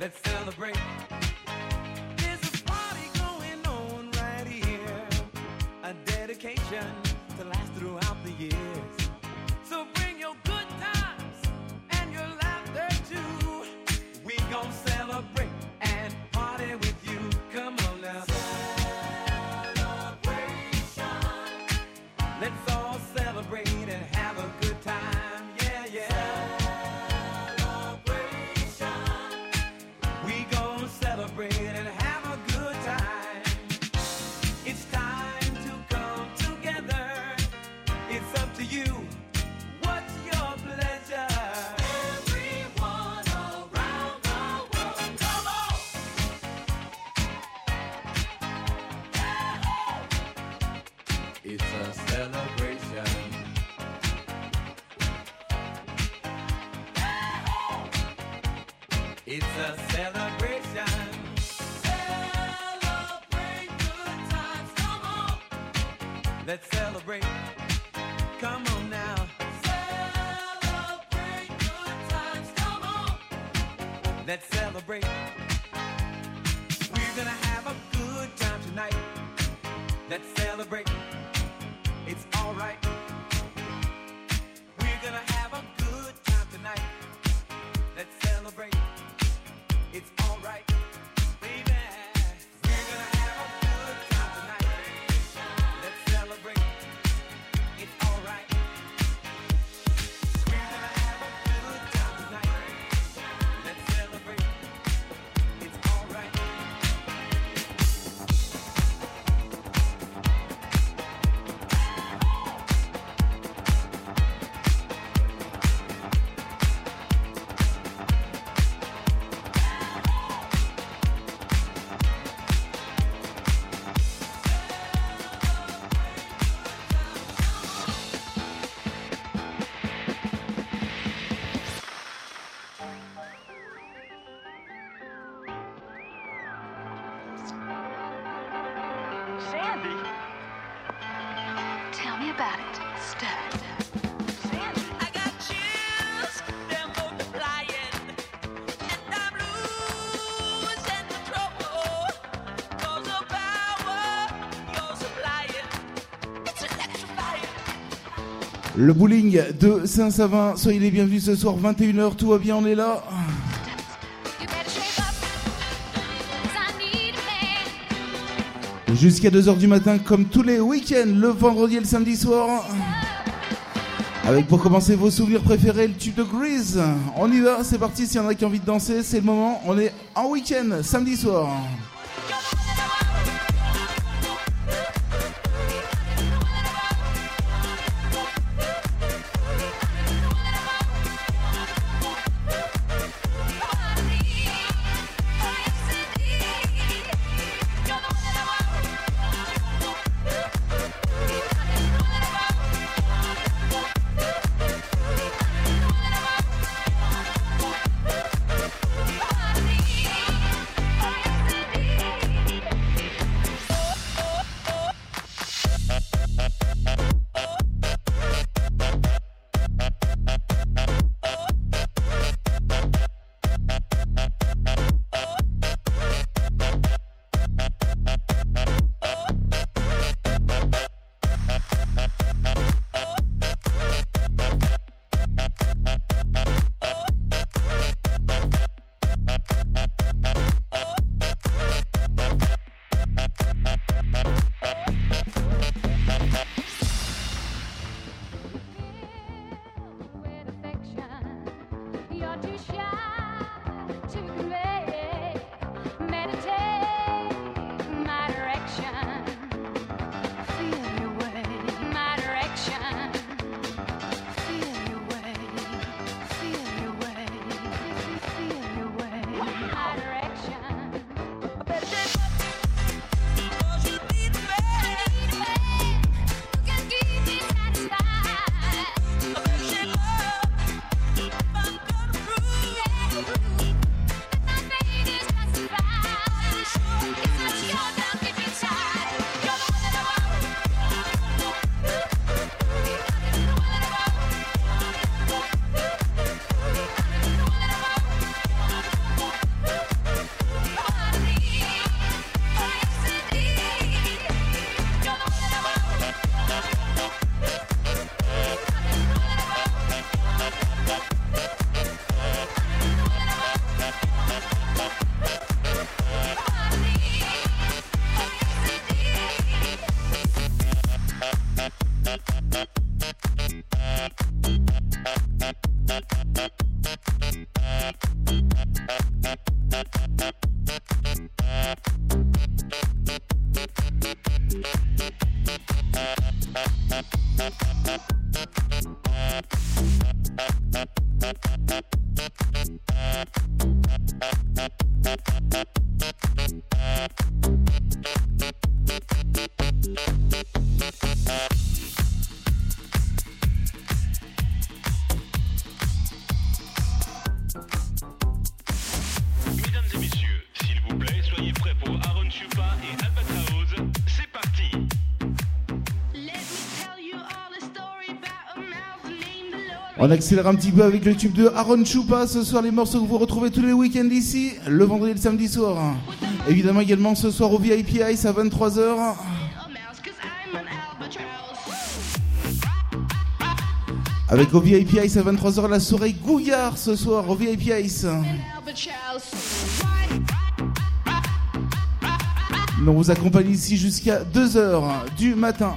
Let's celebrate. There's a party going on right here. A dedication to last throughout the years. Le bowling de Saint-Savin, soyez les bienvenus ce soir, 21h, tout va bien, on est là. Jusqu'à 2h du matin, comme tous les week-ends, le vendredi et le samedi soir. Avec pour commencer vos souvenirs préférés, le tube de Grease. On y va, c'est parti, s'il y en a qui ont envie de danser, c'est le moment, on est en week-end, samedi soir. On accélère un petit peu avec le tube de Aaron Chupa. Ce soir, les morceaux que vous retrouvez tous les week-ends ici, le vendredi et le samedi soir. Évidemment, également ce soir au VIP Ice à 23h. A mouse, cause I'm an albatross. Avec au VIP Ice à 23h la soirée Gouillard ce soir au VIP Ice. Nous vous accompagne ici jusqu'à 2h du matin.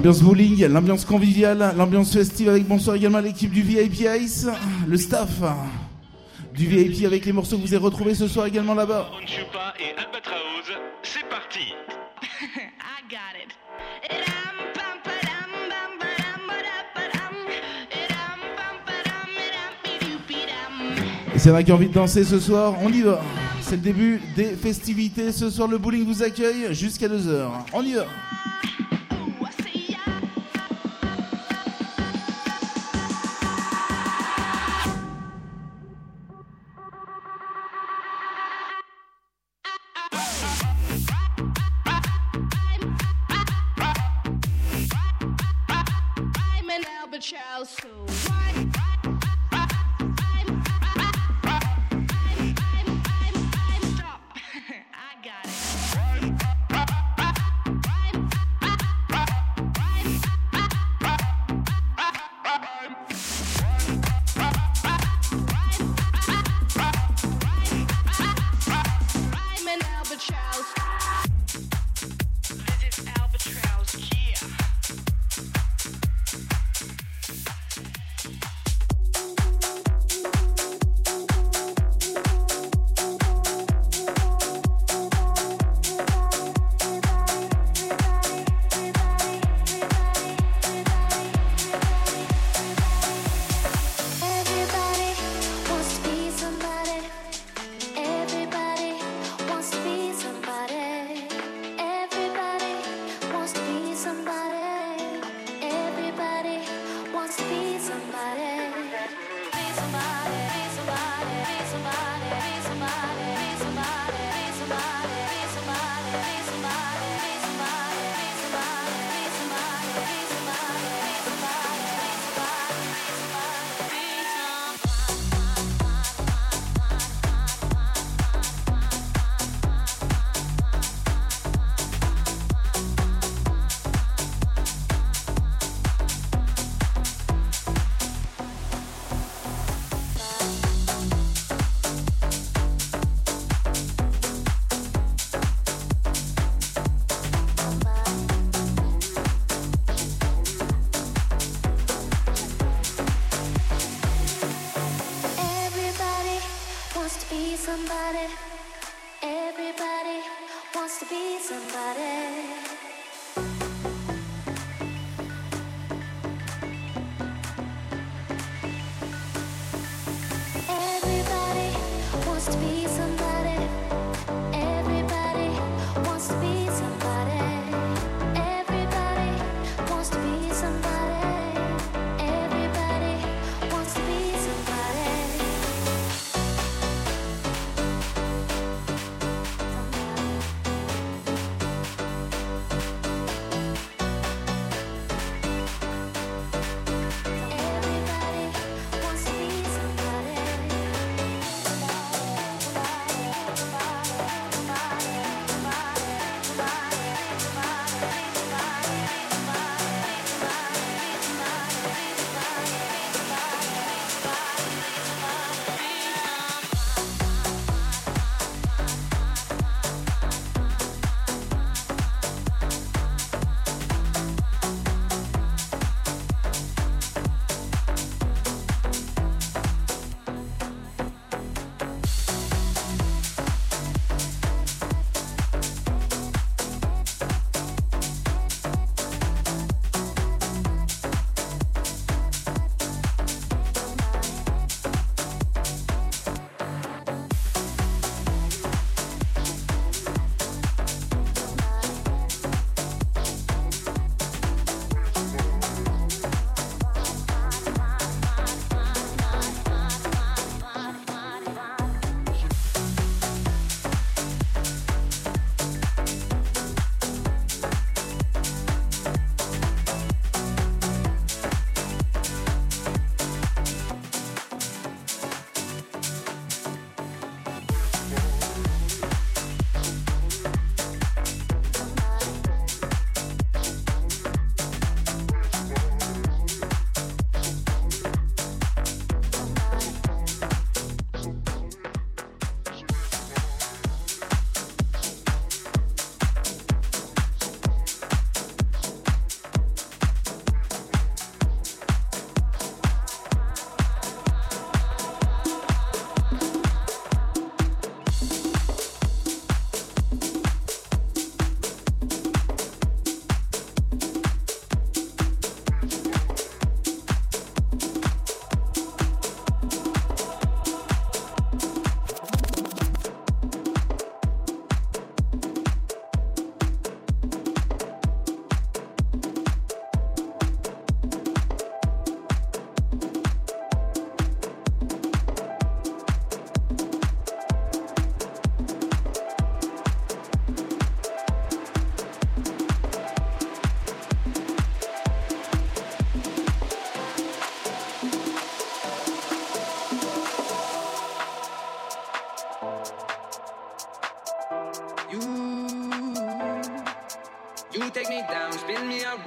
L'ambiance bowling, l'ambiance conviviale, l'ambiance festive avec bonsoir également à l'équipe du VIP Ice, le staff du VIP avec les morceaux que vous avez retrouvés ce soir également là-bas. Chupa et Albatraoz. C'est parti I got it. Idam, bum, ba-dum, bum, ba-dum, ba-da-ba-dum. Idam, bum, ba-dum, idam, bi-doop-idam. Et s'il y en a qui ont envie de danser ce soir, on y va. C'est le début des festivités. Ce soir, le bowling vous accueille jusqu'à 2h. On y va.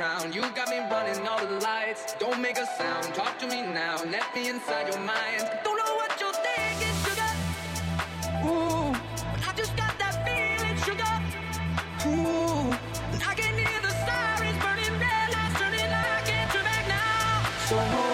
Around. You got me running all the lights. Don't make a sound, talk to me now. Let me inside your mind. Don't know what you're thinking, sugar. Ooh, but I just got that feeling, sugar. Ooh, I can hear the sirens burning, red lights turning. I can't turn back now. So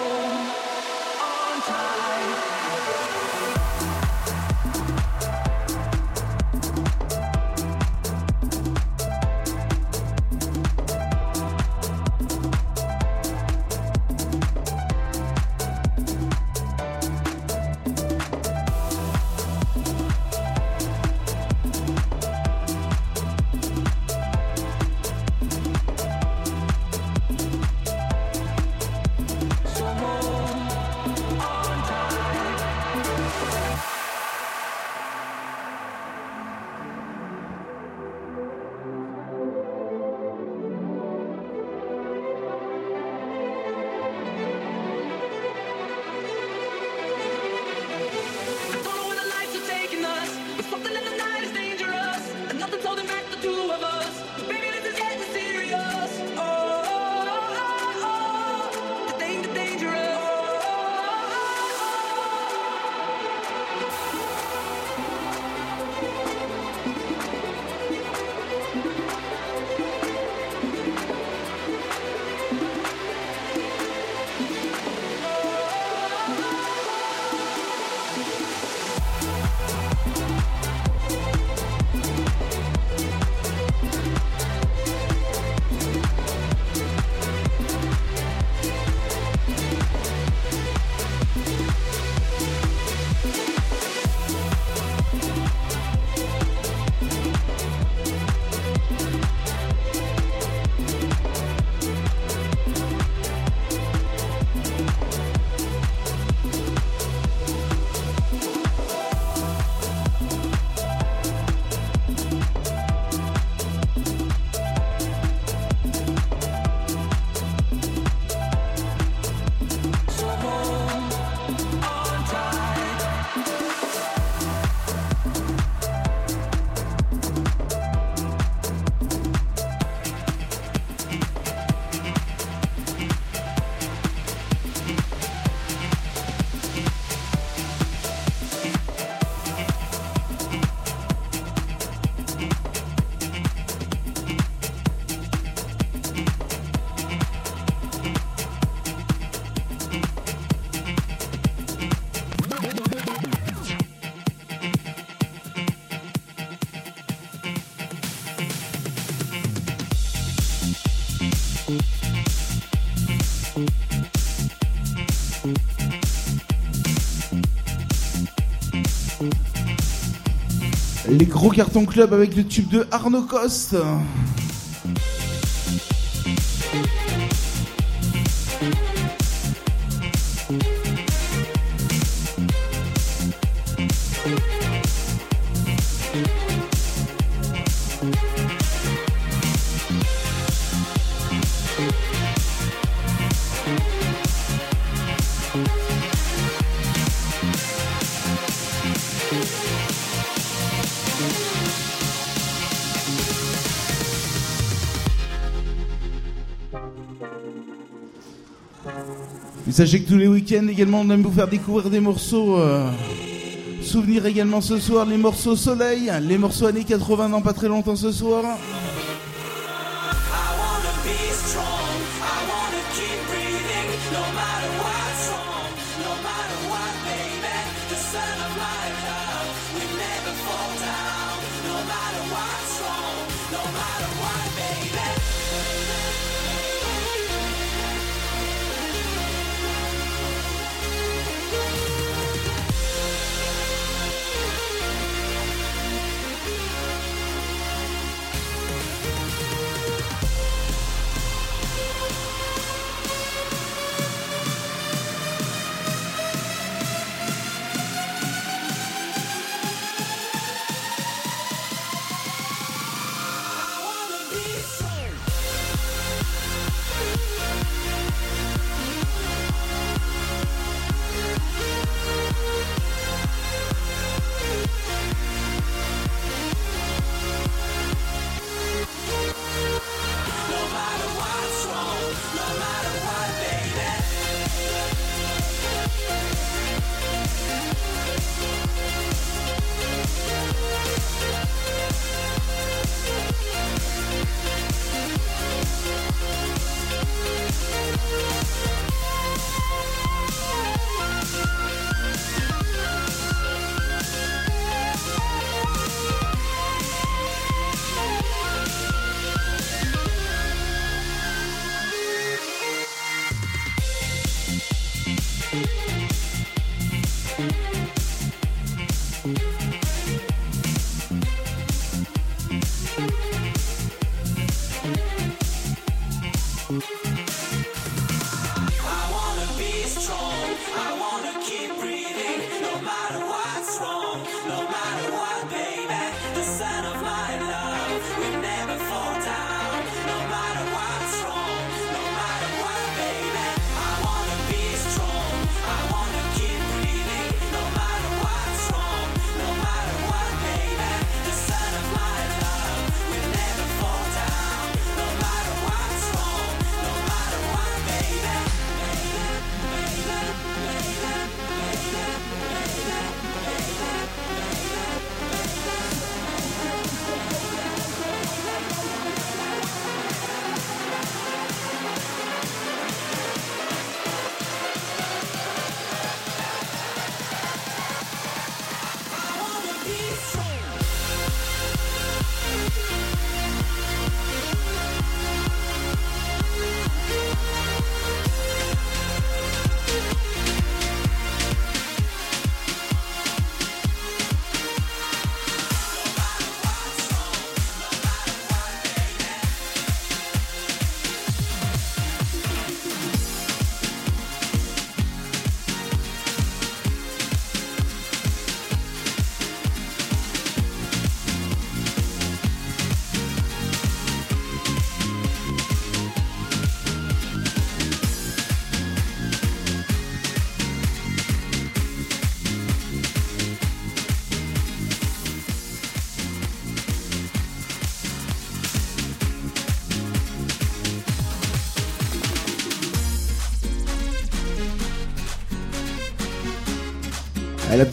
gros cartons club avec le tube de Arnaud. Sachez que tous les week-ends également, on aime vous faire découvrir des morceaux. euh, Souvenirs également ce soir, les morceaux soleil, les morceaux années 80 dans pas très longtemps ce soir.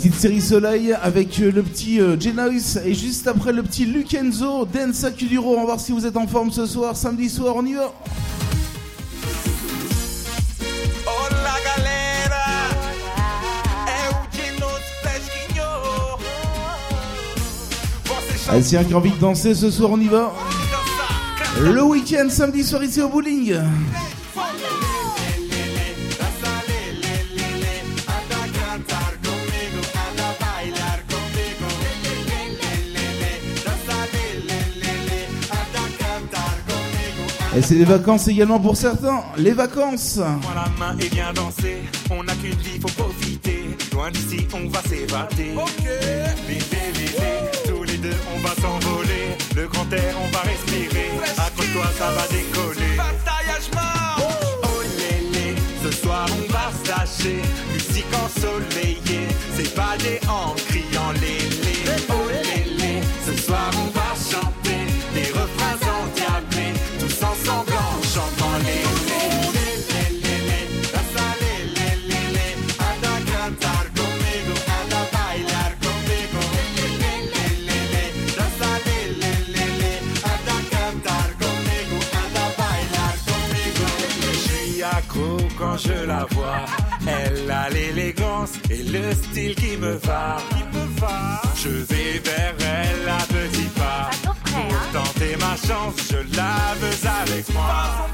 Petite série Soleil avec euh, le petit euh, Genois et juste après le petit Lucenzo, Dance Kuduro. On va voir si vous êtes en forme ce soir, samedi soir, on y va. Allez, s'il y a un qui a envie de danser ce soir, on y va. Le week-end, samedi soir ici au bowling. Et c'est les vacances également pour certains. Les vacances. Prends la main et viens danser. On n'a qu'une vie, faut profiter. Loin d'ici, on va s'évader. Ok. Vivez, vivez. Tous les deux, on va s'envoler. Le grand air, on va respirer. Accroche-toi, ça va décoller. Bataillage Oh lélé, ce soir on va se lâcher. Musique ensoleillée, c'est pas des en criant lélé. Qui me va. Je vais vers elle à petits pas. Pour tenter ma chance, je la veux avec moi.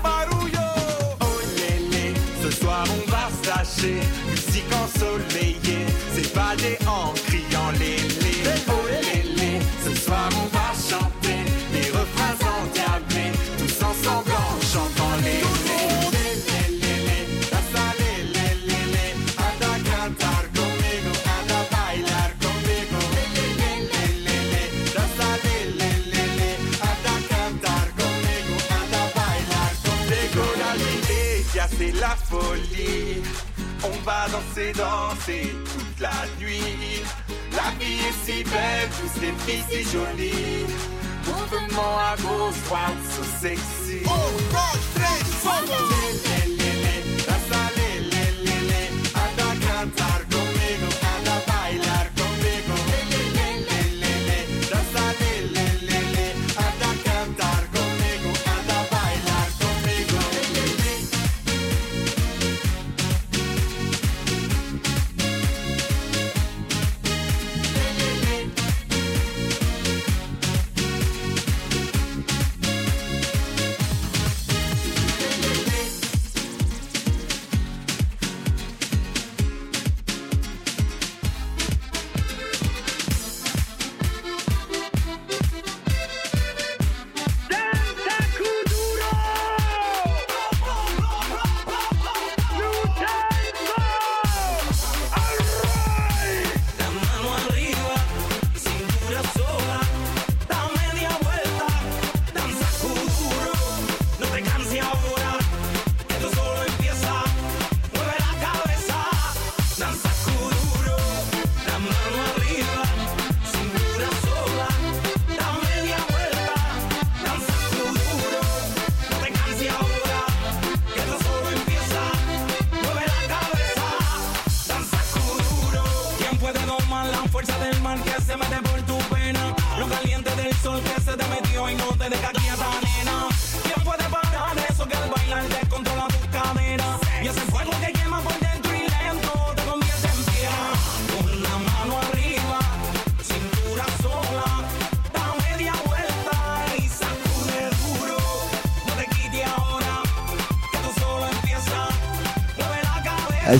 Oh lélé, ce soir on va se lâcher. Danser, danser toute la nuit. La vie est si belle, tous les filles si jolies. Mouvement à gauche, droite, so sexy. Un, dos,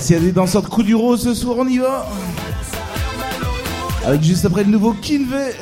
s'il y a des danseurs de coup du rose ce soir, on y va. Avec juste après le nouveau Kinvey.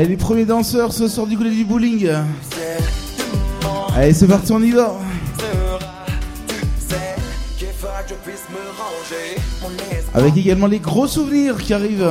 Allez, les premiers danseurs ce soir du côté du bowling. Allez, c'est parti, on y va. Avec également les gros souvenirs qui arrivent.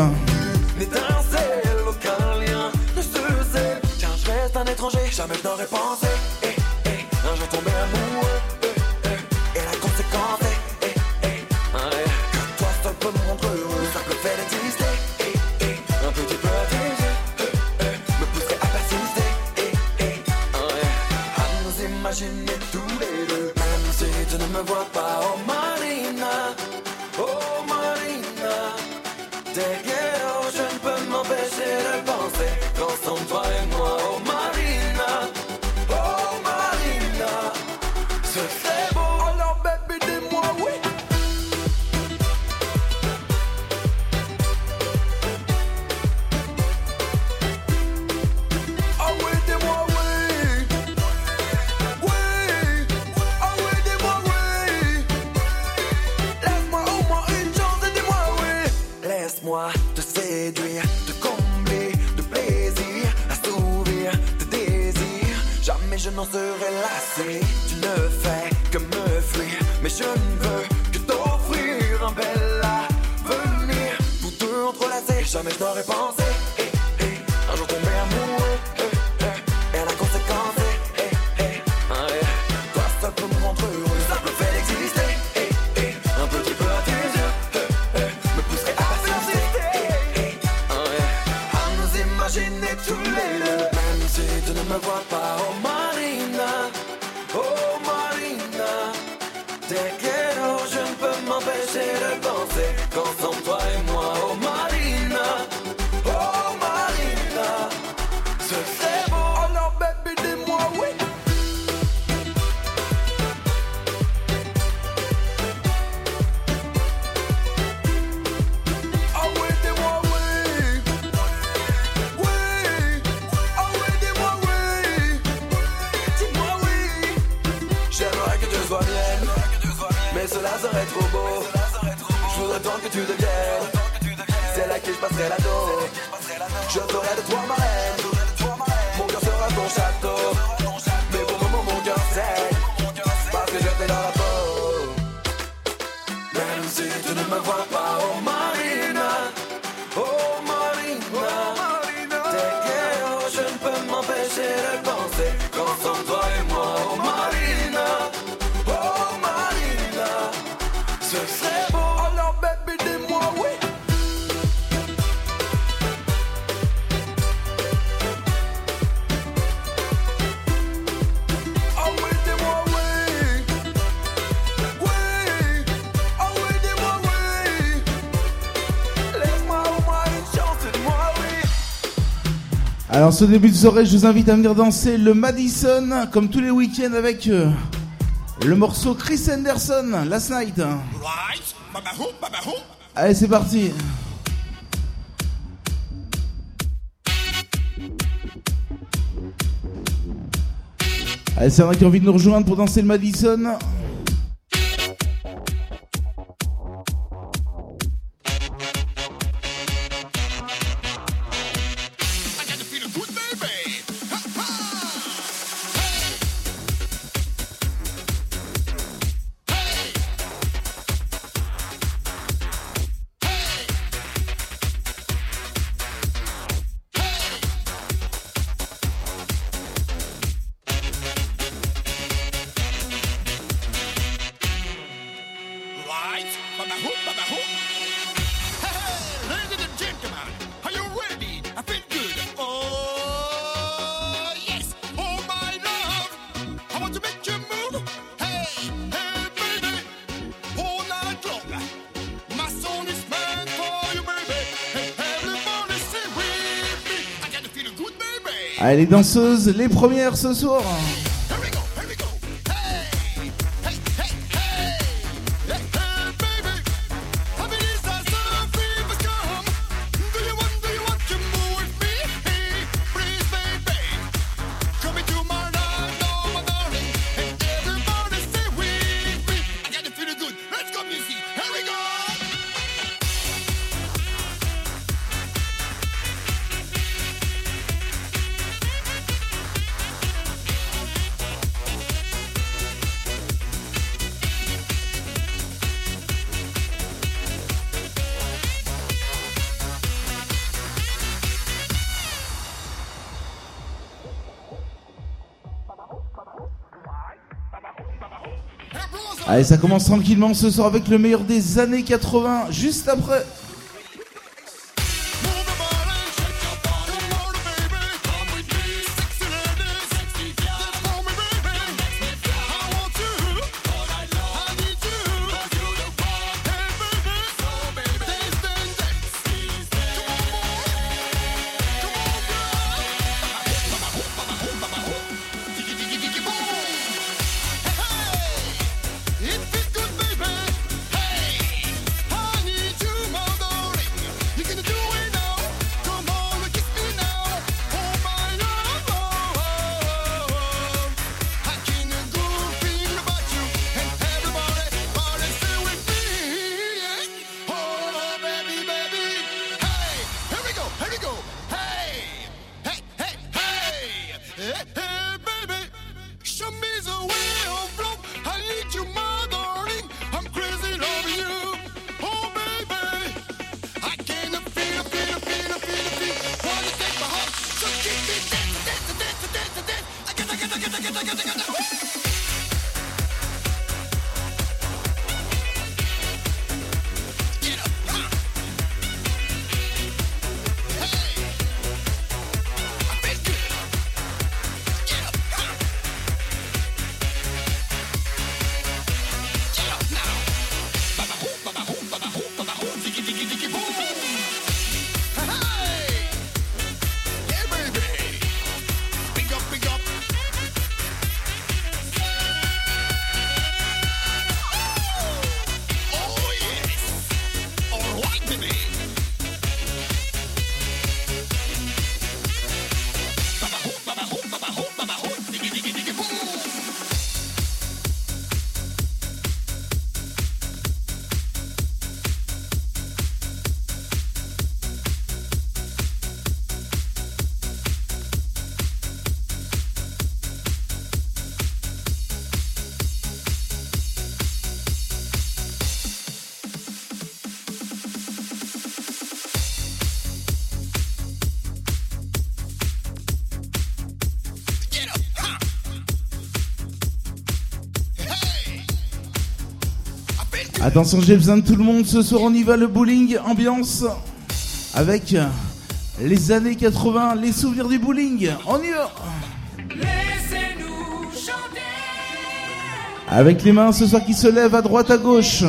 ce début de soirée, je vous invite à venir danser le Madison, comme tous les week-ends, avec euh, le morceau Chris Anderson, Last Night. Allez, c'est parti. Allez, c'est un qui a envie de nous rejoindre pour danser le Madison. Allez, danseuses, les premières ce soir. Et ça commence tranquillement ce soir avec le meilleur des années 80, juste après Attention, j'ai besoin de tout le monde. Ce soir, on y va, le bowling, ambiance avec euh, les années 80, les souvenirs du bowling. On y va Laissez-nous chanter Avec les mains ce soir qui se lèvent à droite, à gauche.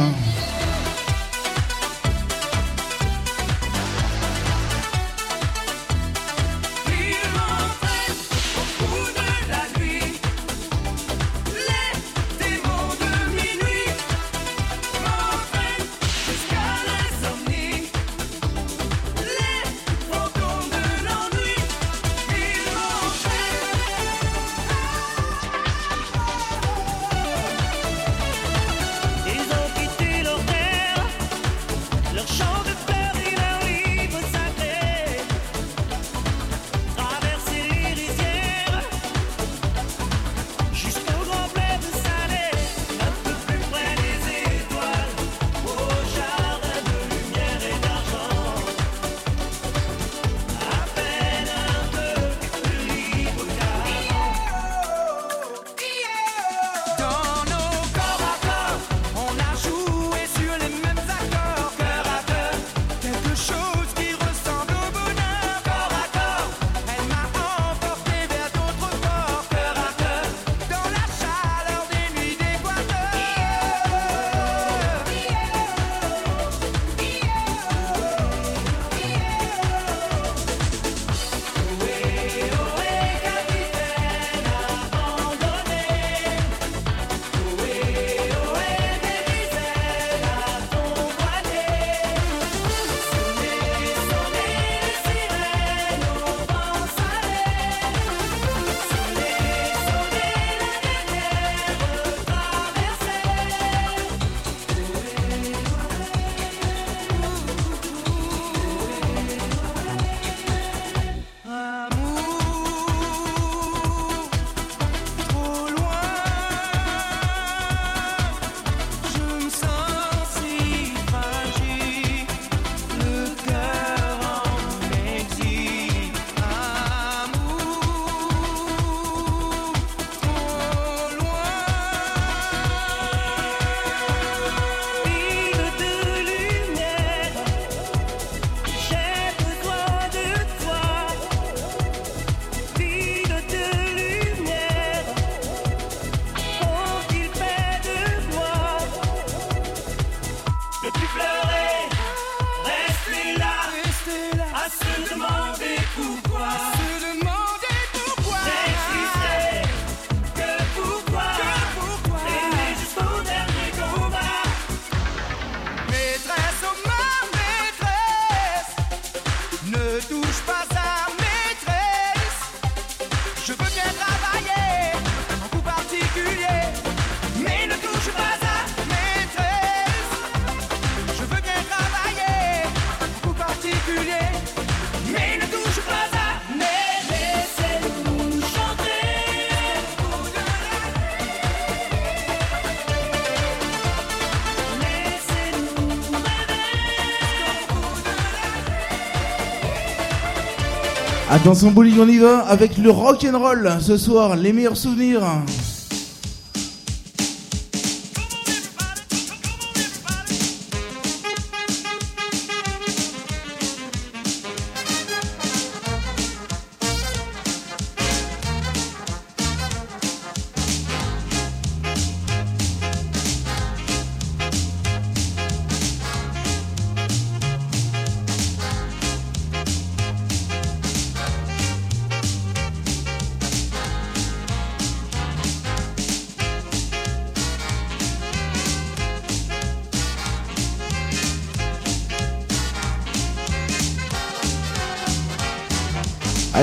Dans son bowling, on y va avec le rock and roll ce soir, les meilleurs souvenirs.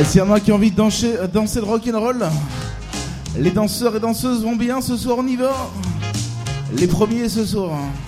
s'il y en a qui ont envie de danser, euh, danser le rock'n'roll, les danseurs et danseuses vont bien ce soir, on y va. Les premiers ce soir. Hein.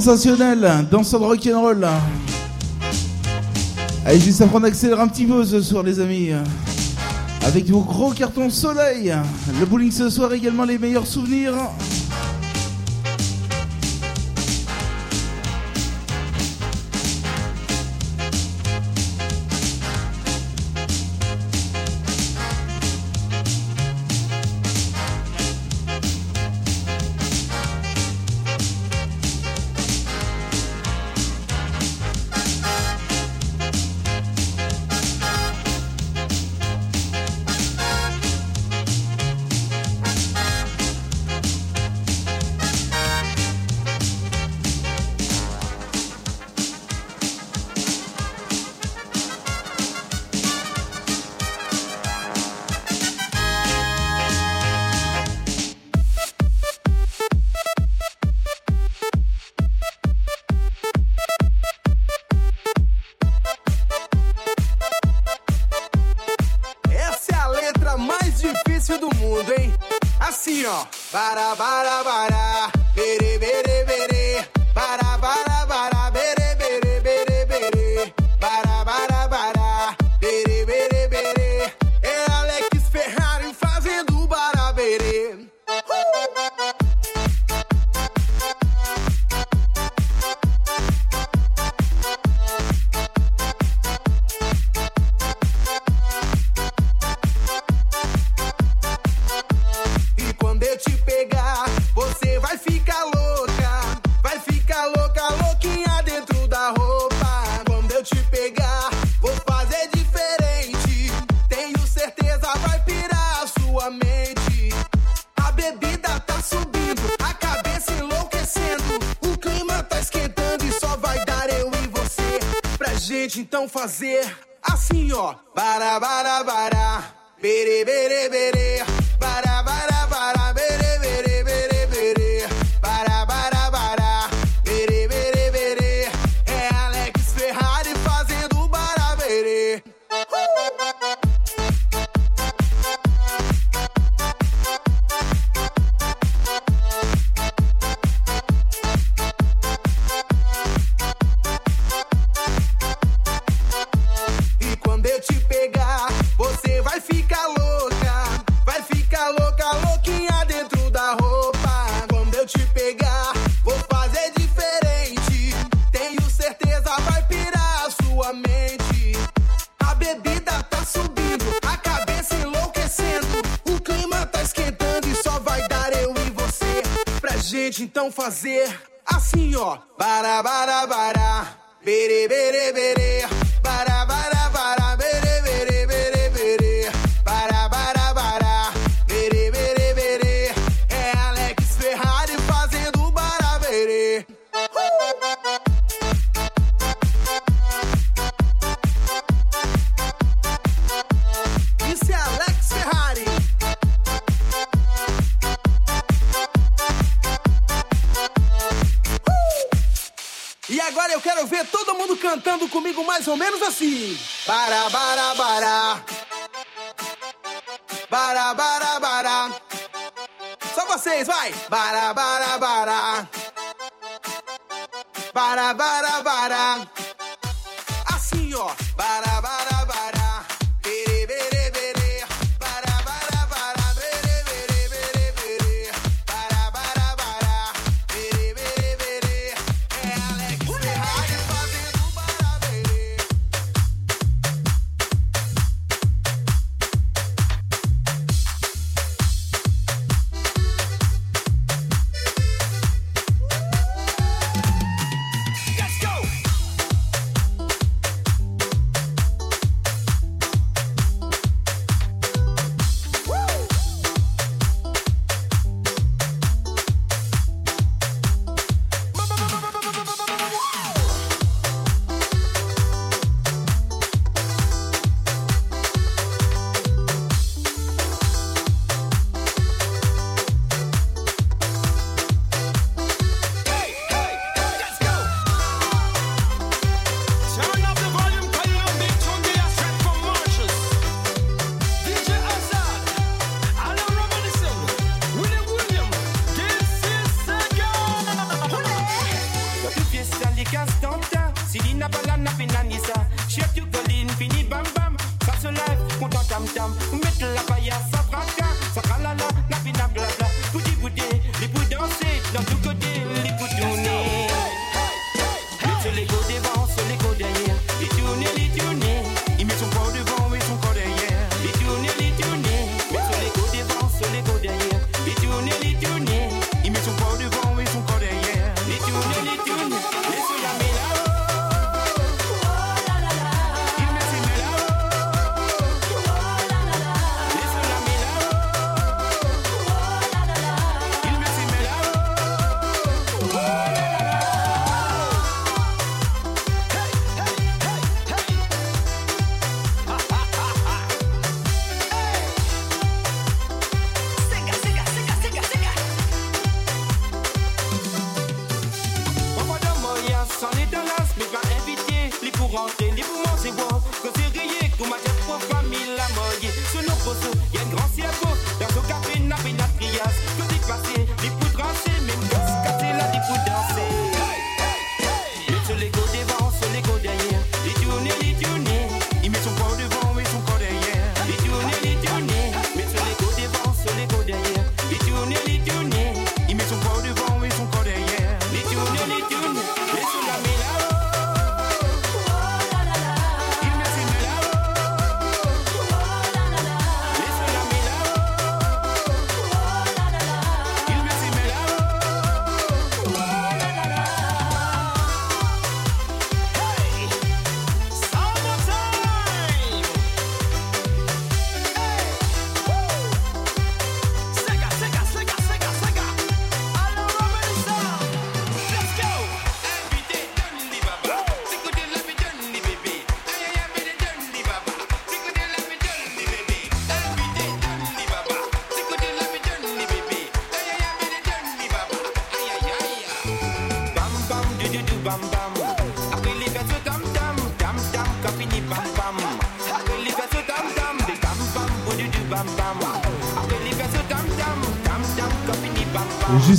Sensationnel, danseur de rock'n'roll. Allez, juste après, on accélère un petit peu ce soir, les amis. Avec vos gros cartons soleil. Le bowling ce soir, également les meilleurs souvenirs.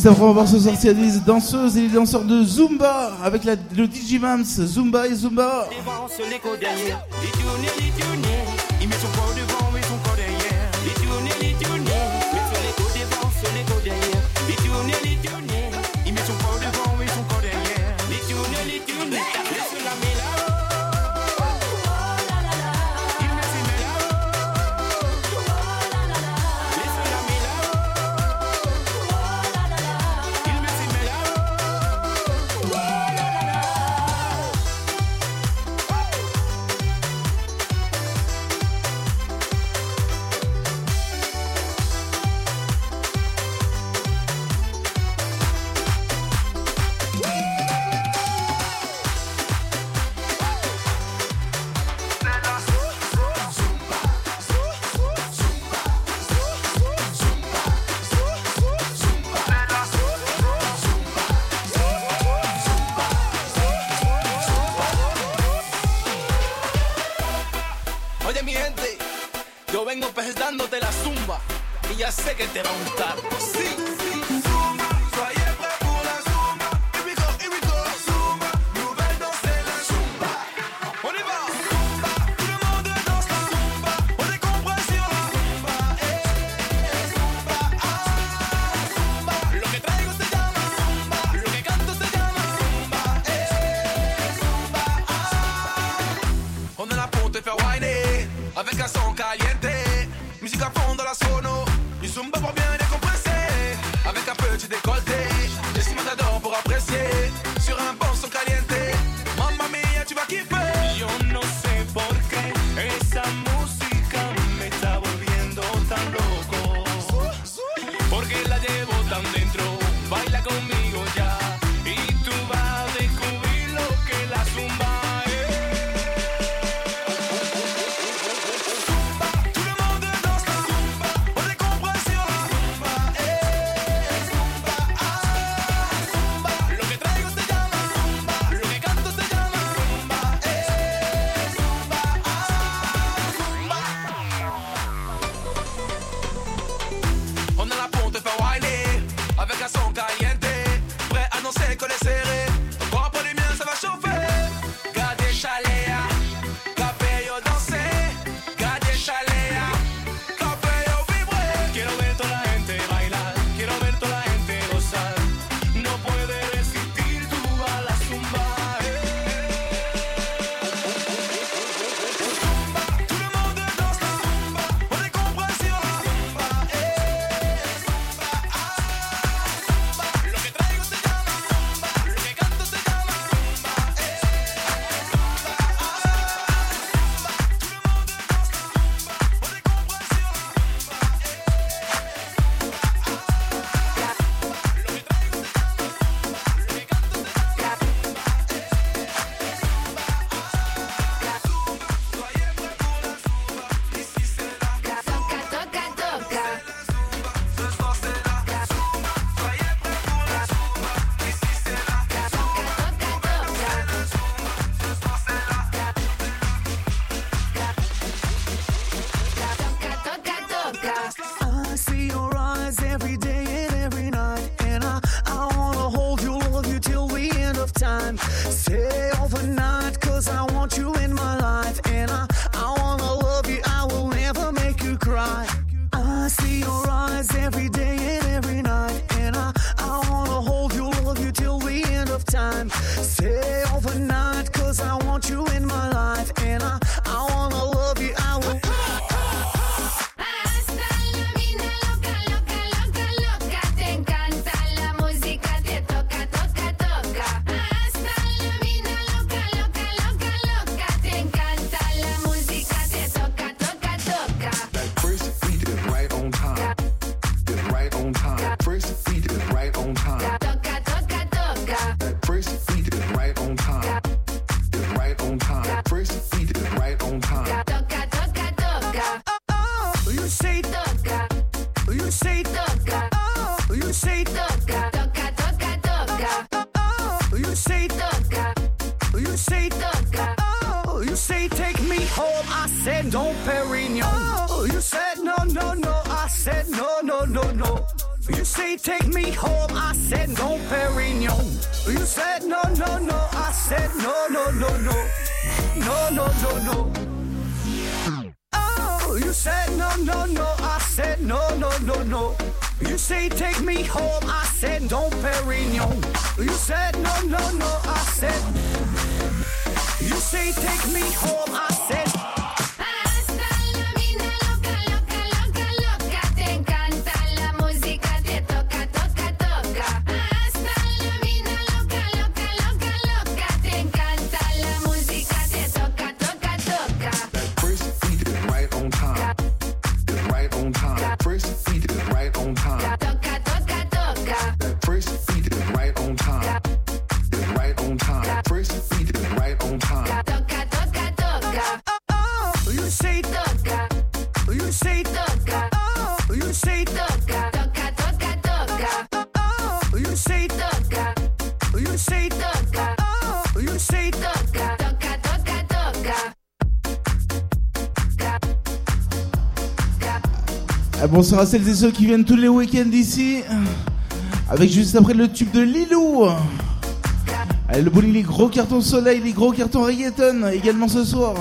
Juste on va se sortir les danseuses et les danseurs de Zumba avec le DJ Zumba et Zumba. time. Stay overnight, cause I want you in my life. And I, I wanna love you, I will never make you cry. I see your eyes. bonsoir à celles et ceux qui viennent tous les week-ends ici. Avec juste après le tube de Lilou. Allez, le bowling, les gros cartons soleil, les gros cartons reggaeton également ce soir.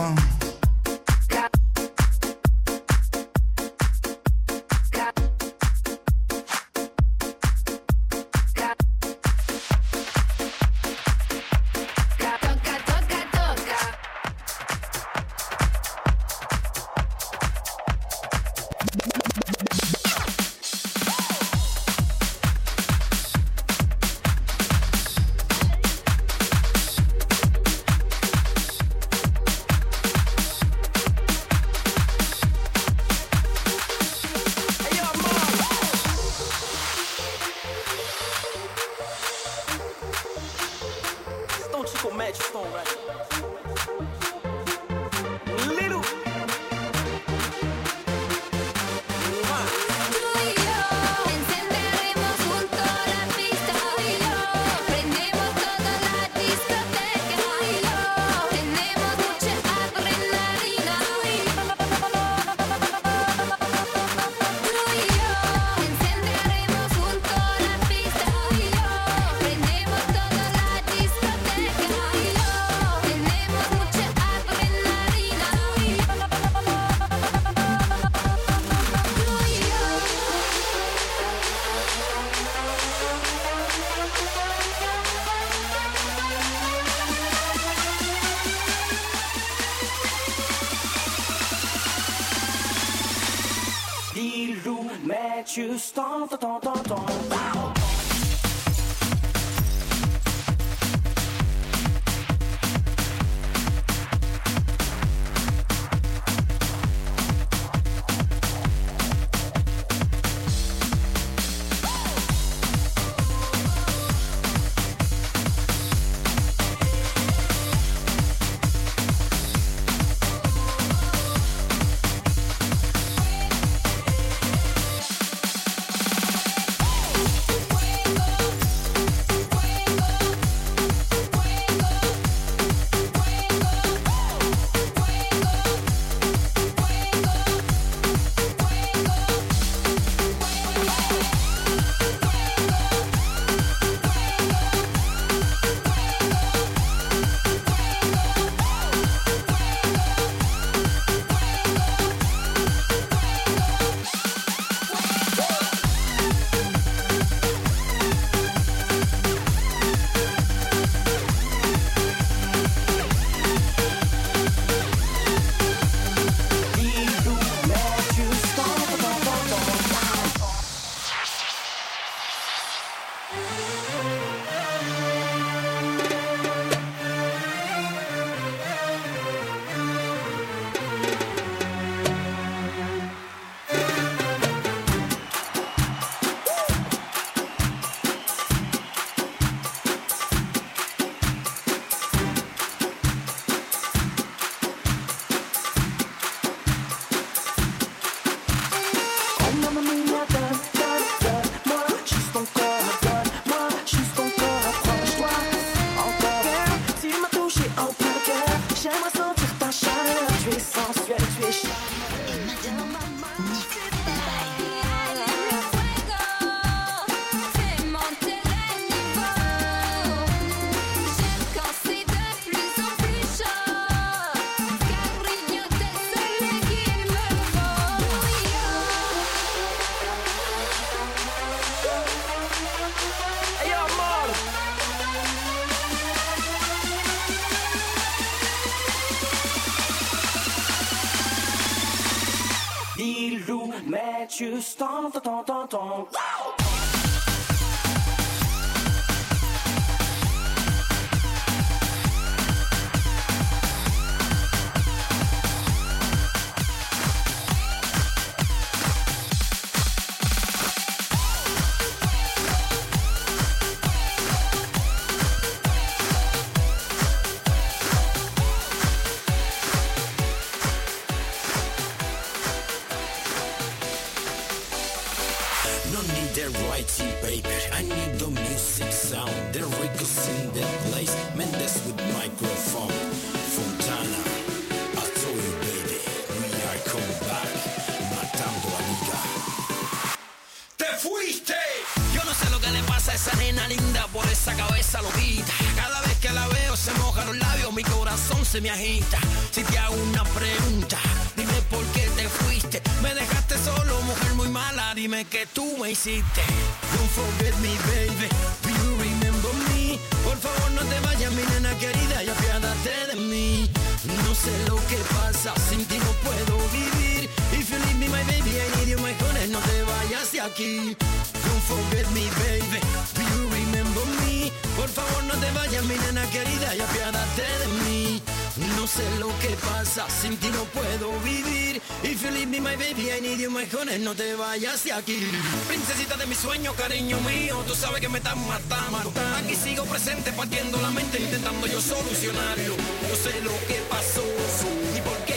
Illumatches, ton, ton, ton, ton, tú me vayas de aquí. Princesita de mi sueño, cariño mío, tú sabes que me estás matando. Aquí sigo presente, partiendo la mente, intentando yo solucionarlo. Yo sé lo que pasó y por qué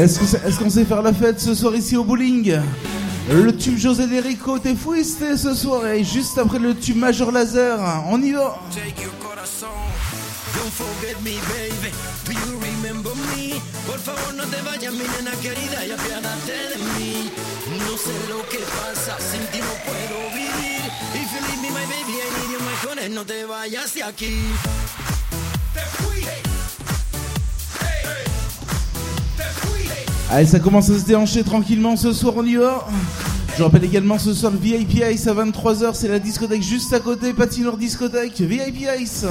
Est-ce que c'est- est-ce qu'on sait faire la fête ce soir ici au bowling? Le tube José Derico, t'es fouisté ce soir et juste après le tube Major Laser, on y va Take your corazón. Don't forget me, baby. Do you remember me? Por favor, no te vayas, mi nena querida, y apiádate de mí. No sé lo que pasa, sin ti no puedo vivir. If you leave me, my baby, I need you, my honey, no te vayas de aquí. Allez, ça commence à se déhancher tranquillement ce soir, on y va. Je rappelle également ce soir le VIP Ice à 23h, c'est la discothèque juste à côté, patinoire discothèque, VIP Ice.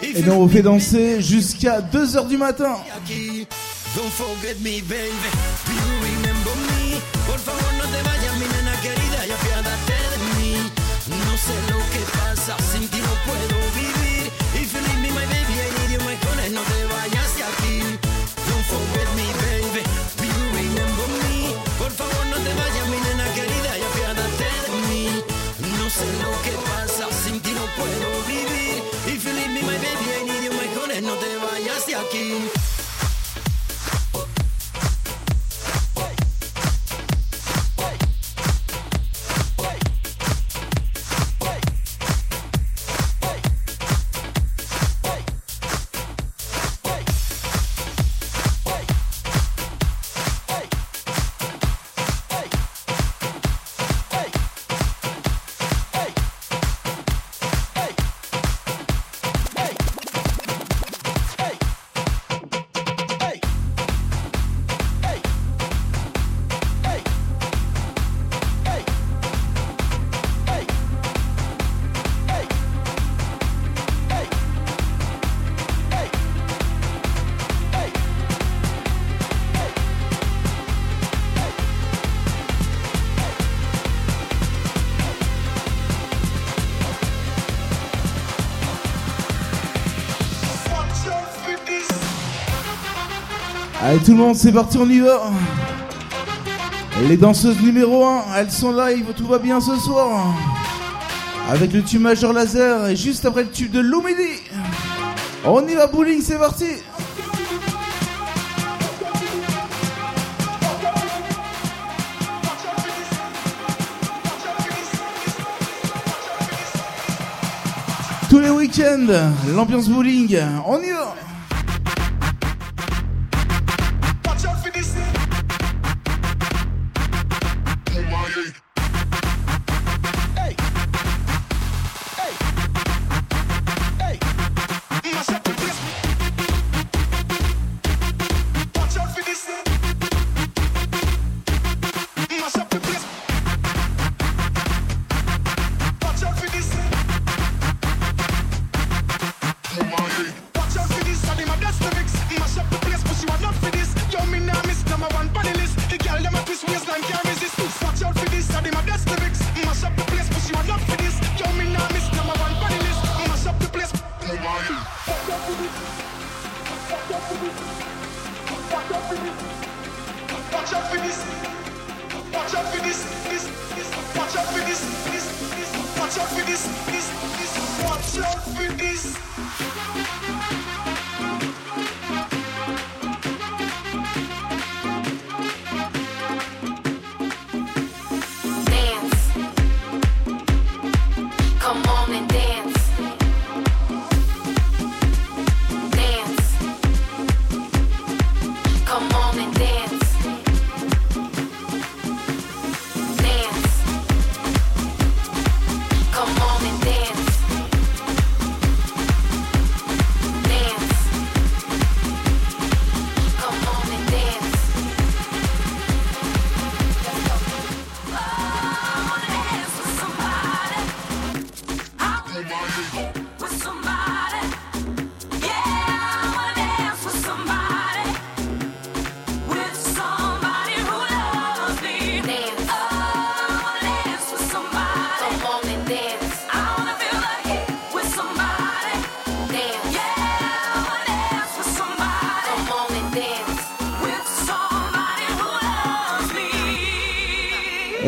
Et nous on fait danser jusqu'à 2h du matin. Don't forget me, baby. Sé lo que pasa, sin ti no puedo tout le monde, c'est parti, on y va. Les danseuses numéro 1, elles sont live, tout va bien ce soir. Avec le tube majeur laser et juste après le tube de l'Omédie. On y va, bowling, c'est parti. Tous les week-ends, l'ambiance bowling, on y va.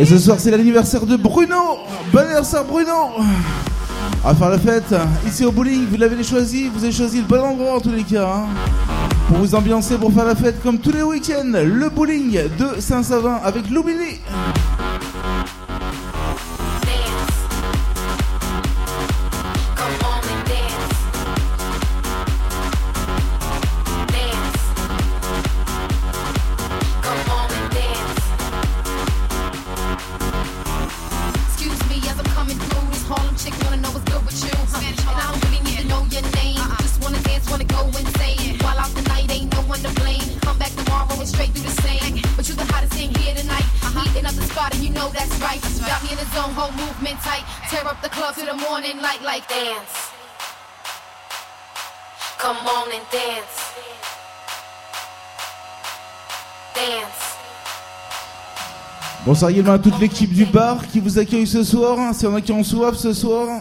Ce soir, c'est l'anniversaire de Bruno. Bon anniversaire, Bruno. On faire la fête. Ici au bowling, vous l'avez choisi. Vous avez choisi le bon endroit en tous les cas. Hein. Pour vous ambiancer, pour faire la fête comme tous les week-ends. Le bowling de Saint-Savin avec Loubini. Pensez également à toute l'équipe du bar qui vous accueille ce soir. Hein. C'est en a qui en soif ce soir.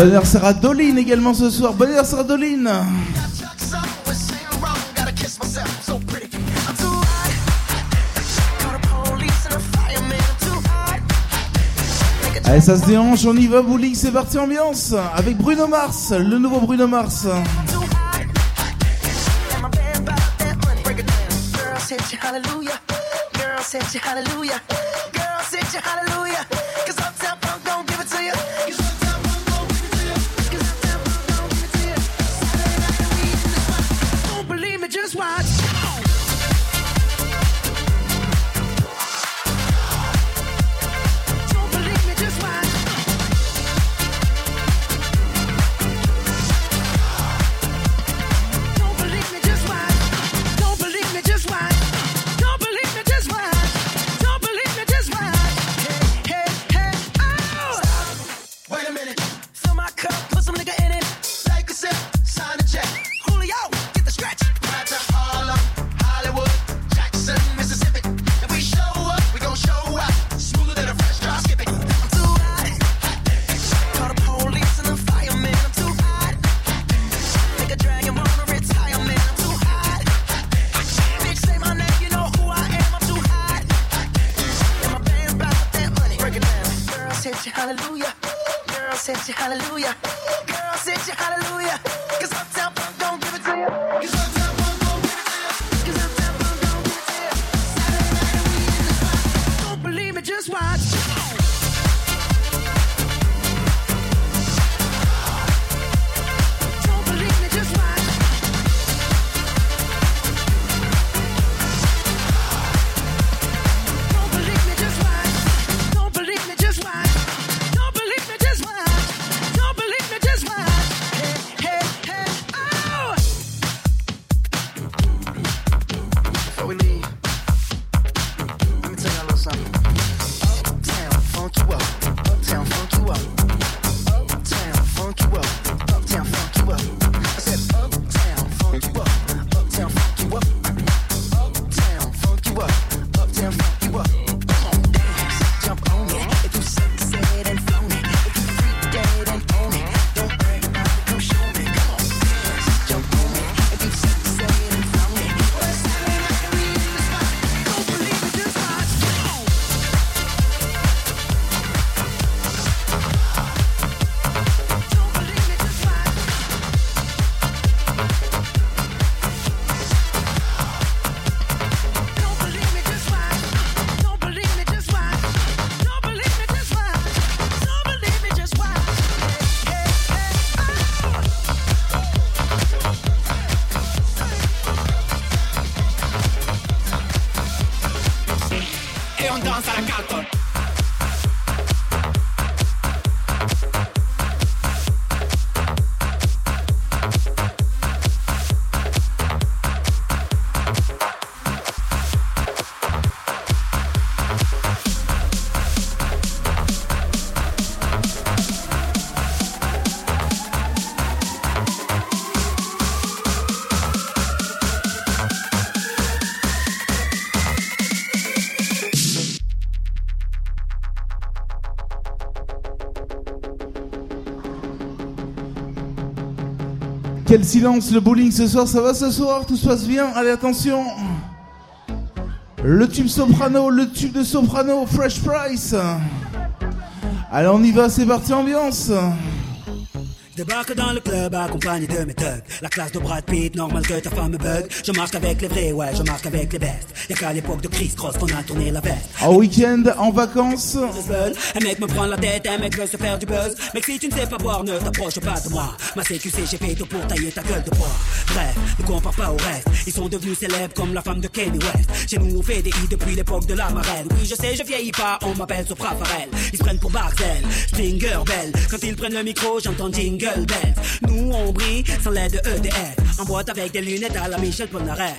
Bon anniversaire à Doline également ce soir. Bon anniversaire à Doline. Allez, ça se déhanche, on y va, bowling, c'est parti, ambiance. Avec Bruno Mars, le nouveau Bruno Mars. Just watch. Quel silence, le bowling ce soir, ça va ce soir Tout se passe bien Allez, attention Le tube soprano, le tube de soprano, Fresh Price Allez, on y va, c'est parti, ambiance Débarque dans le club accompagné de mes thugs. La classe de Brad Pitt, normal que ta femme me bug. Je marche avec les vrais, ouais, je marche avec les bestes. Y'a qu'à l'époque de Chris Cross qu'on a tourné la veste. En week-end, en vacances Un mec me prend la tête, un mec veut se faire du buzz. Mec, si tu ne sais pas boire, ne t'approche pas de moi. Ma CQC, j'ai fait tout pour tailler ta gueule de bois. Bref, ne compare pas au reste. Ils sont devenus célèbres comme la femme de Kanye West. Chez nous, on fait des hits depuis l'époque de la marelle. Oui, je sais, je vieillis pas, on m'appelle Sopra Farel. Ils se prennent pour Barzel, Stinger Bell. Quand ils prennent le micro, j'entends Jingle Bells. Nous, on brille sans l'aide de EDF. En boîte avec des lunettes à la Michel Polnareff.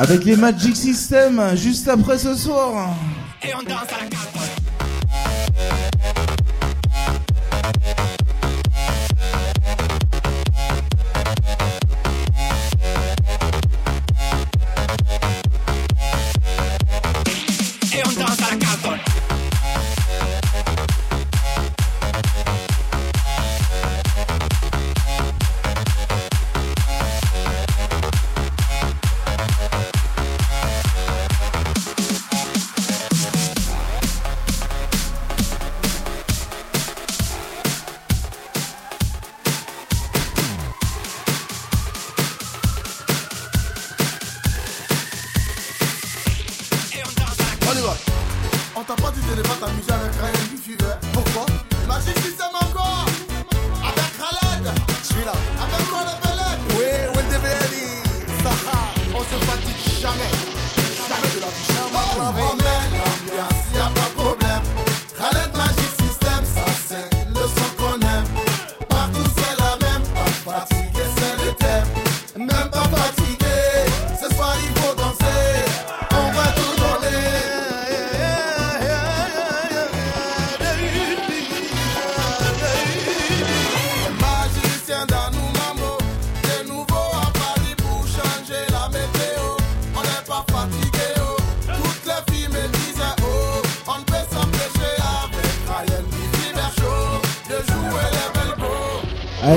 avec les Magic System juste après ce soir.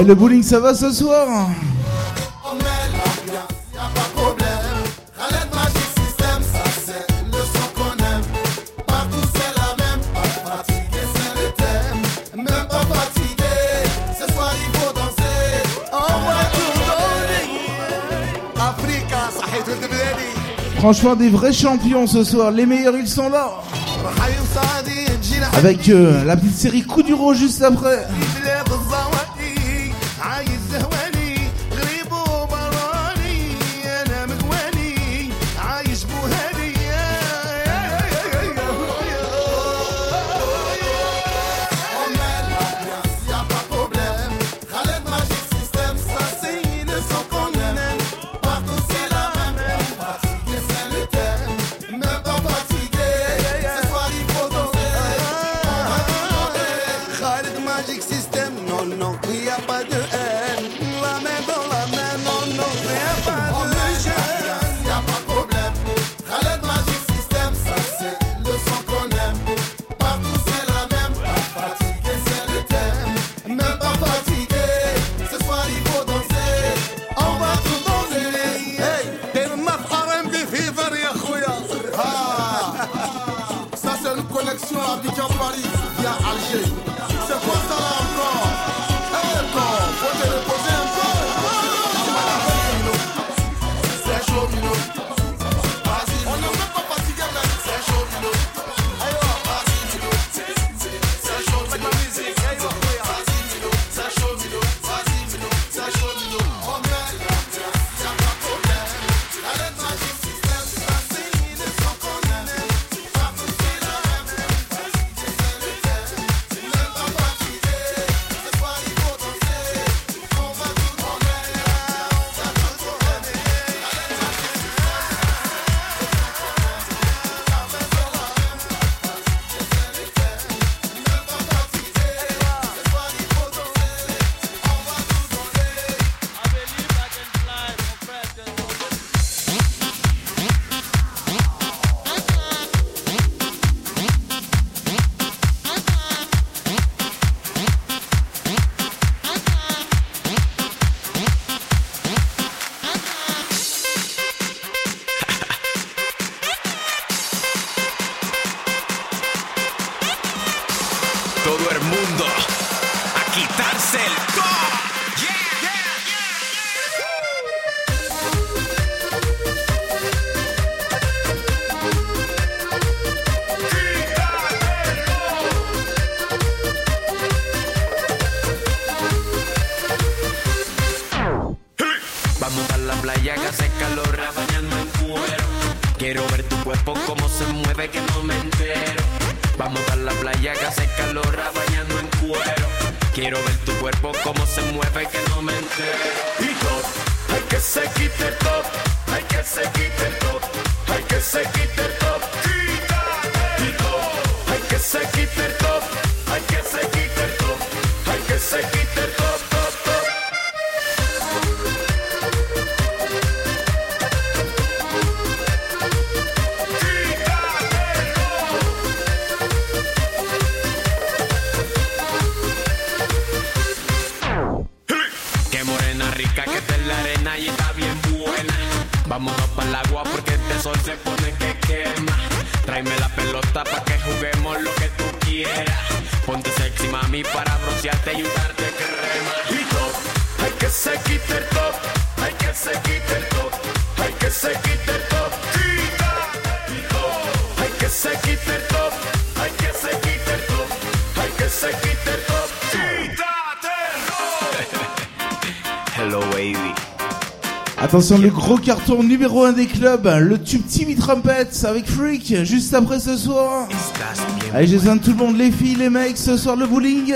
Le bowling, ça va ce soir Franchement, des vrais champions ce soir. Les meilleurs, ils sont là. Avec euh, la petite série Coup du juste après. Attention, le gros carton numéro 1 des clubs, le tube Timmy Trumpets avec Freak, juste après ce soir. Allez, j'ai besoin tout le monde, les filles, les mecs, ce soir le bowling.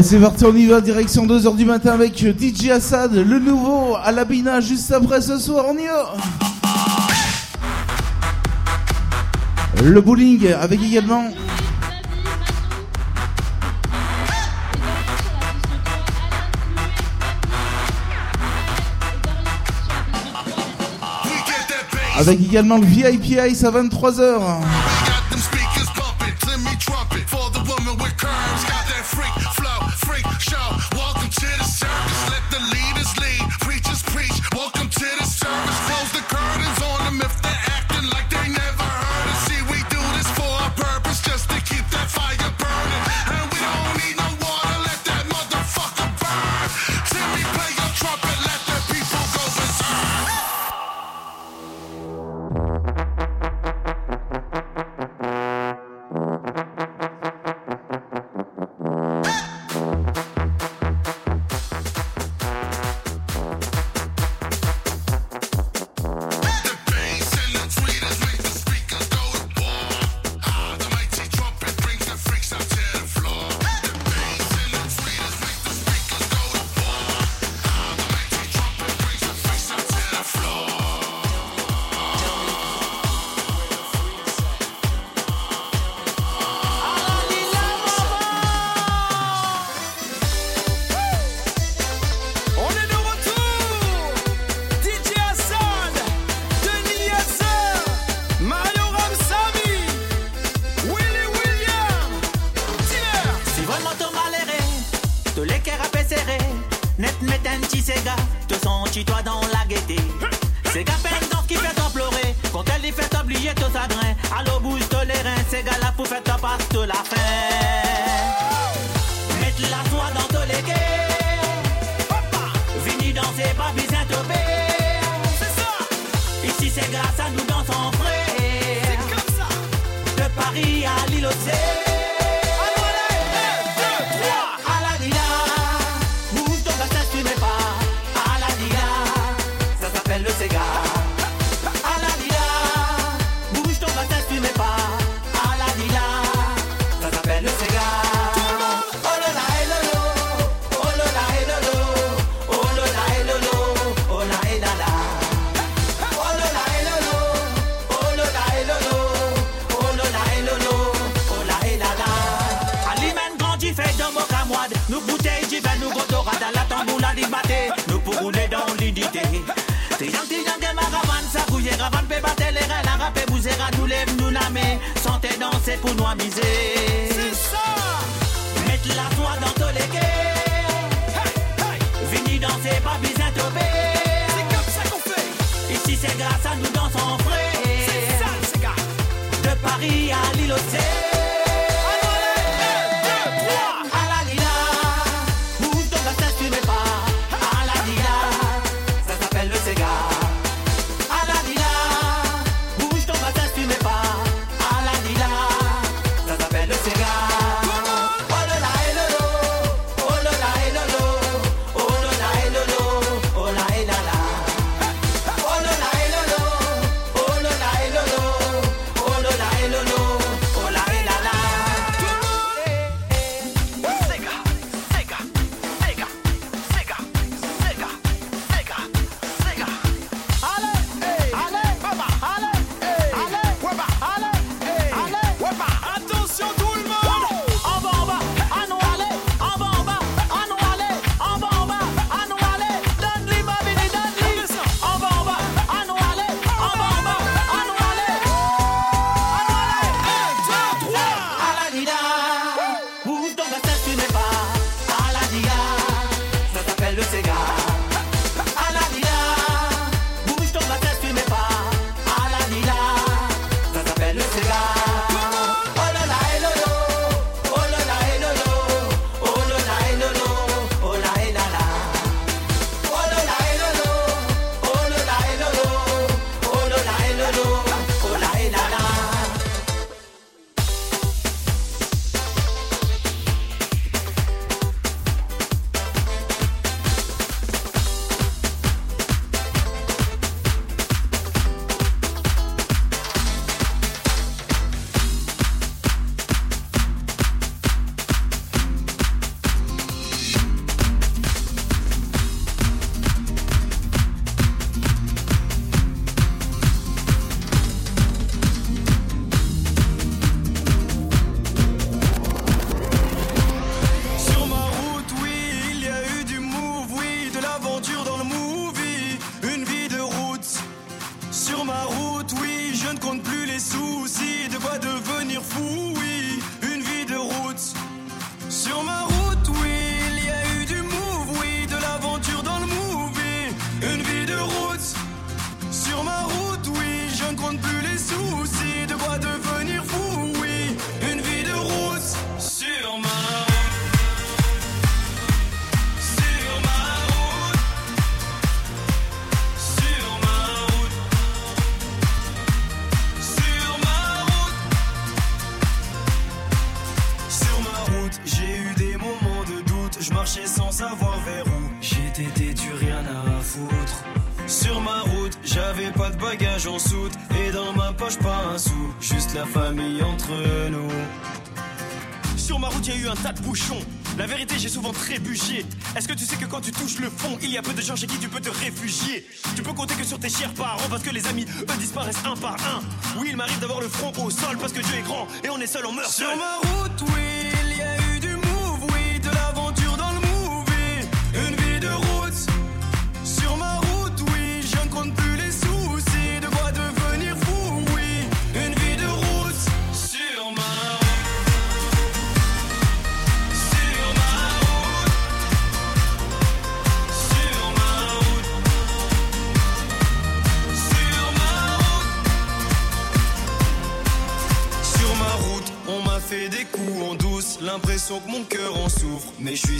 Allez, c'est parti, on y va, direction 2h du matin avec euh, DJ Assad, le nouveau, à l'Abina, juste après ce soir, on y va Le bowling avec également... Avec également le VIP Ice à 23h. tas de bouchons. La vérité, j'ai souvent trébuché. Est-ce que tu sais que quand tu touches le fond, il y a peu de gens chez qui tu peux te réfugier? Tu peux compter que sur tes chers parents parce que les amis, eux, disparaissent un par un. Oui, il m'arrive d'avoir le front au sol parce que Dieu est grand et on est seul, on meurt.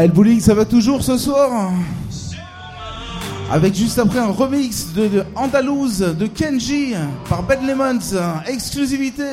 Ah, le bowling, ça va toujours ce soir Avec juste après un remix de, Andalouse de Kenji par Bad Lemons, hein, exclusivité.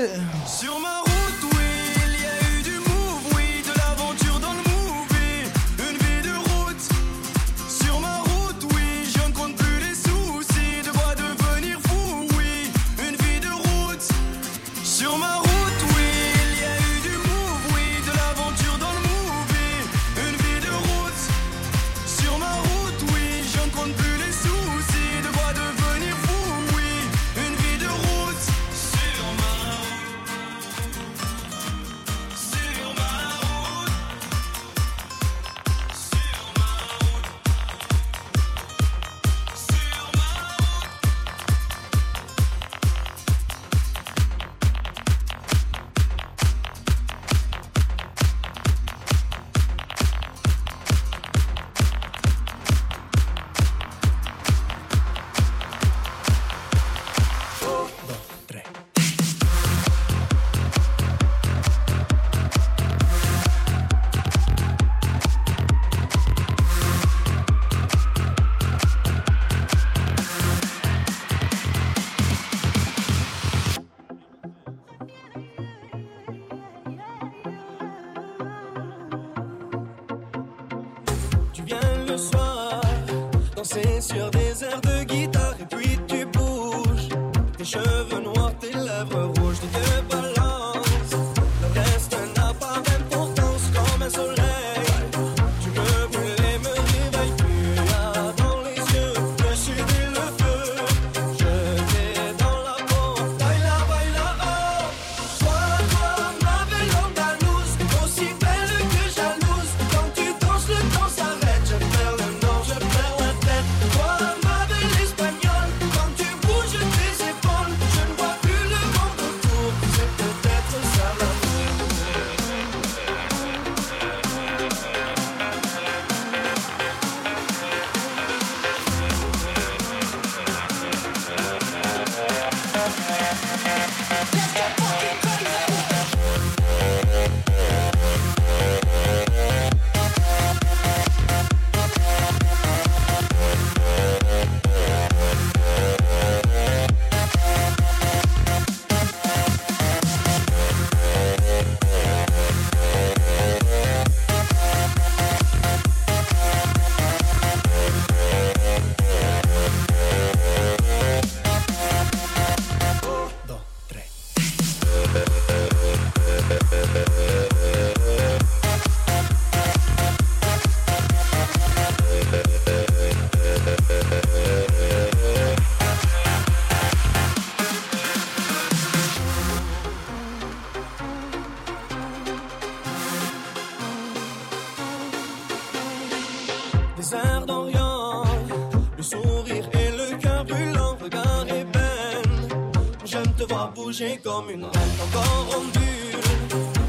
bouger comme une reine, encore ondule.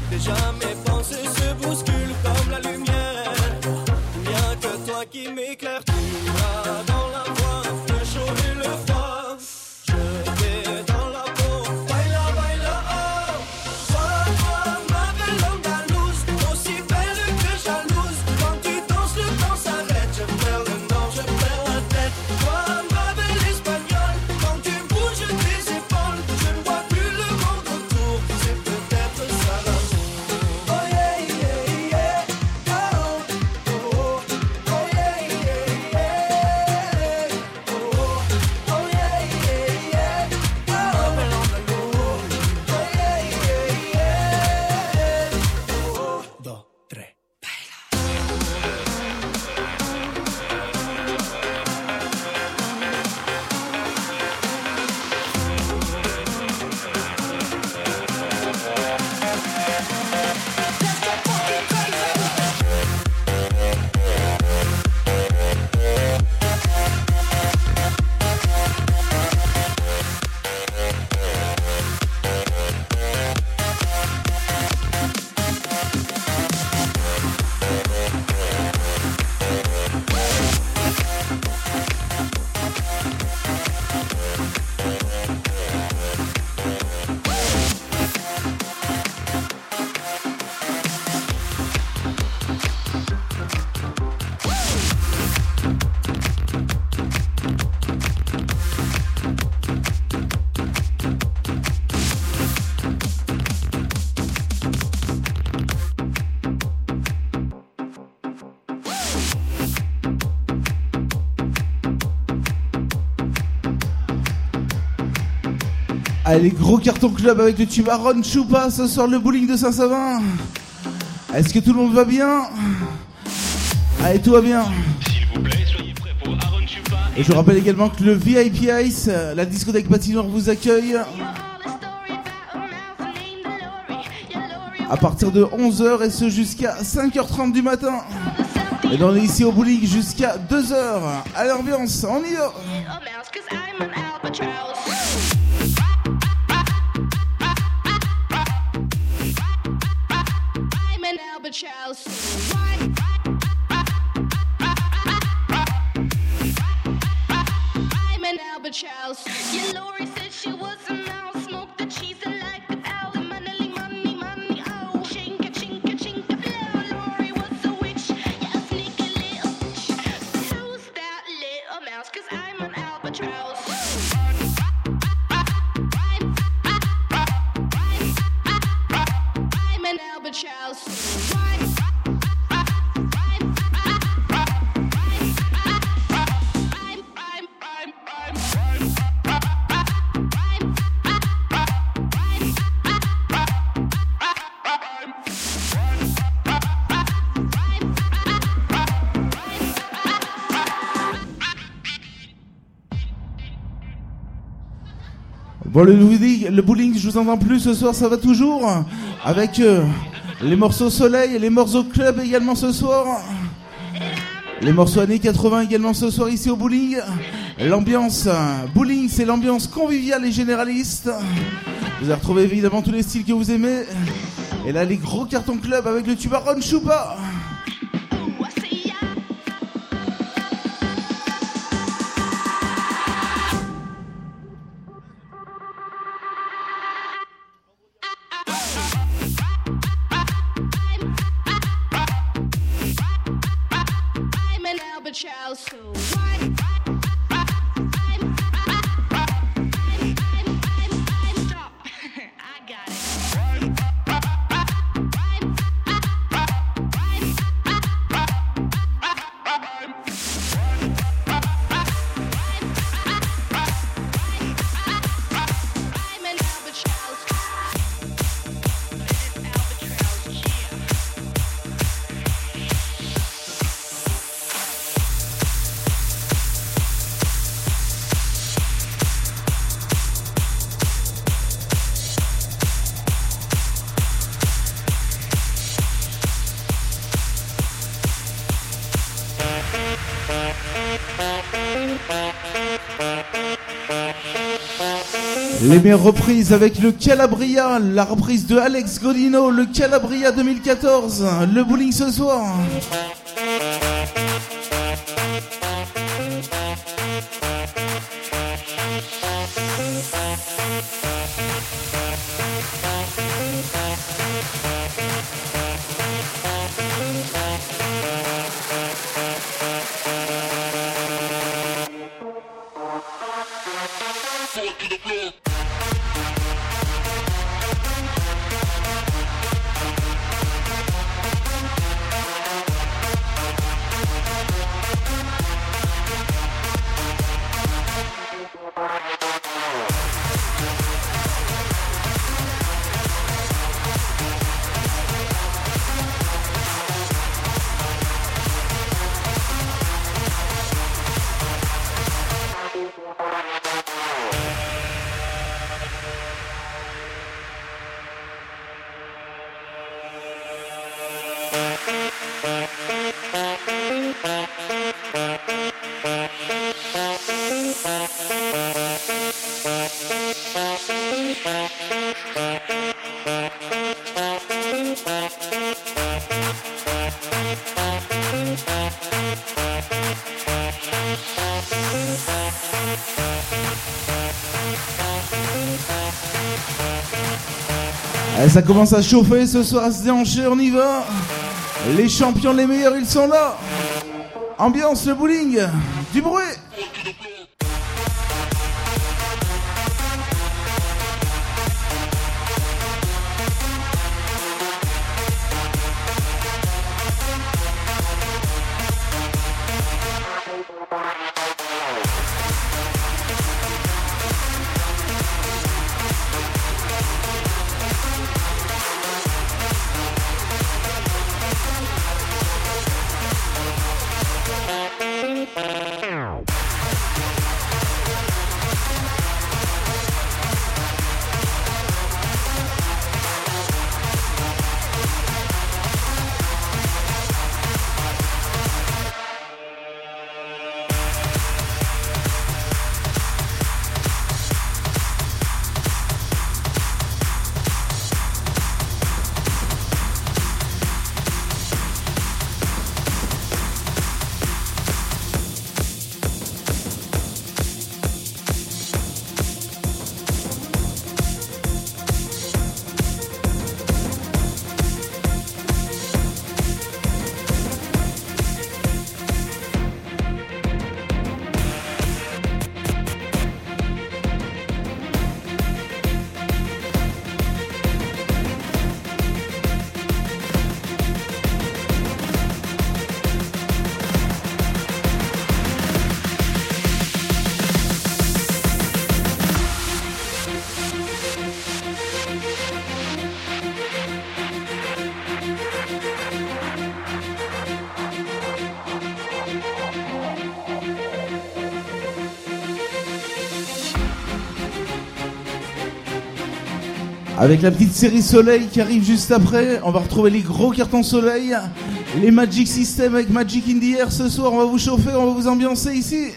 Déjà Allez, gros carton club avec le tube Aaron Choupa ce soir le bowling de Saint-Savin. Est-ce que tout le monde va bien? Allez, tout va bien. Et je vous rappelle également que le VIP Ice, la discothèque patinoire vous accueille. À partir de 11h et ce jusqu'à 5h30 du matin. Et on est ici au bowling jusqu'à 2h. À l'ambiance, on y va. Le bowling, le bowling, je vous entends plus ce soir, ça va toujours Avec euh, les morceaux soleil et les morceaux club également ce soir. Les morceaux années 80 également ce soir ici au bowling. L'ambiance bowling, c'est l'ambiance conviviale et généraliste. Vous allez retrouver évidemment tous les styles que vous aimez. Et là, les gros cartons club avec le tube Aaron Choupa. Les meilleures reprises avec le Calabria, la reprise de Alex Godino, le Calabria 2014, le bowling ce soir. Ça commence à chauffer ce soir, à se déhancher, on y va. Les champions, les meilleurs, ils sont là. Ambiance, le bowling, du bruit. Avec la petite série Soleil qui arrive juste après, on va retrouver les gros cartons Soleil, les Magic System avec Magic in the Air ce soir, on va vous chauffer, on va vous ambiancer ici.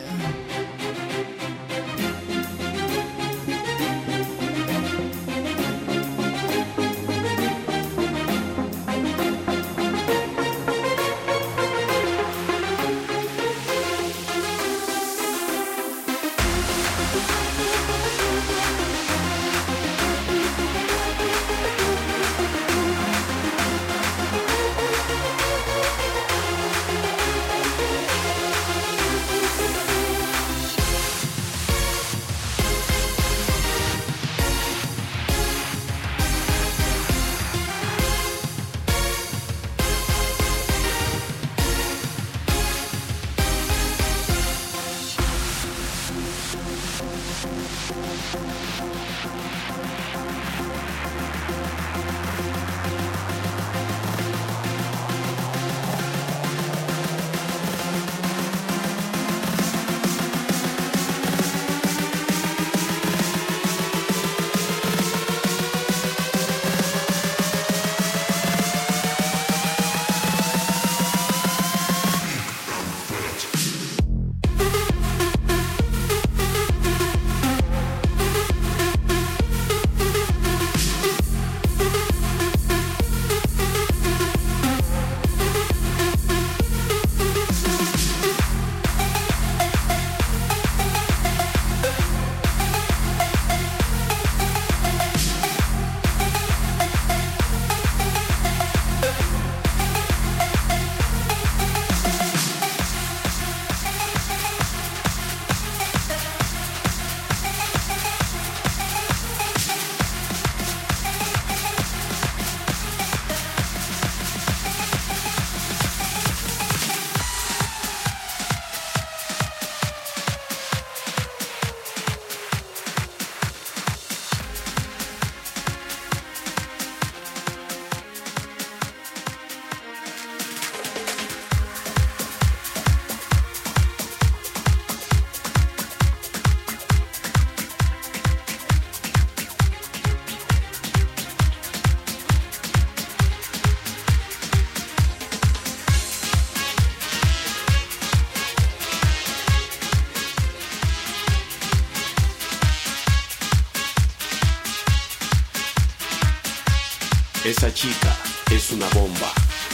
Chica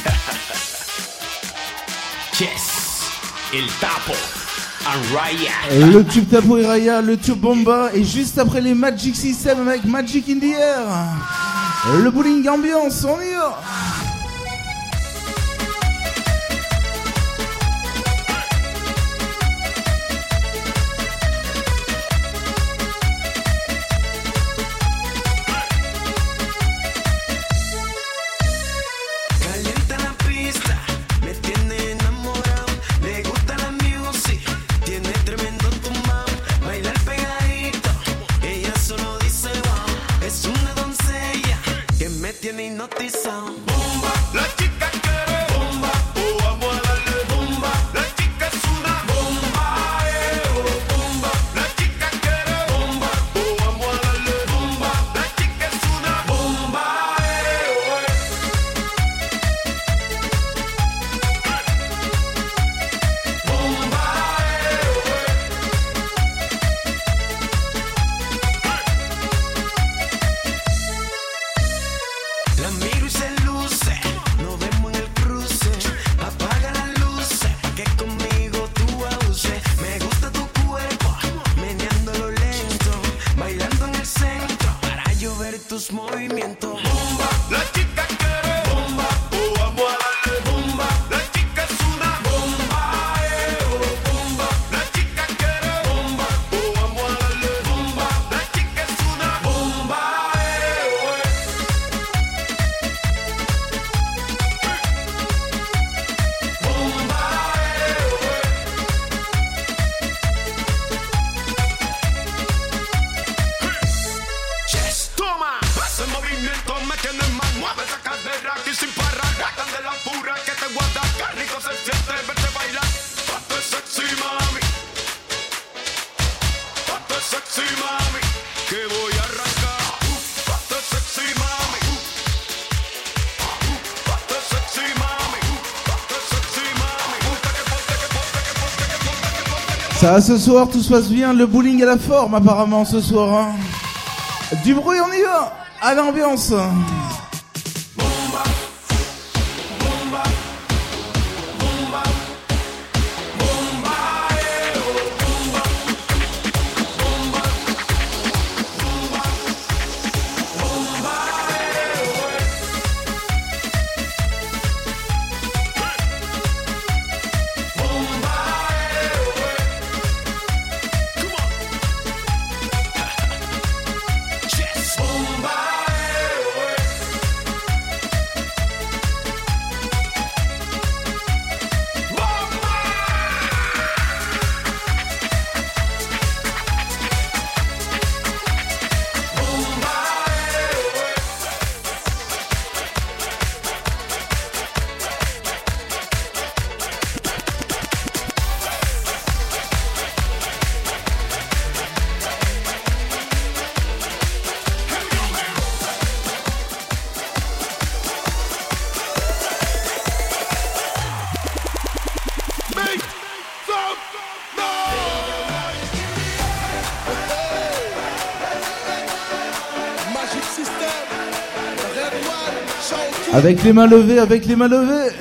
Le tube tapo et Raya, le tube bomba, et juste après les Magic System avec Magic in the Air. Le bowling ambiance, on y va! Ah, ce soir, tout se passe bien. Le bowling à la forme, apparemment, ce soir. Hein. Du bruit, on y va. À l'ambiance. Avec les mains levées, avec les mains levées.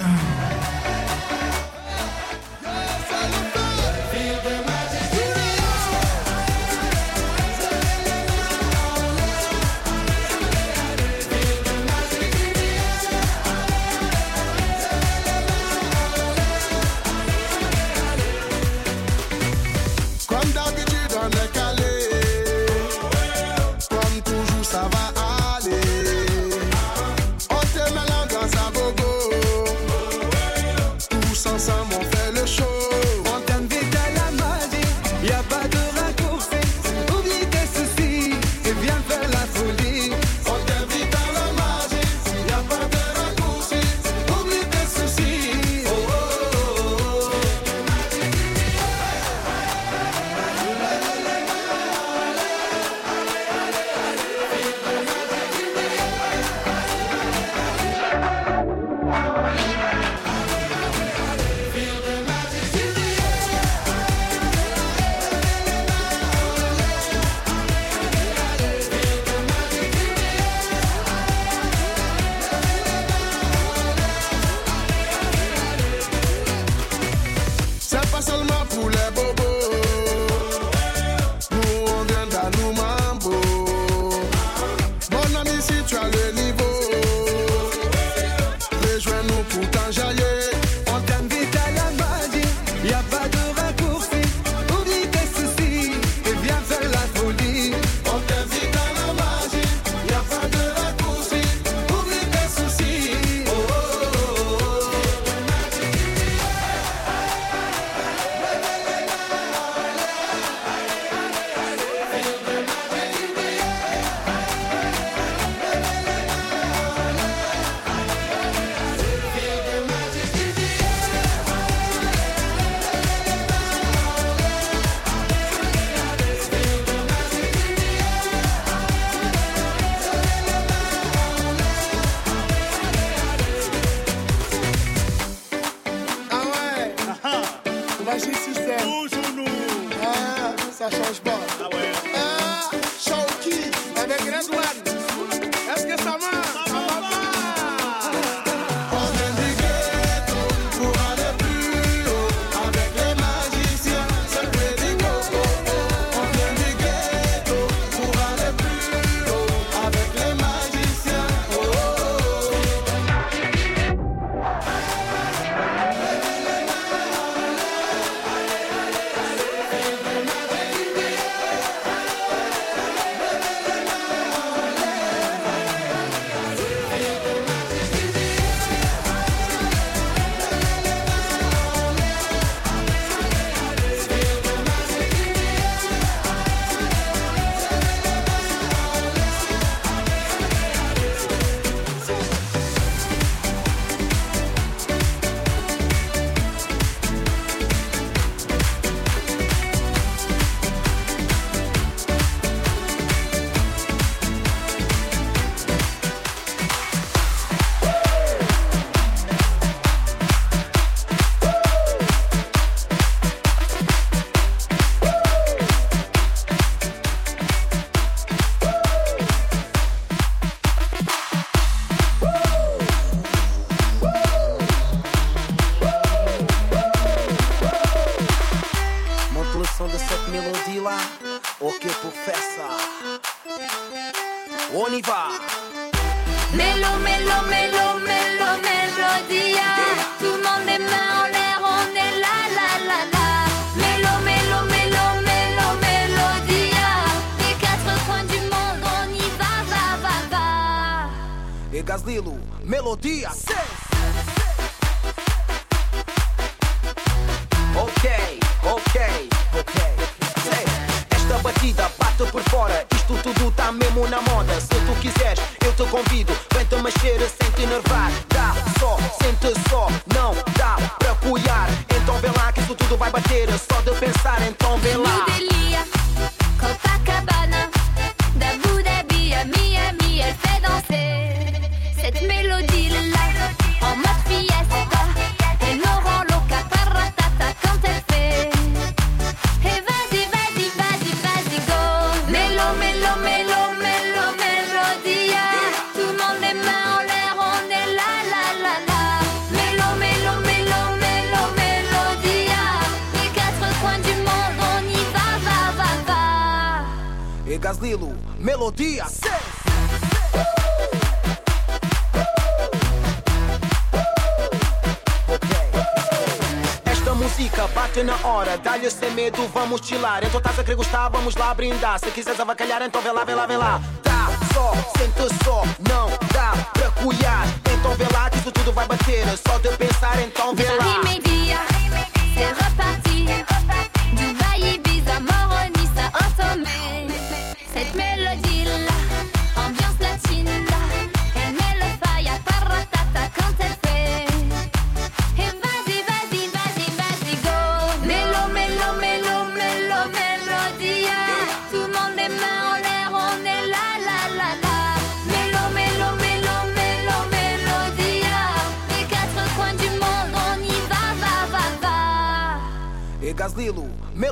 orgulho, sem medo, vamos tilar. Então tá, se que gostar, vamos lá brindar. Se quiser avacalhar, então vê lá, vem lá, vem lá. Tá só, sente só, não dá pra cuidar. Então vê lá que isso tudo vai bater. É só de eu pensar, então vê lá. Sorri.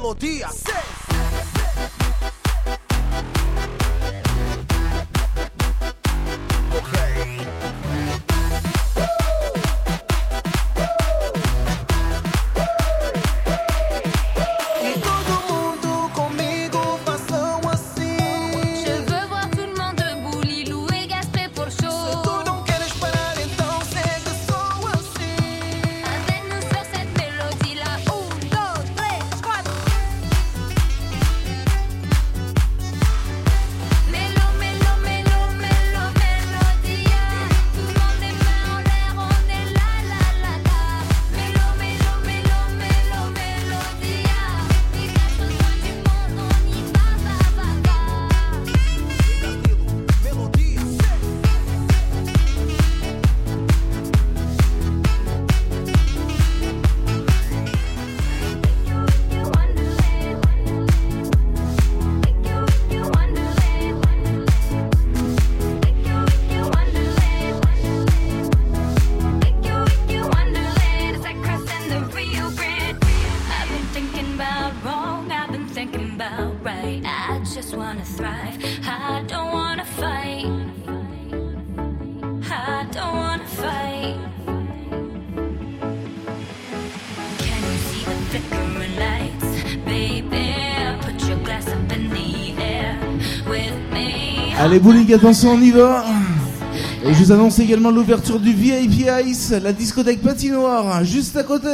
melodía Allez, bowling, attention, on y va. Et je vous annonce également l'ouverture du VIP Ice, la discothèque patinoire, juste à côté.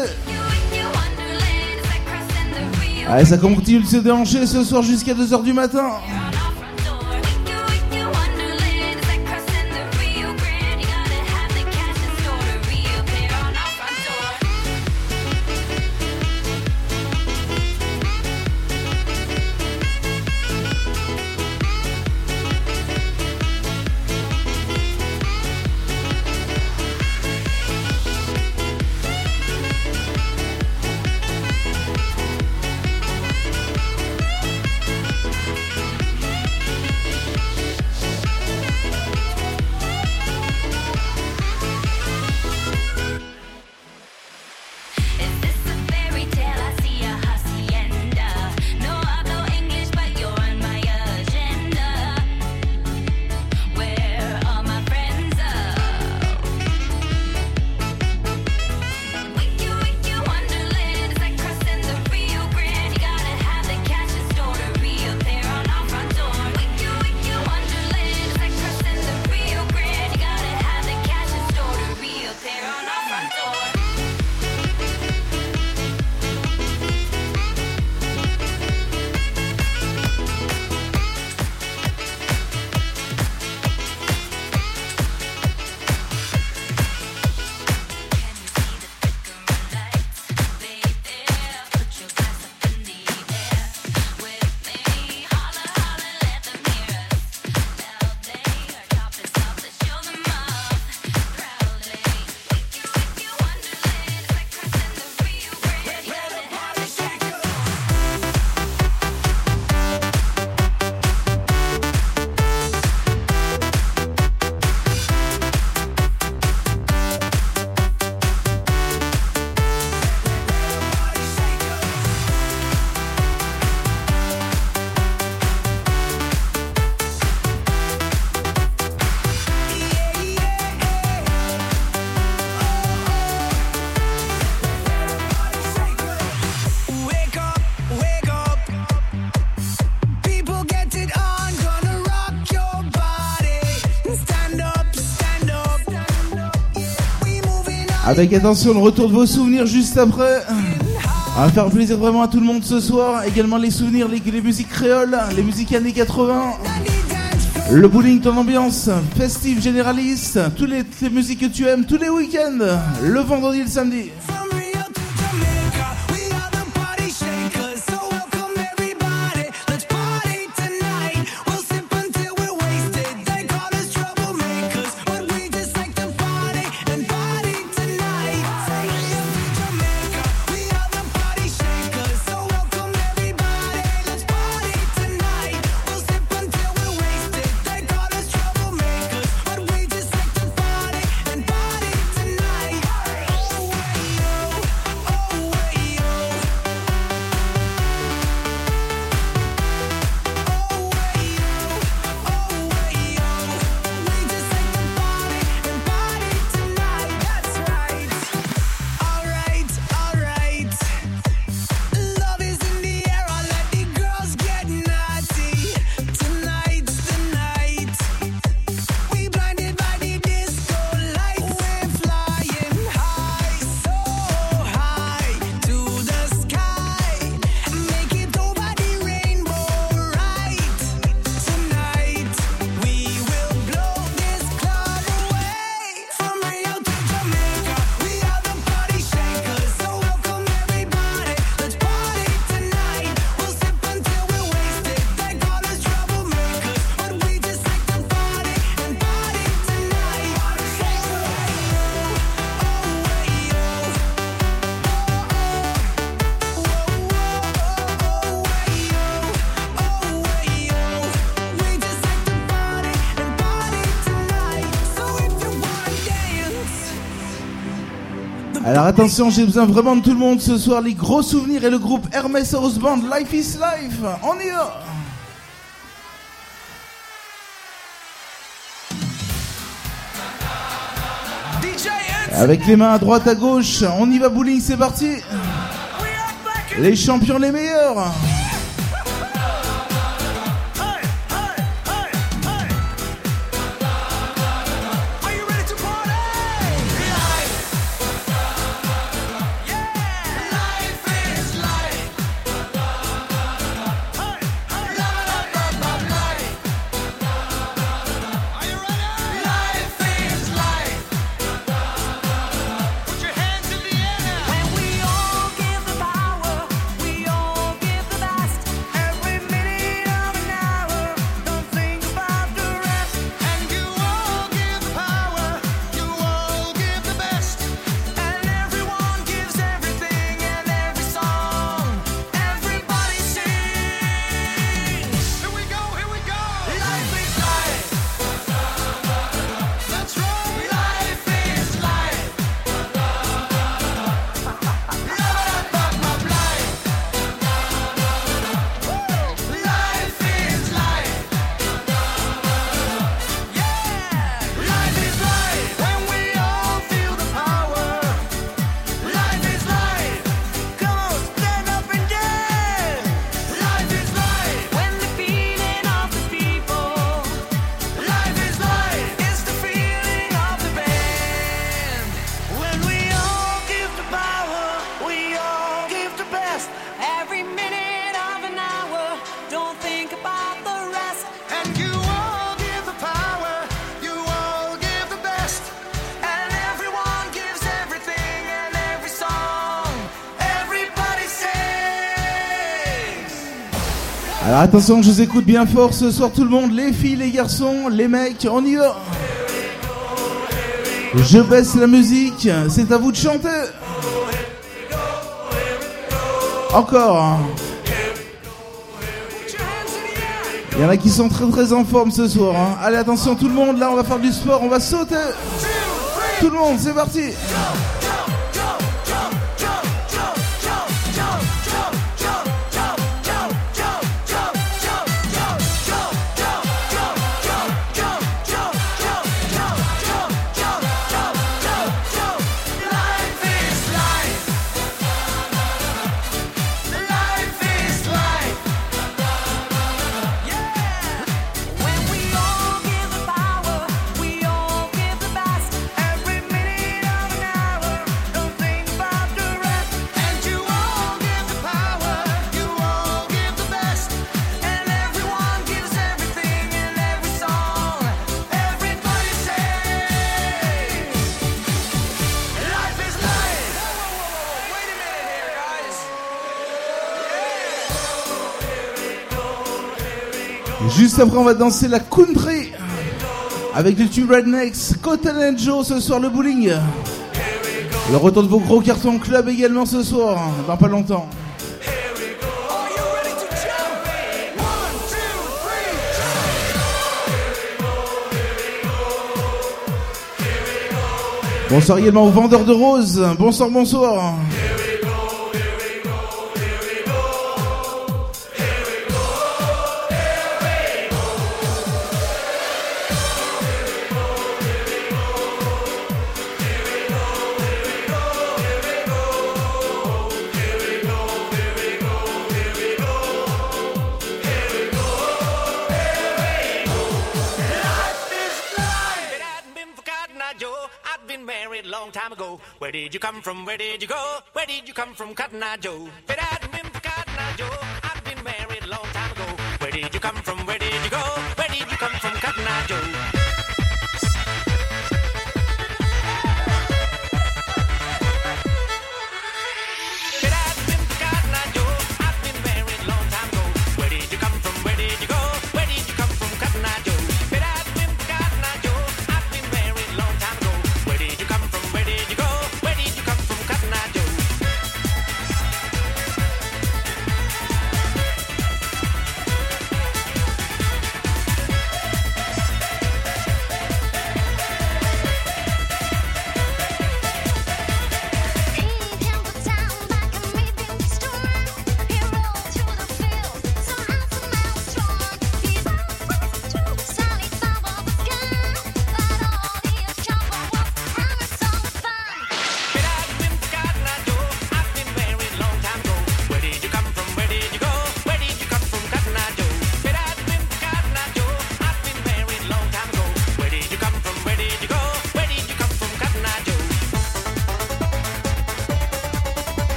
Allez, ça continue de se déhancher ce soir jusqu'à 2h du matin. Avec attention le retour de vos souvenirs juste après. On faire plaisir vraiment à tout le monde ce soir. Également les souvenirs, les, musiques créoles, les musiques années 80. Le bowling, ton ambiance, festive généraliste, toutes les, les musiques que tu aimes tous les week-ends, le vendredi et le samedi. Attention, j'ai besoin vraiment de tout le monde ce soir. Les gros souvenirs et le groupe Hermès House Band, Life is Life. On y va Avec les mains à droite à gauche, on y va bowling, c'est parti. Les champions les meilleurs. Attention, je vous écoute bien fort ce soir tout le monde, les filles, les garçons, les mecs, on y va. Je baisse la musique, c'est à vous de chanter. Encore. Il y en a qui sont très très en forme ce soir. hein. Allez attention tout le monde, là on va faire du sport, on va sauter. Tout le monde, c'est parti. Après, on va danser la country avec du tube Rednecks, Cotton Joe ce soir, le bowling. Le retour de vos gros cartons club également ce soir, dans pas longtemps. Bonsoir également aux vendeurs de roses. Bonsoir, bonsoir. from Cotton Eye Joe.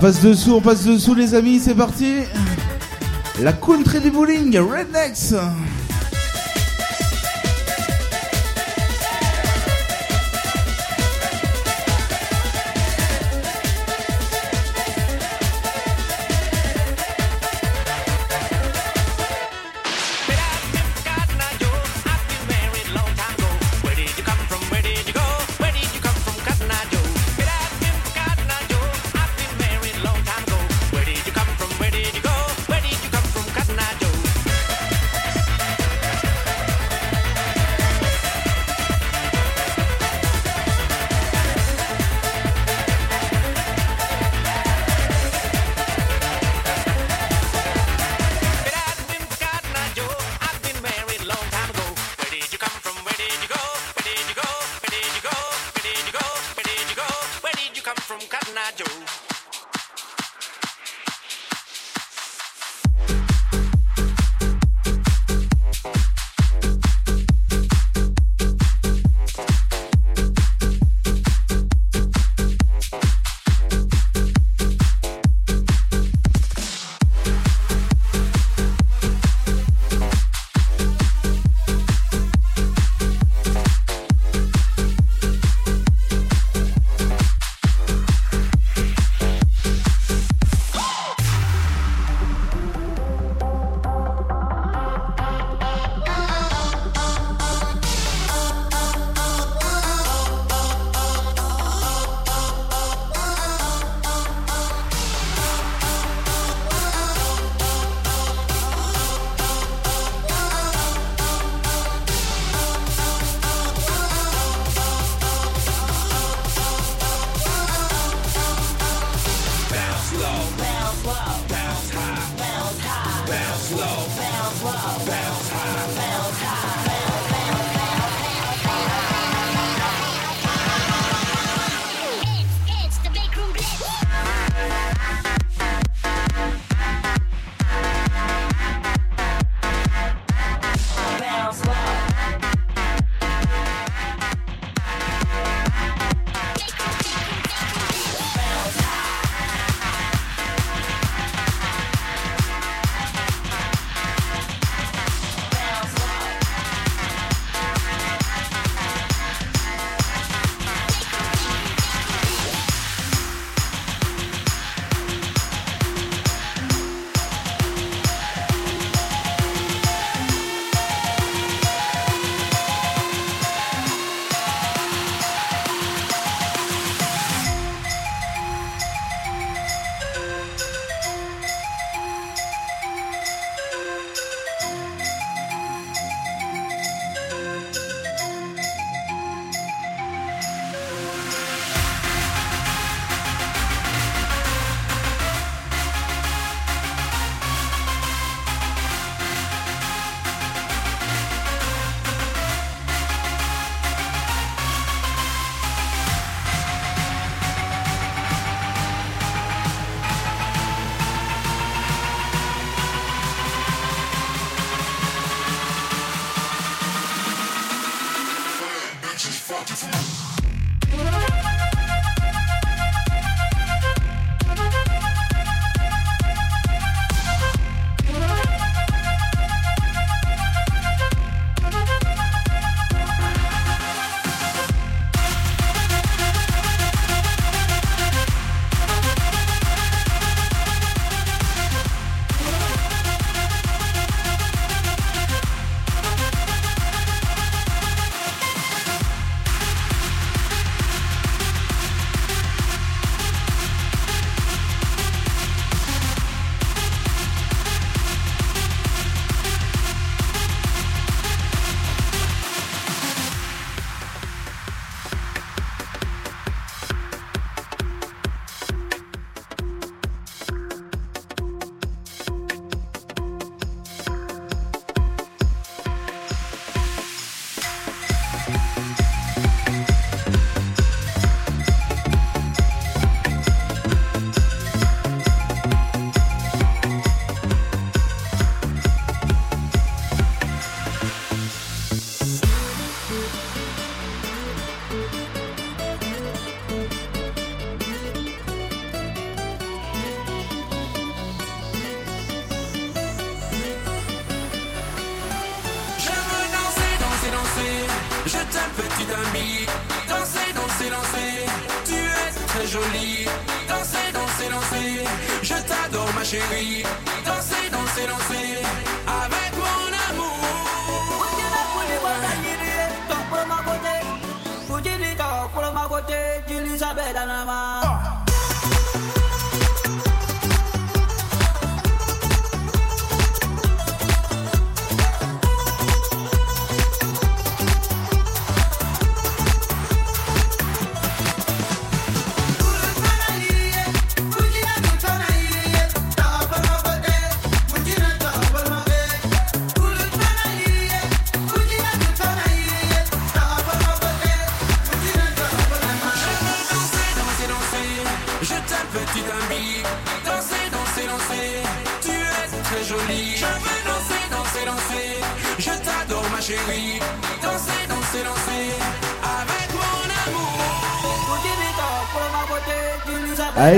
passe dessous, on passe dessous les amis, c'est parti. La country du bowling, Rednecks.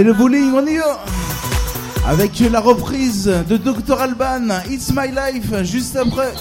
et le bowling, on y va Avec la reprise de Dr Alban, It's My Life, juste après.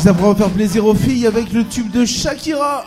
ça pourra faire plaisir aux filles avec le tube de Shakira.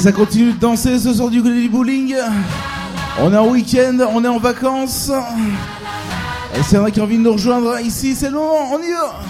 Et ça continue de danser ce soir du côté bowling. On est en week-end, on est en vacances. Et s'il y en a qui ont envie de nous rejoindre ici, c'est le moment, on y va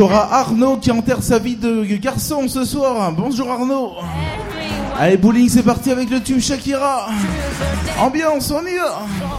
aura Arnaud qui enterre sa vie de garçon ce soir. Bonjour Arnaud. Allez, bowling, c'est parti avec le tube Shakira. Ambiance, on y va.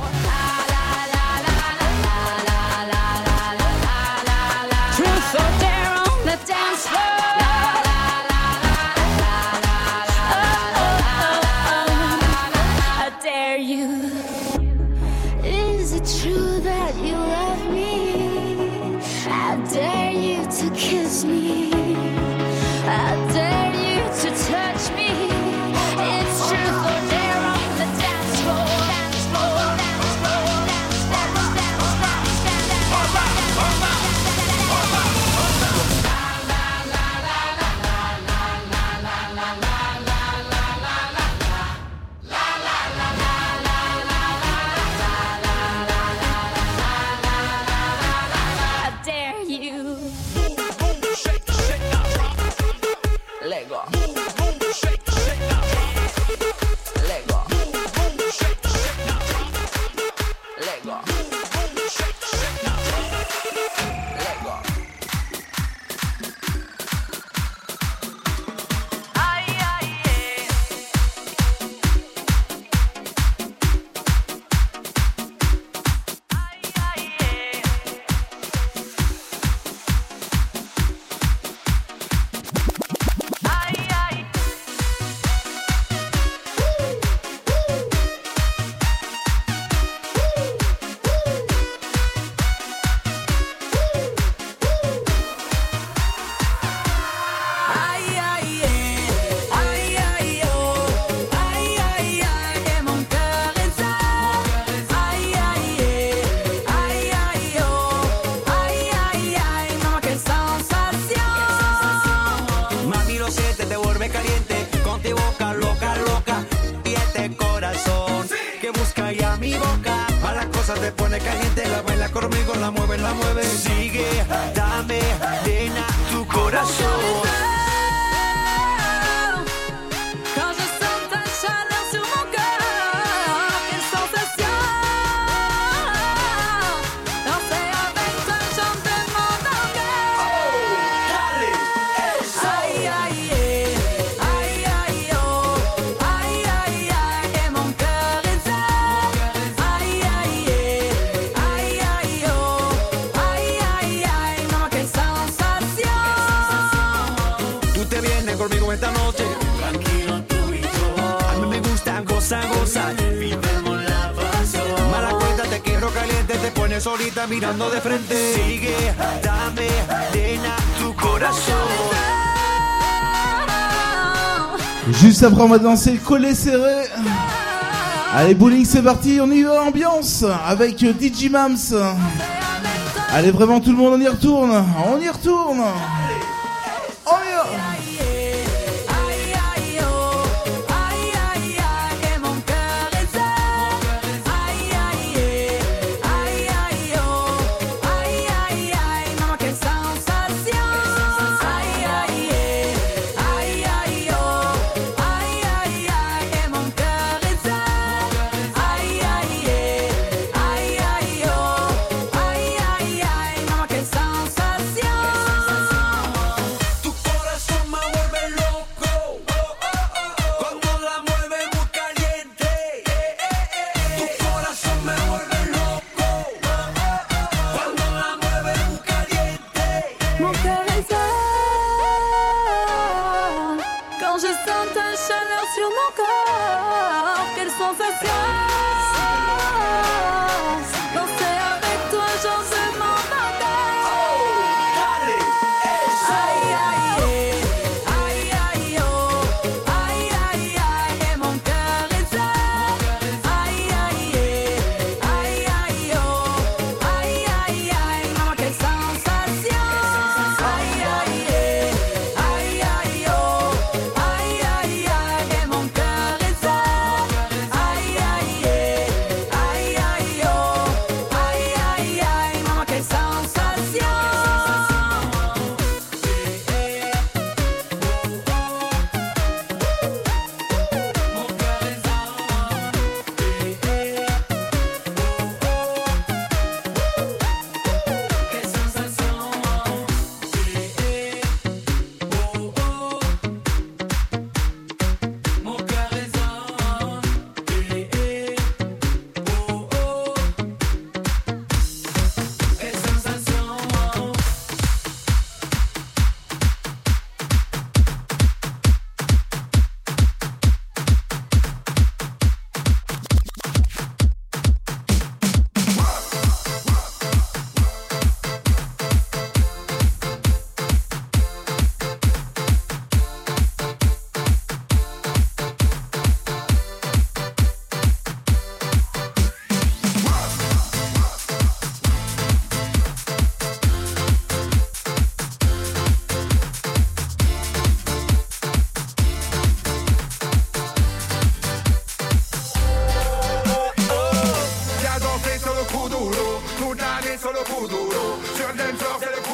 après on va danser le collet serré. Allez, bowling, c'est parti, on y va, ambiance, avec DJ Mams. Allez, vraiment, tout le monde, on y retourne, on y retourne.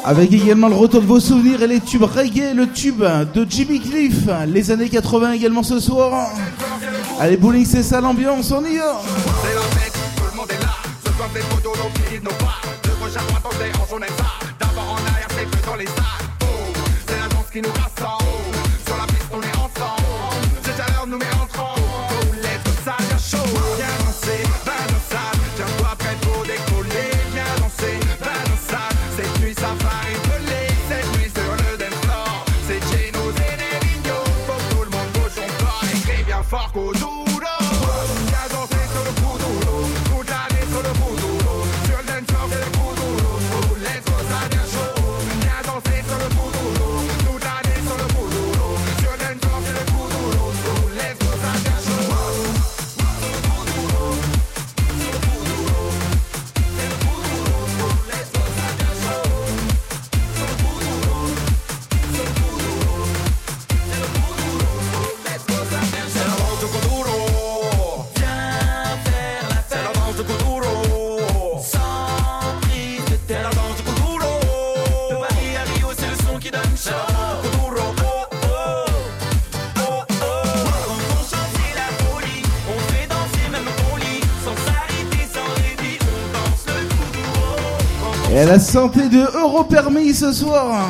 Avec également le retour de vos souvenirs et les tubes reggae, le tube de Jimmy Cliff, les années 80 également ce soir. Allez, bowling, c'est ça l'ambiance, on y va! La santé de Europermis ce soir.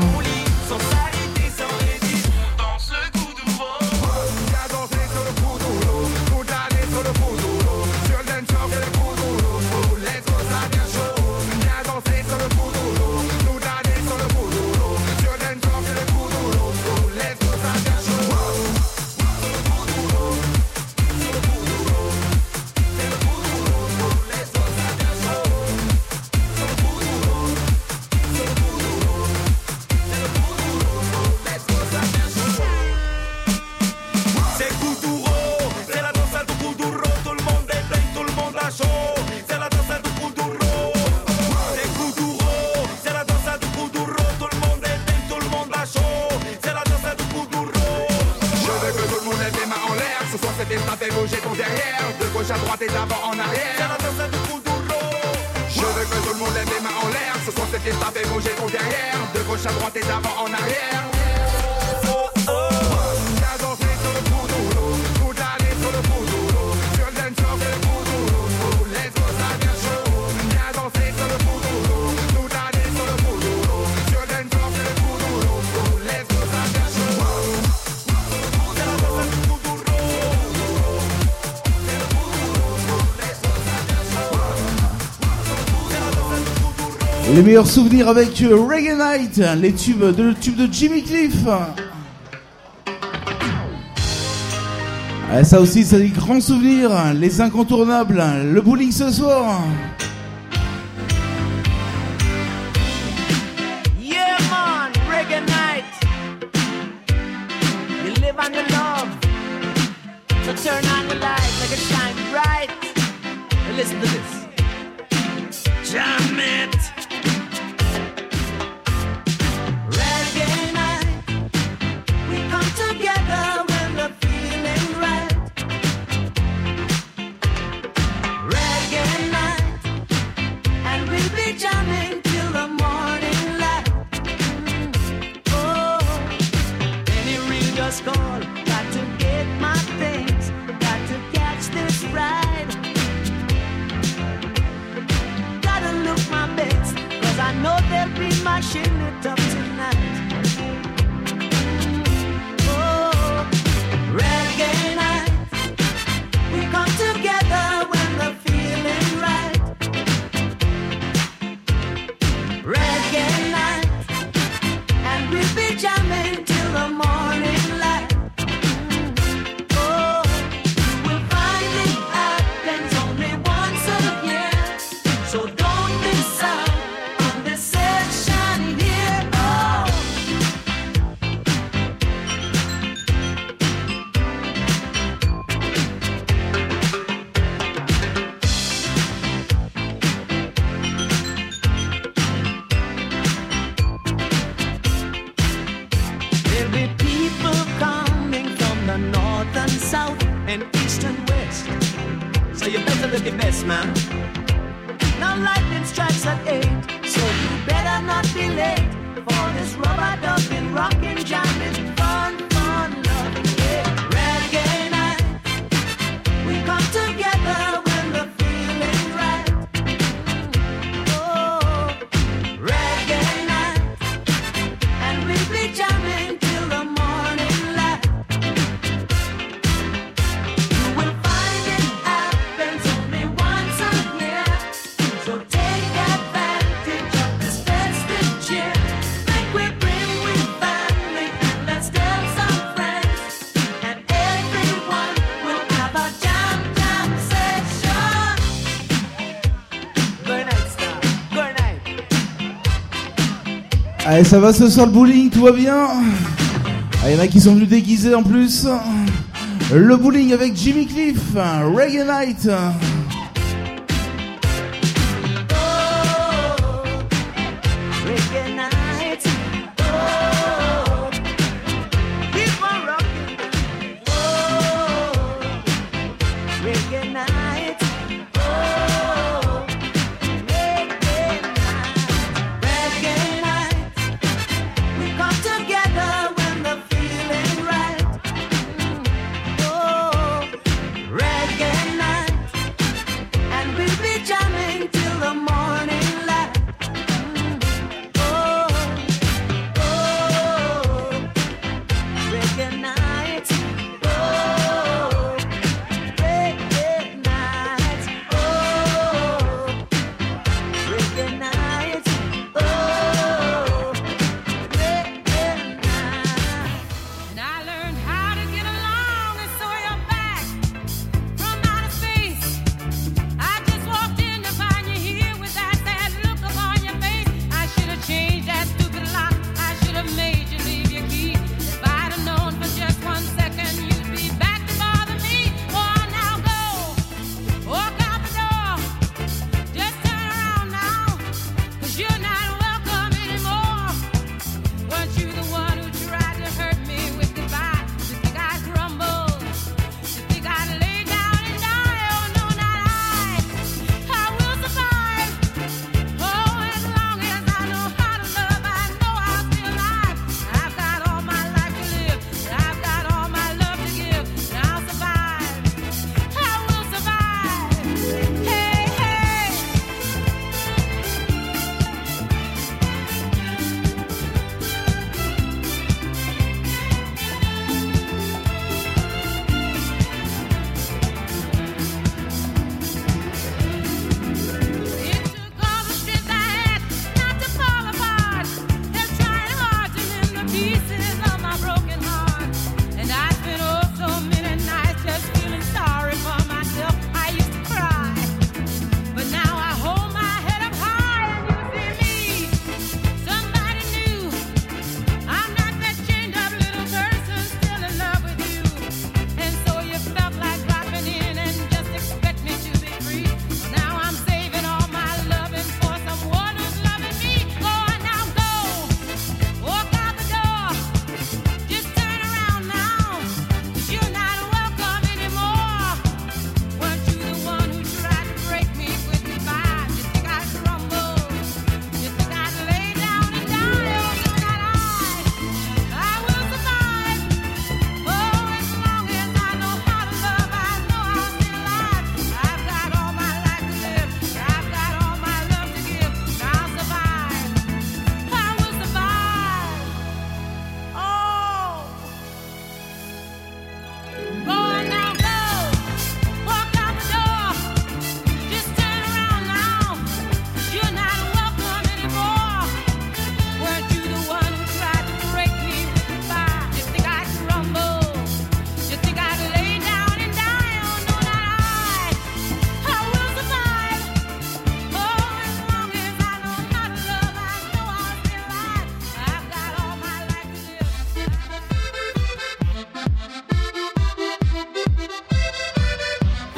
Les meilleurs souvenirs avec euh, Reggae Night, hein, les tubes de, tube de Jimmy Cliff. Ah, ça aussi, c'est des grands souvenirs, hein, les incontournables, hein, le bowling ce soir. Allez, ça va ce soir le bowling, tout va bien? Ah, Il y en a qui sont venus déguisés en plus. Le bowling avec Jimmy Cliff, Reggae Night.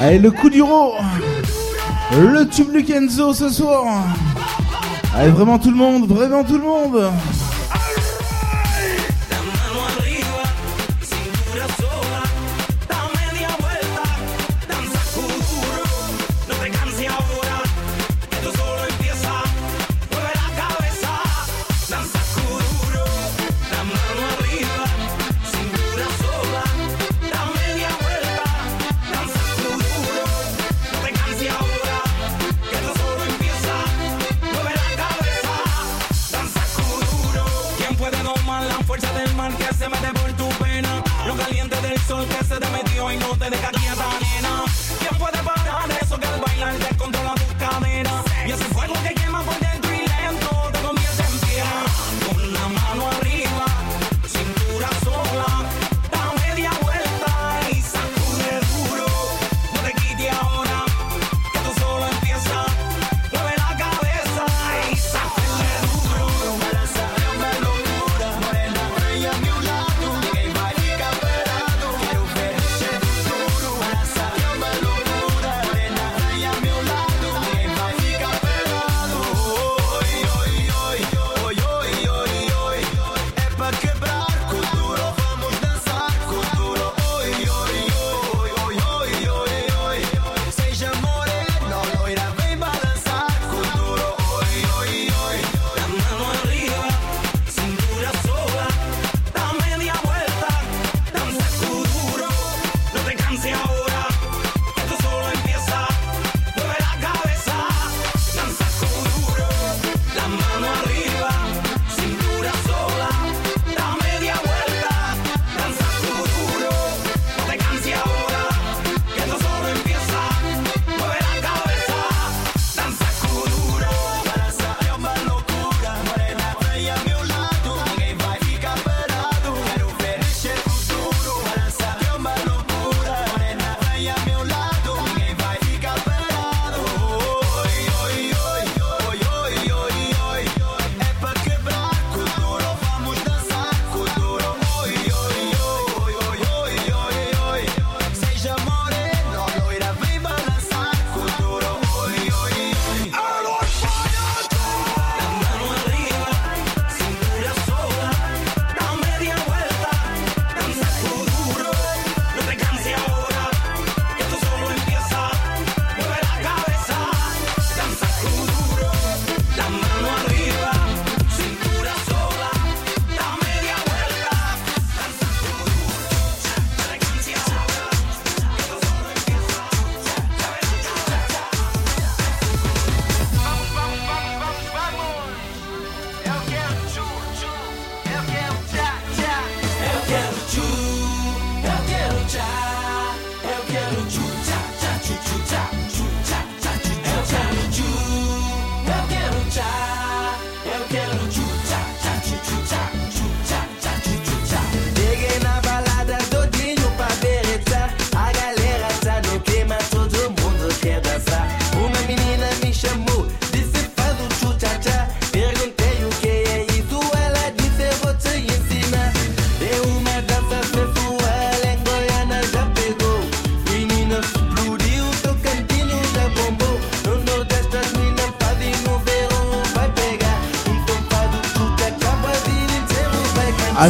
Allez, le coup du d'uro. Le tube Lukenzo ce soir. Allez, vraiment tout le monde, vraiment tout le monde.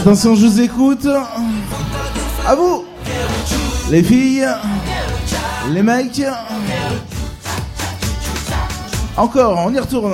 Attention, je vous écoute. À vous, les filles, les mecs. Encore, on y retourne.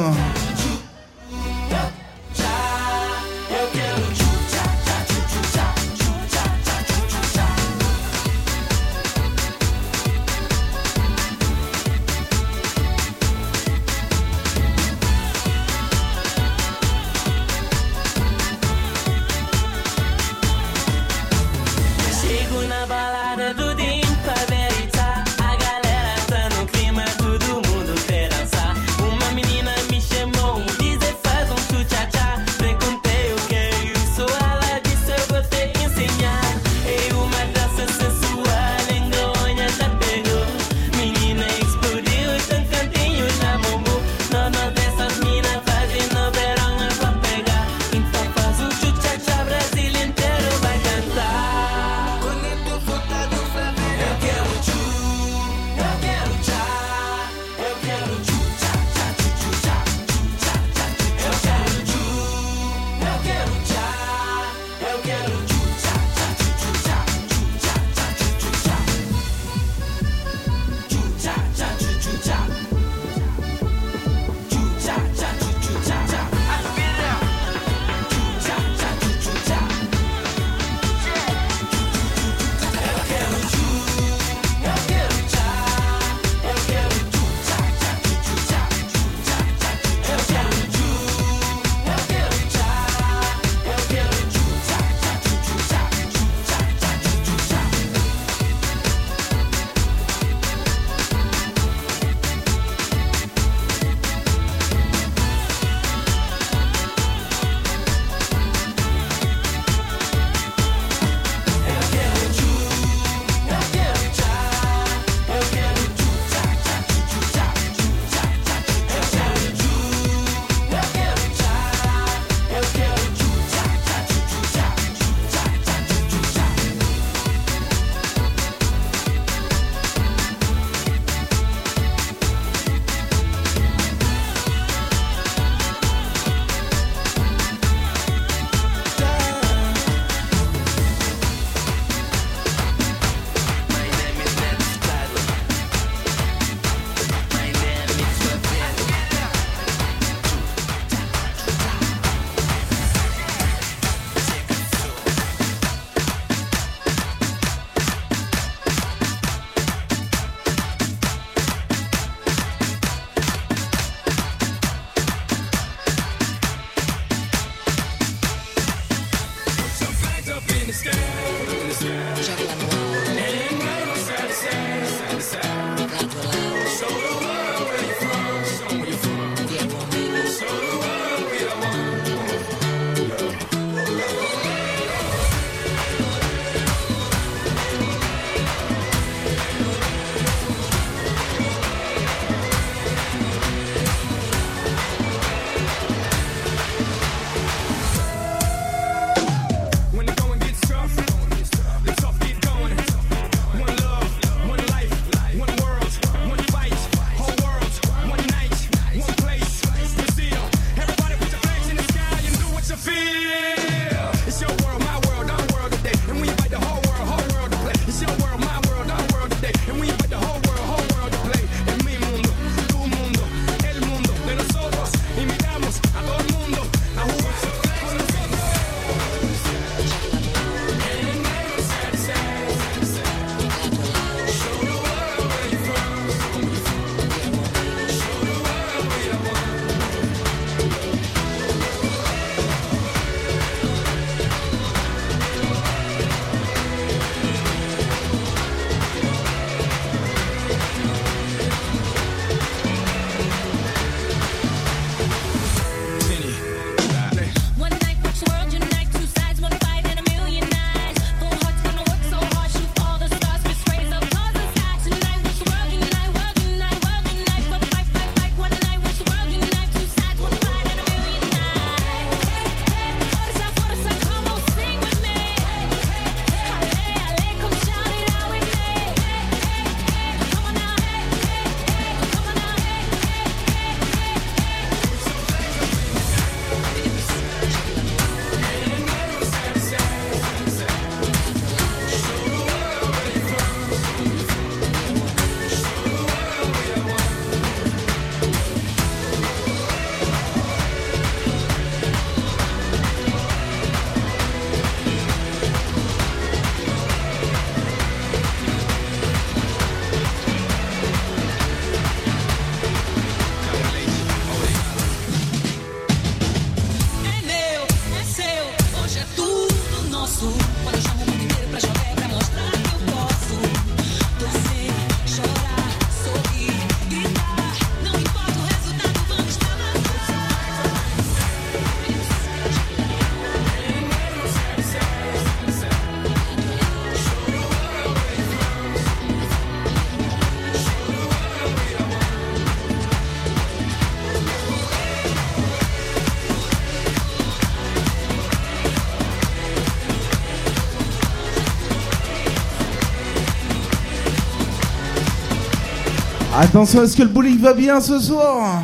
Attention, est-ce que le bowling va bien ce soir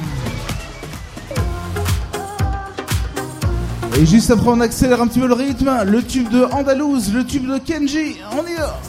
Et juste après, on accélère un petit peu le rythme. Le tube de Andalouse, le tube de Kenji. On y va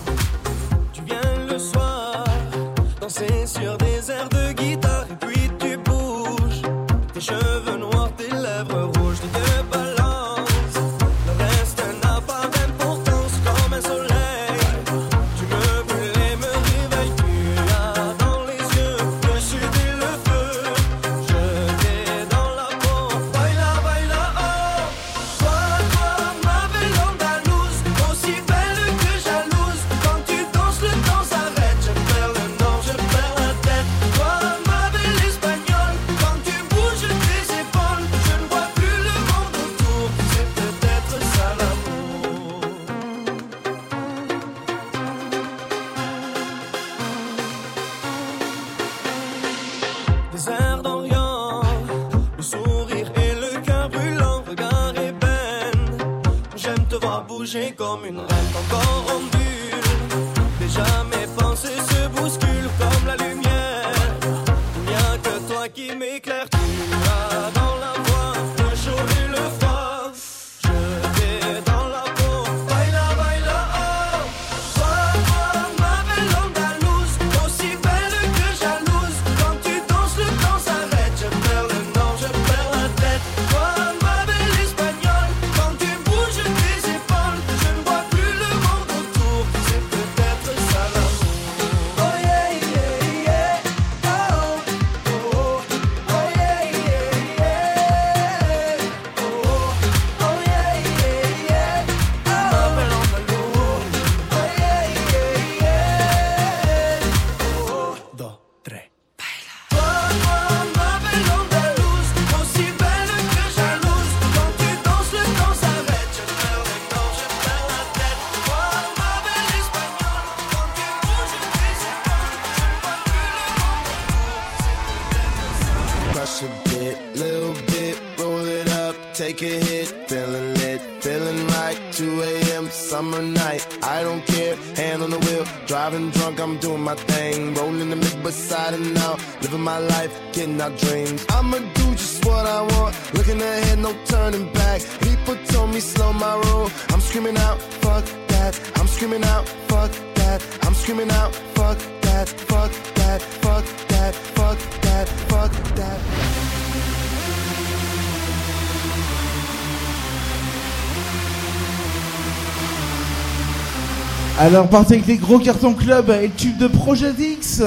partait avec les gros cartons club et le tube de Projet X.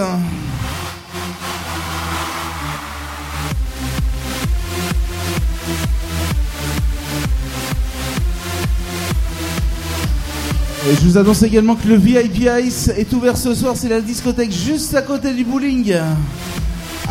Et je vous annonce également que le VIP Ice est ouvert ce soir, c'est la discothèque juste à côté du bowling.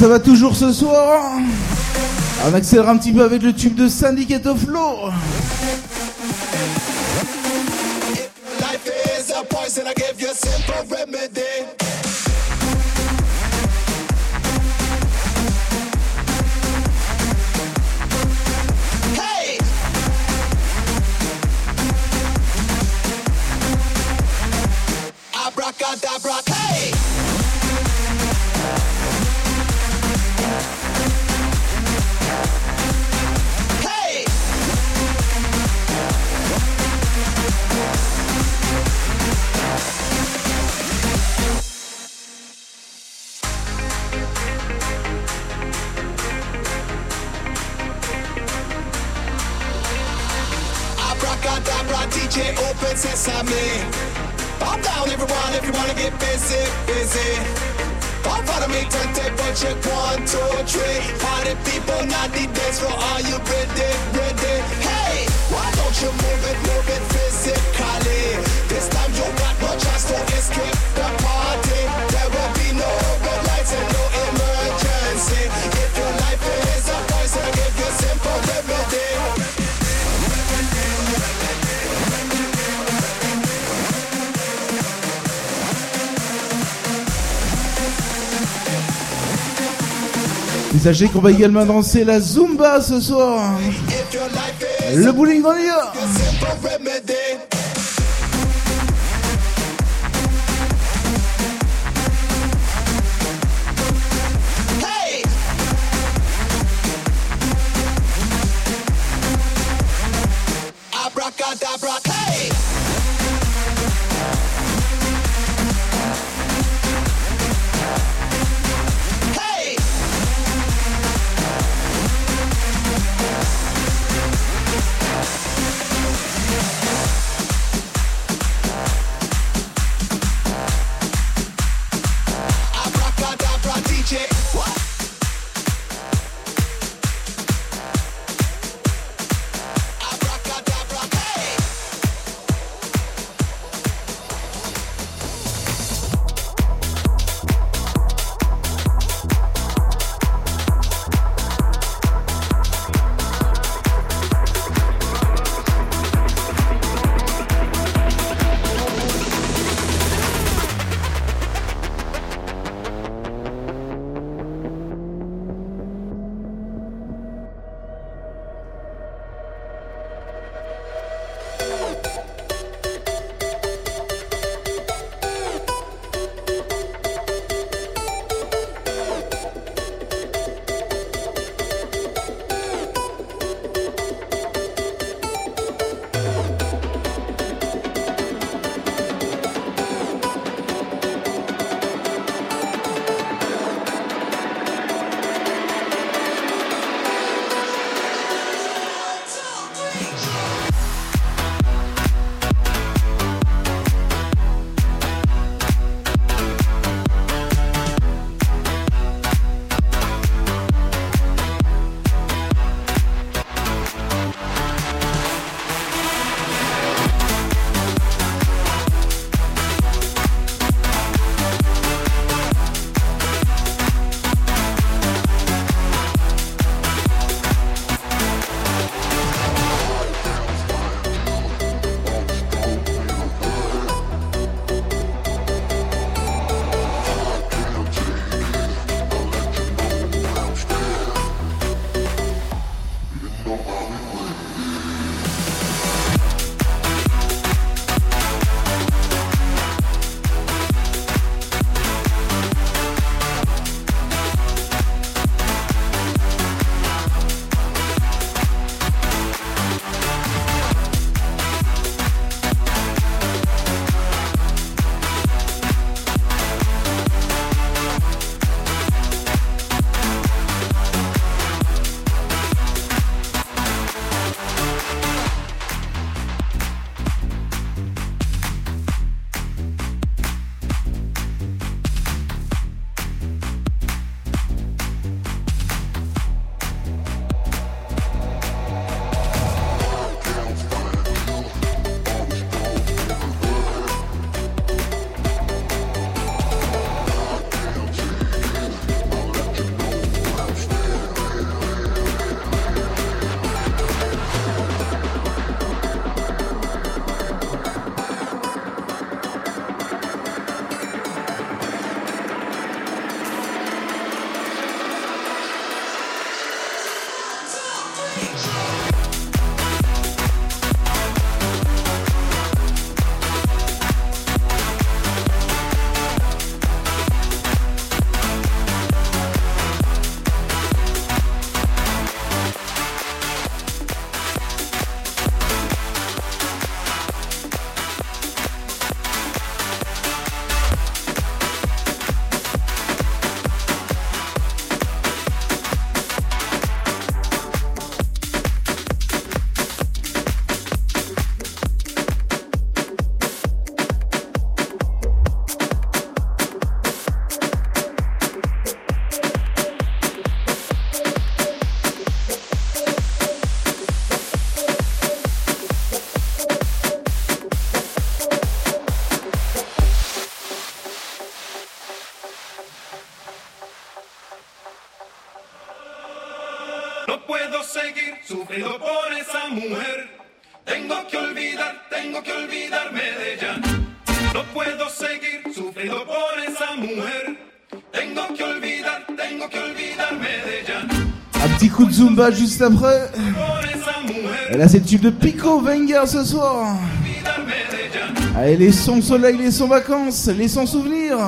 ça va toujours ce soir. On accélère un petit peu avec le tube de Syndicate of Law. Sachez qu'on va également danser la Zumba ce soir. Le bowling dans les gars. juste après. Et là, c'est tube de Pico Wenger ce soir. Allez, les sons soleil, les sons vacances, les sons souvenirs.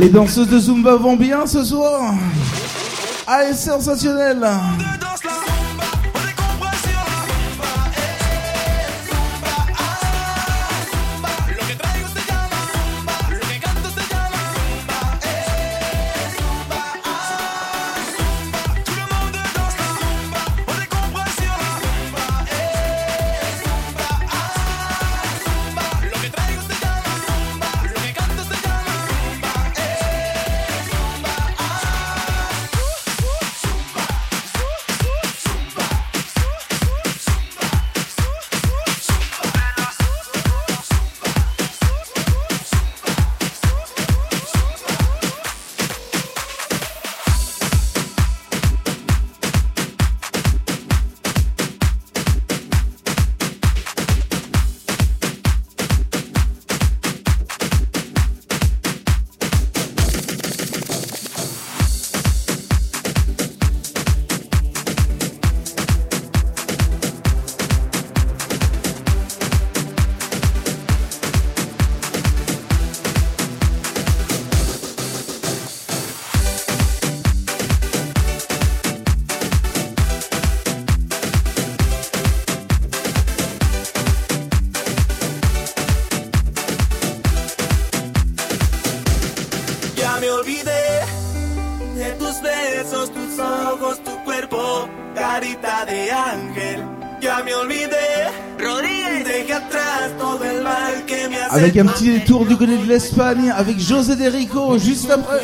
Les danseuses de Zumba vont bien ce soir. Ah Allez, sensationnel. avec un petit détour du côté de l'Espagne avec José De Rico juste après.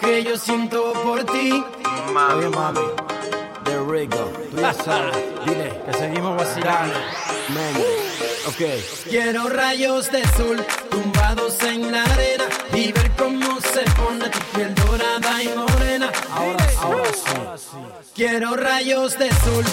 que yo siento por ti. Mami, Oye, mami, de Rigo, tú ya sabes. Dile que seguimos vacilando. Okay. Quiero rayos de sol tumbados en la arena y ver cómo se pone tu piel dorada y morena. Ahora sí. Quiero rayos de sol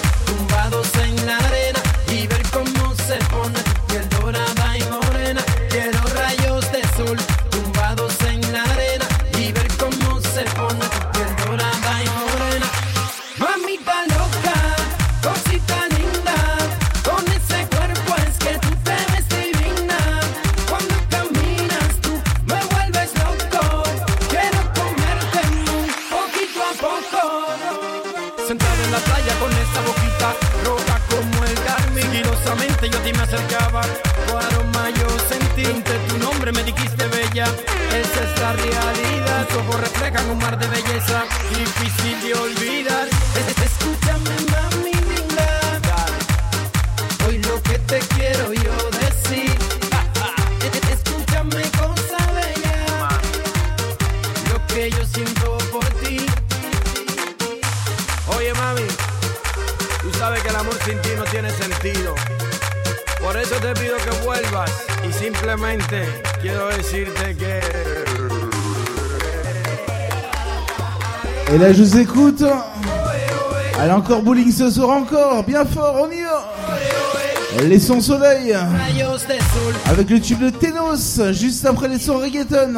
se sort encore, bien fort, on y va. Les sons soleil Avec le tube de Tenos, juste après les sons reggaeton.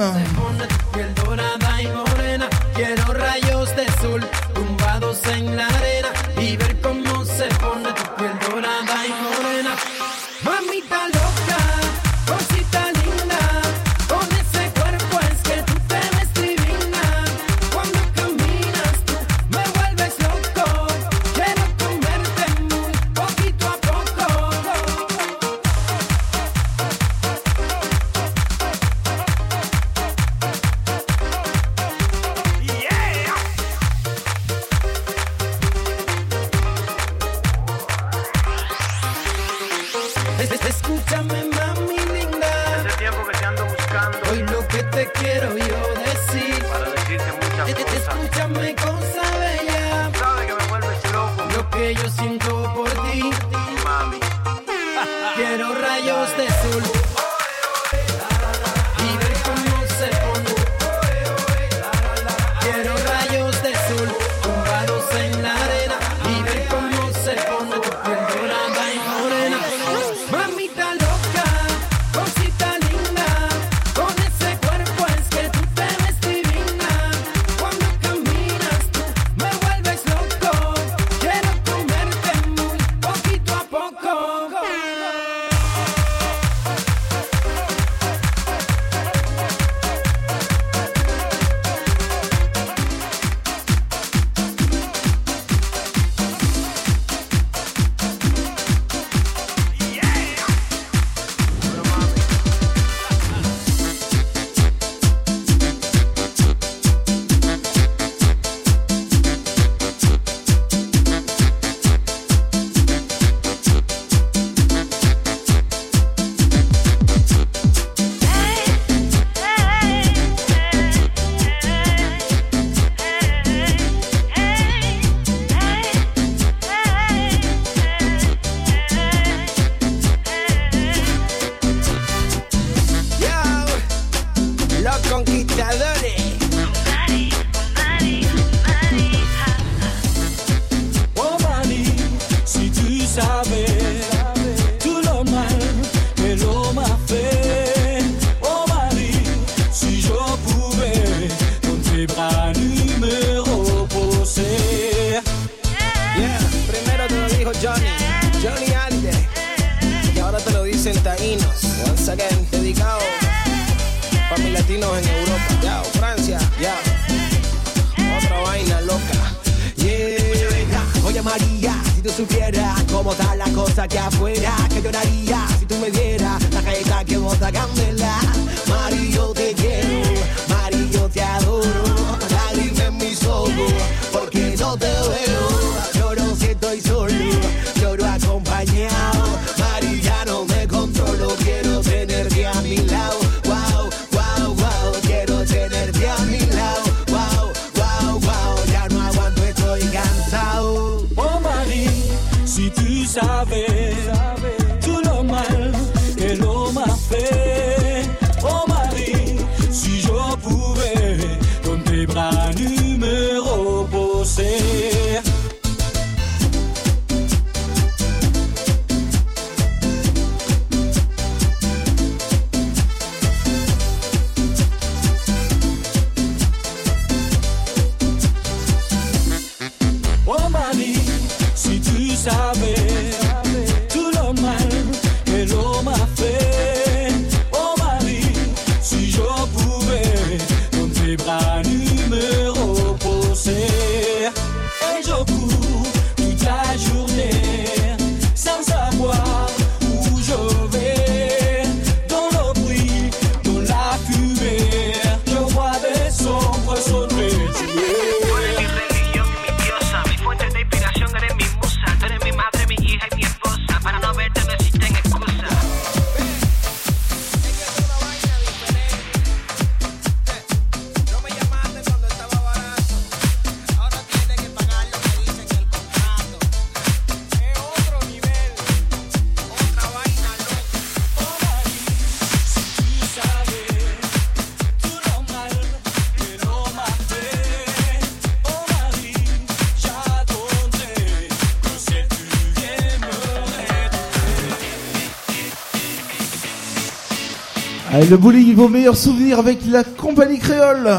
Le bowling, vos meilleurs souvenirs avec la compagnie créole.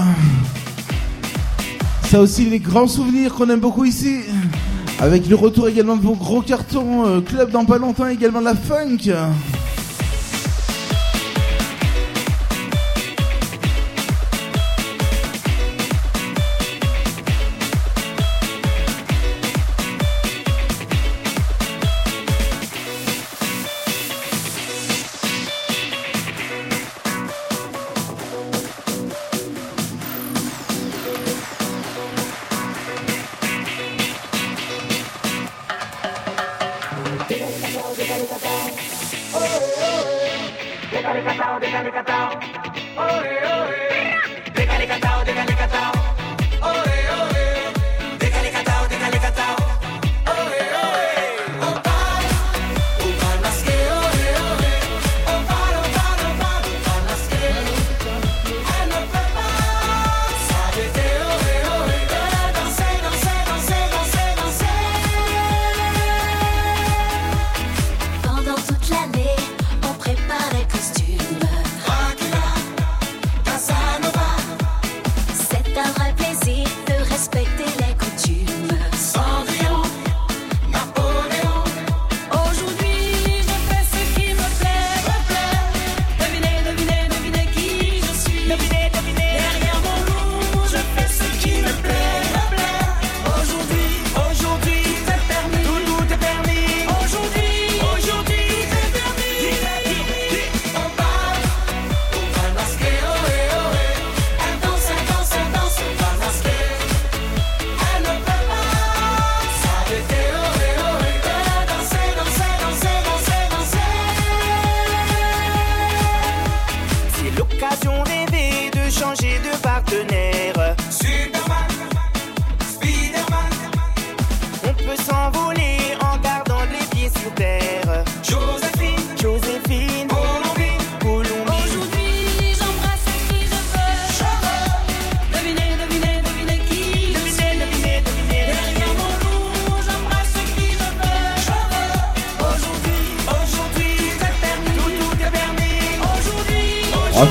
Ça aussi, les grands souvenirs qu'on aime beaucoup ici. Avec le retour également de vos gros cartons, euh, club dans pas longtemps, également de la funk.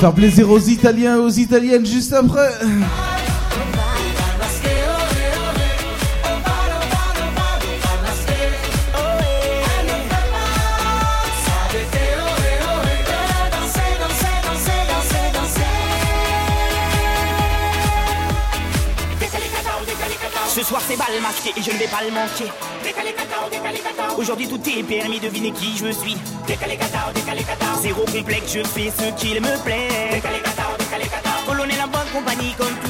faire plaisir aux Italiens et aux Italiennes juste après. Ce soir c'est bal masqué et je ne vais pas le manquer. Aujourd'hui tout est permis, devinez qui je suis. Décalé catao, décalé catao. Zéro complexe, je fais ce qu'il me plaît. Décalé catao, décalé catao. Colonel en bonne compagnie comme tout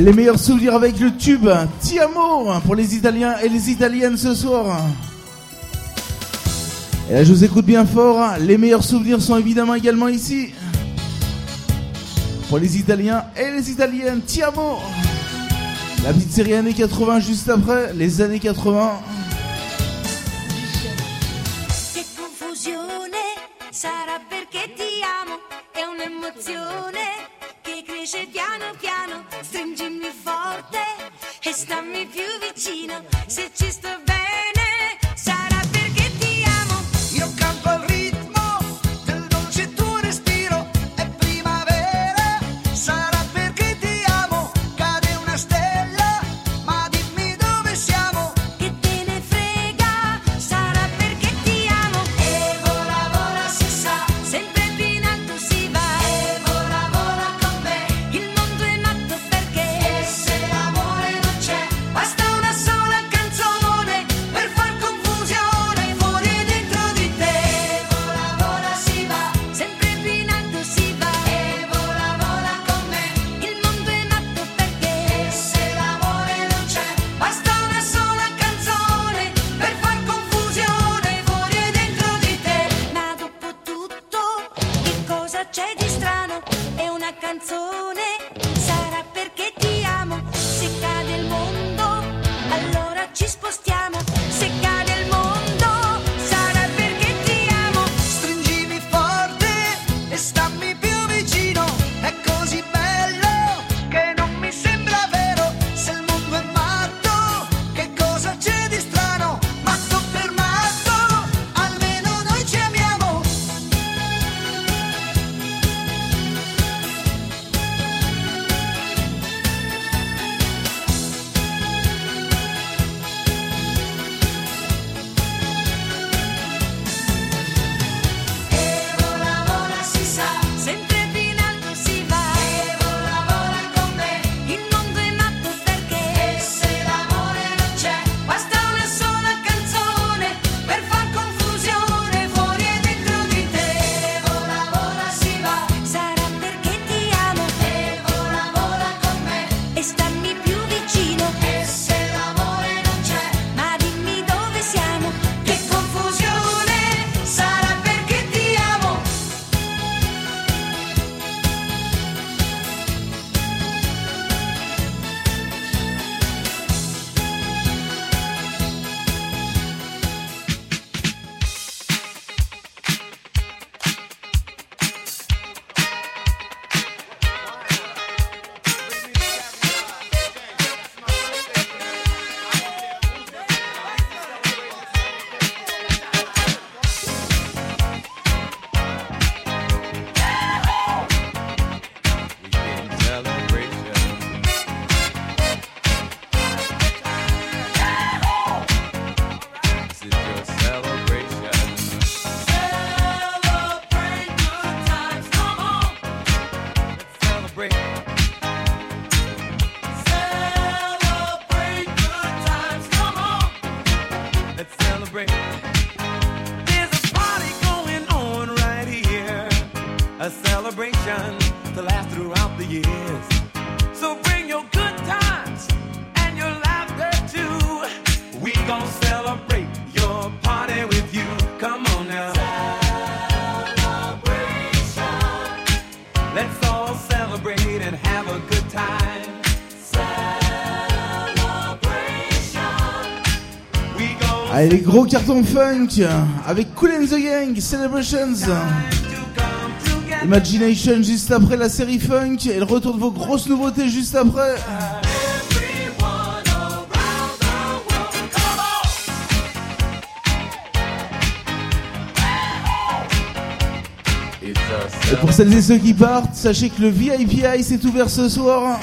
Les meilleurs souvenirs avec le tube Tiamo pour les Italiens et les Italiennes ce soir. Et là, je vous écoute bien fort. Les meilleurs souvenirs sont évidemment également ici. Pour les Italiens et les Italiennes, Tiamo. La petite série années 80 juste après, les années 80. Gros carton funk avec Cool and the Gang, Celebrations. Imagination juste après la série funk et le retour de vos grosses nouveautés juste après. Et pour celles et ceux qui partent, sachez que le VIPI s'est ouvert ce soir.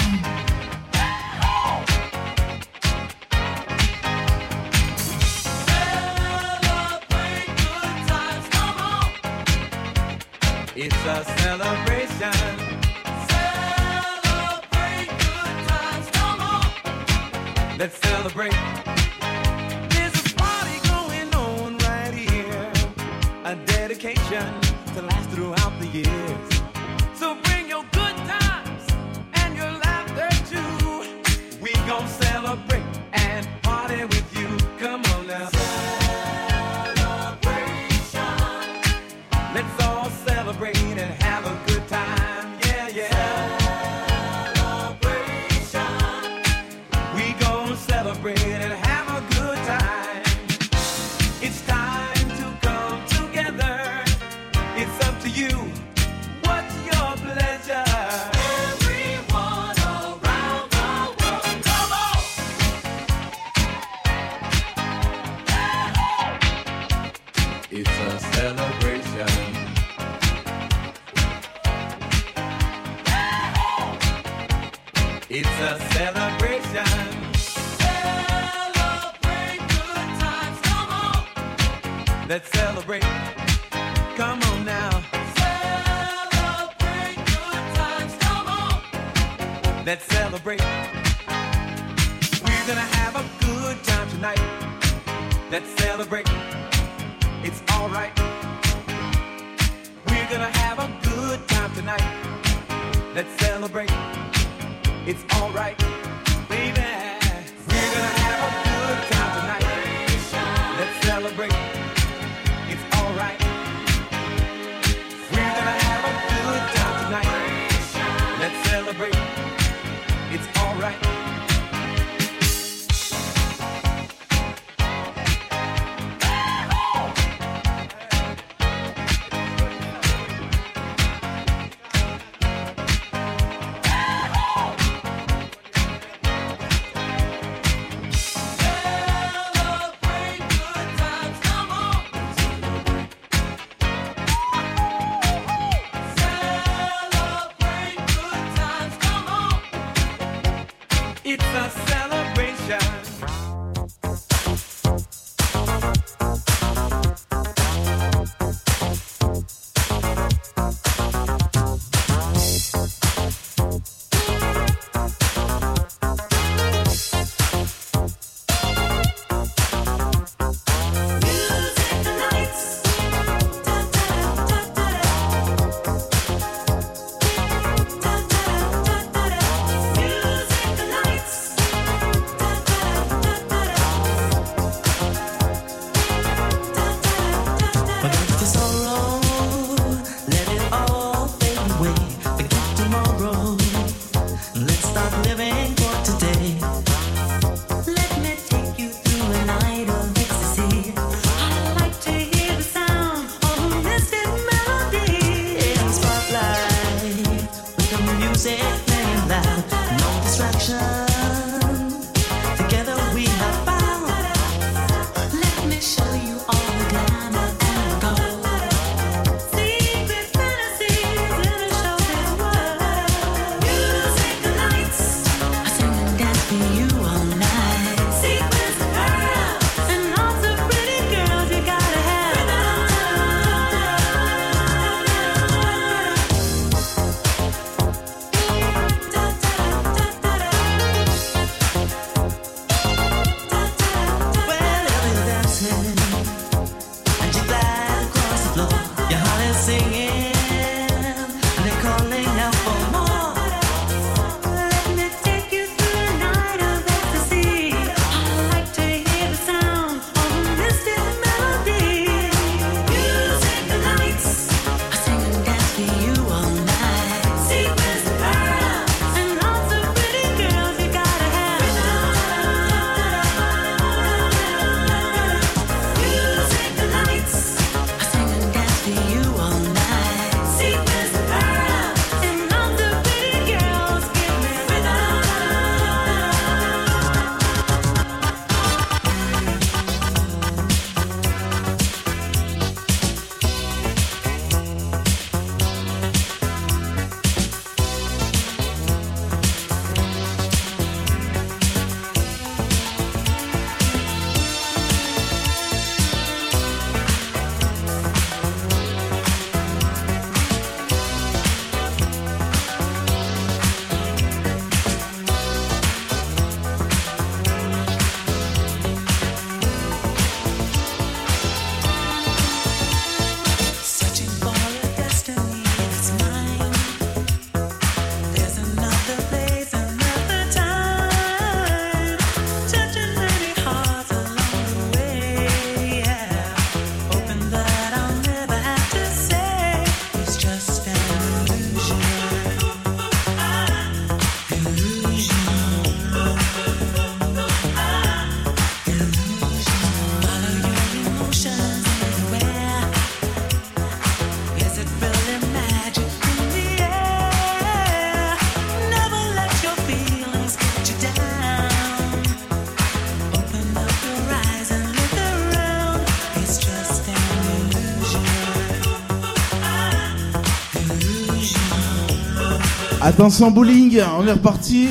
Vincent Bowling, on est reparti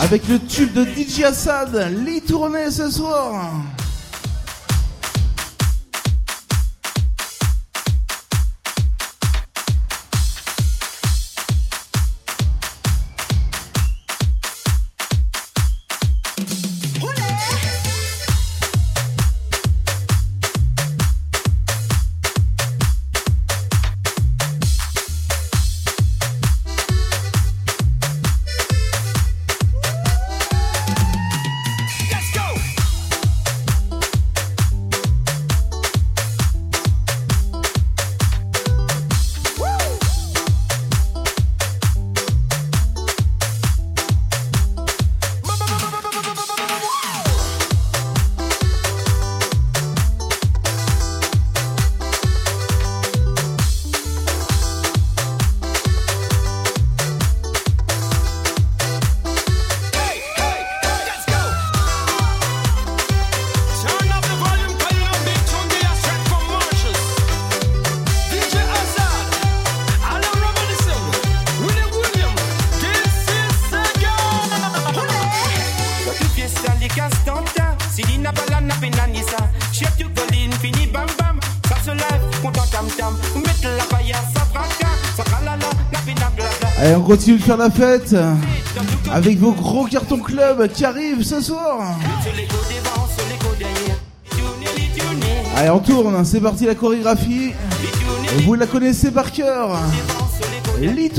avec le tube de DJ Assad, les tournées ce soir. continue de faire la fête avec vos gros cartons club qui arrivent ce soir. Allez, on tourne, c'est parti la chorégraphie. Vous la connaissez par cœur. Les.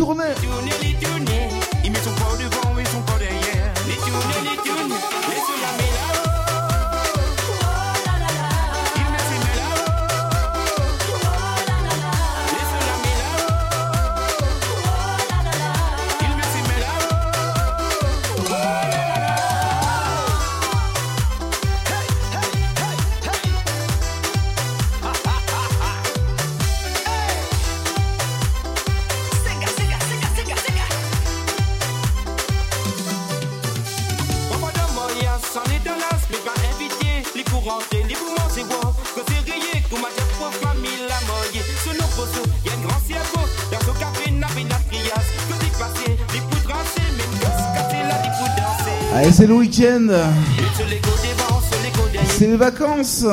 C'est les vacances.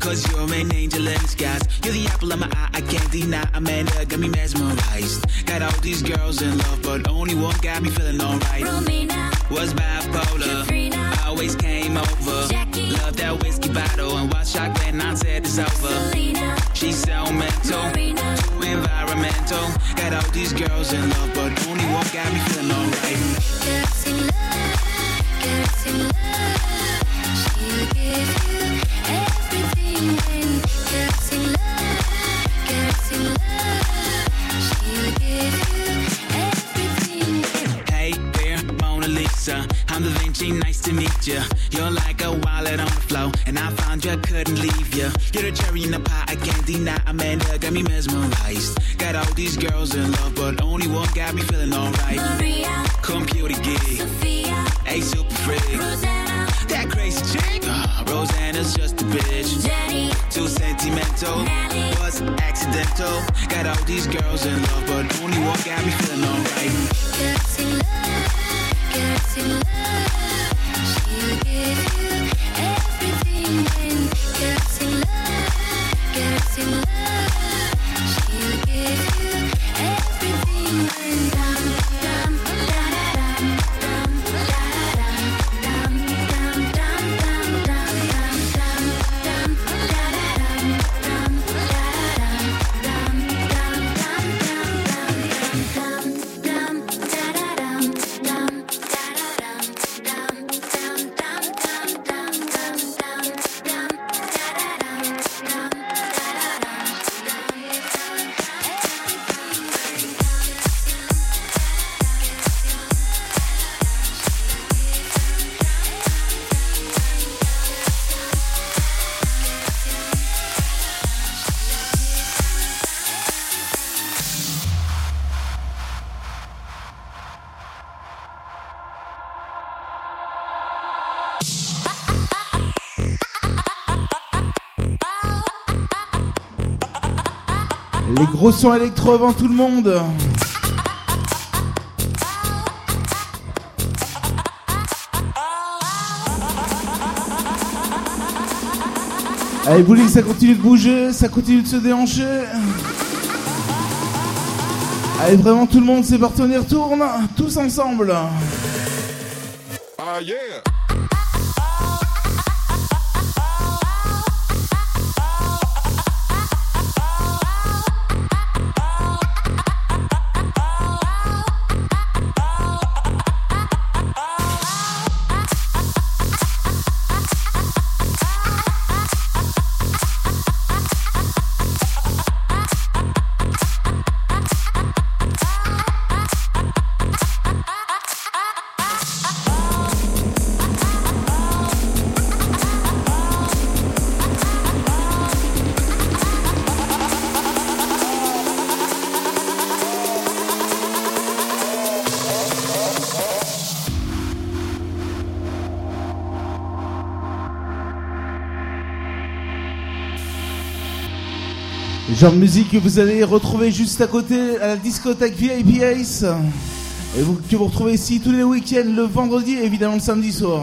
Cause you're Gros sons électro avant tout le monde. Allez, bowling, ça continue de bouger, ça continue de se déhancher. Allez, vraiment, tout le monde, c'est parti, on y retourne, tous ensemble. Ah. Genre musique que vous allez retrouver juste à côté à la discothèque VIP Ace. Et que vous retrouvez ici tous les week-ends, le vendredi et évidemment le samedi soir.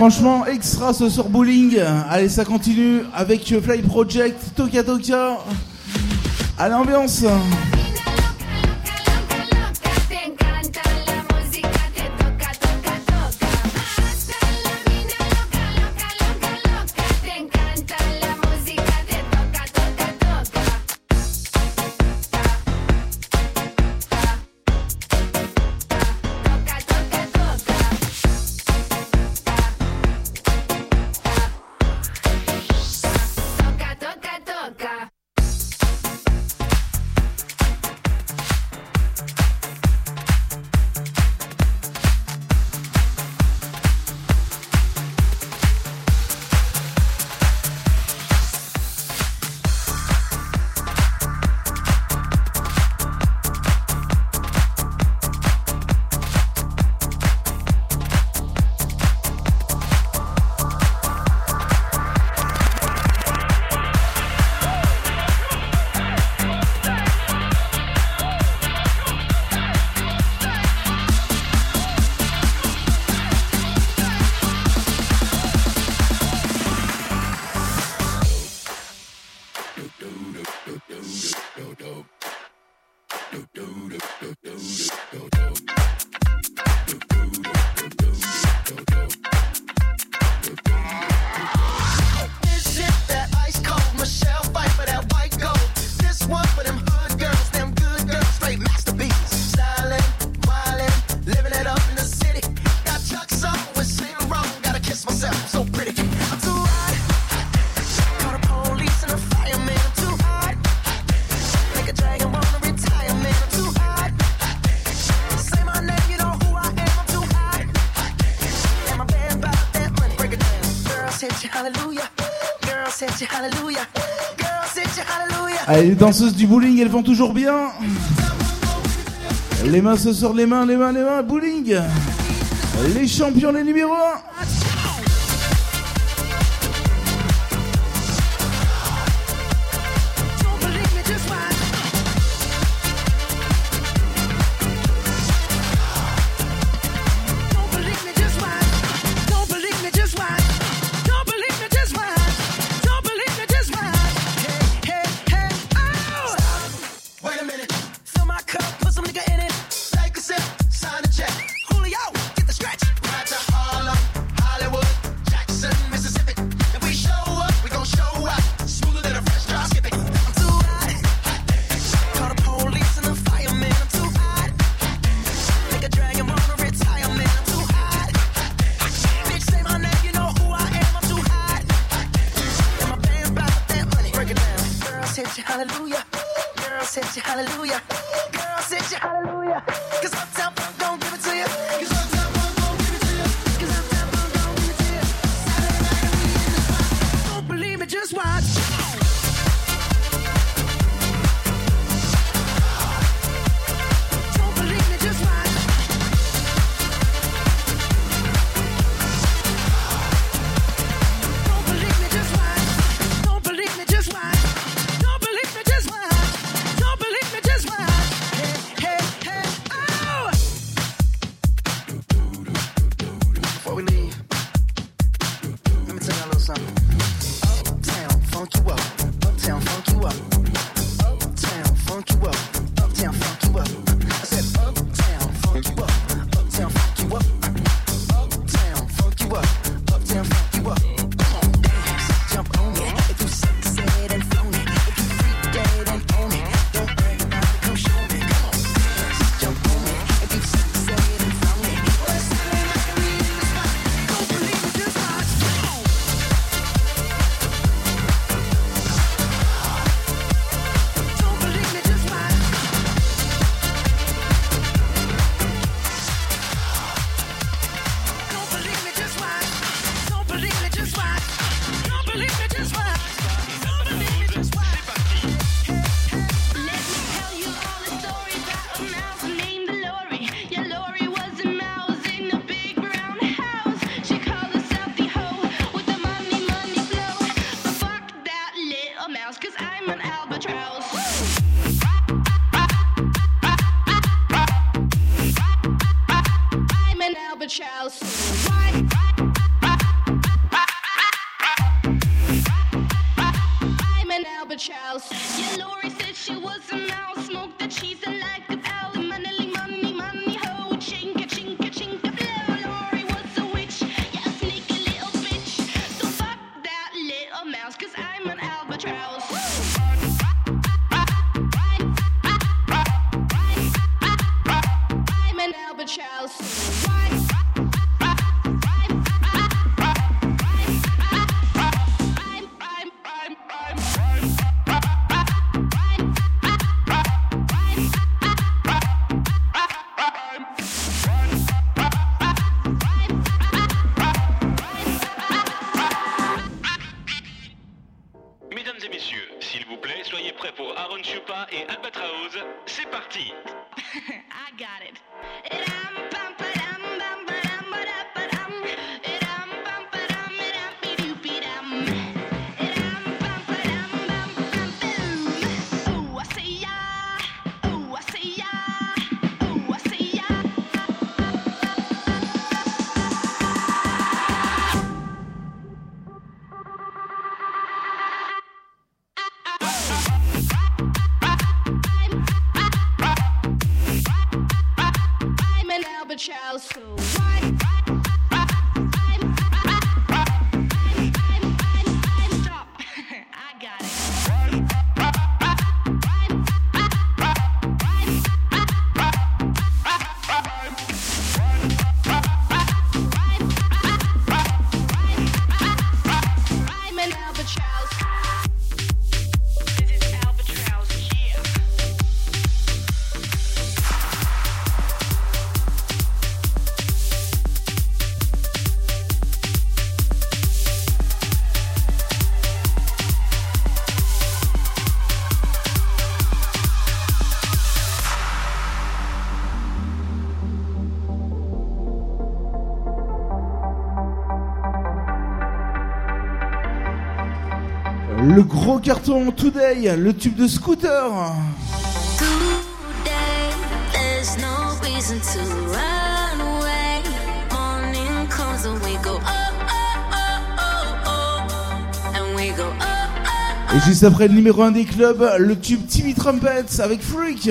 Franchement, extra ce sur bowling. Allez, ça continue avec Fly Project, Toka Toka. À l'ambiance. Les danseuses du bowling, elles vont toujours bien. Les mains se sortent les mains, les mains, les mains, bowling. Les champions, les numéros 1. Carton Today, le tube de scooter. Et juste après le numéro 1 des clubs, le tube Timmy Trumpets avec Freak.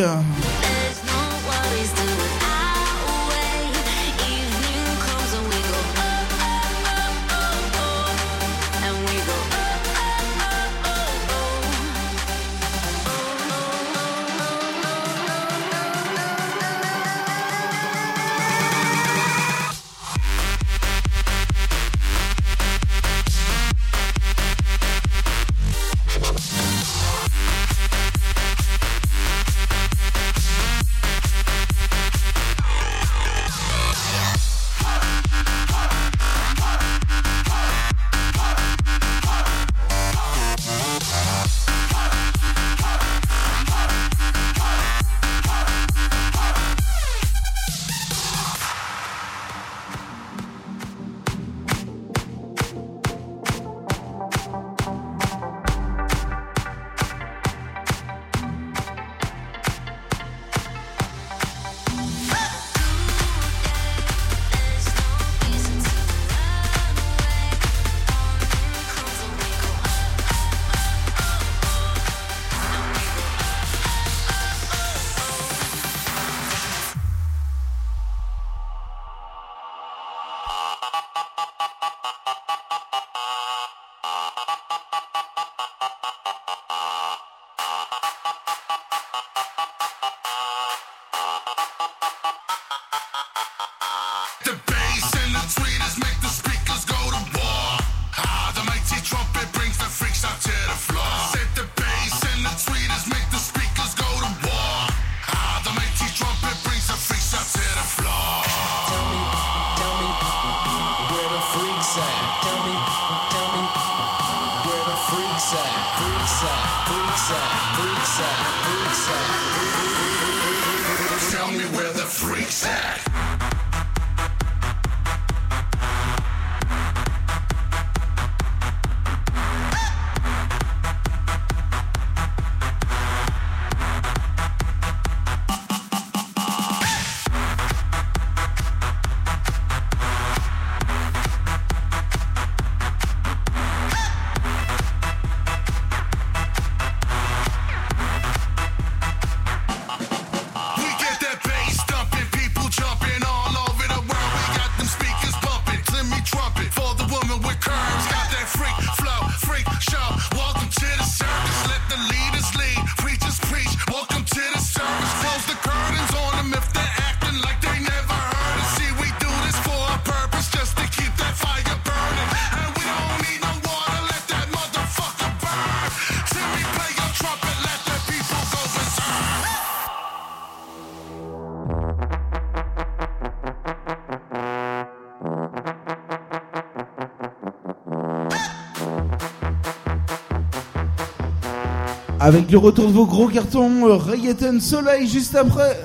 Avec le retour de vos gros cartons, euh, Reggaeton Soleil juste après.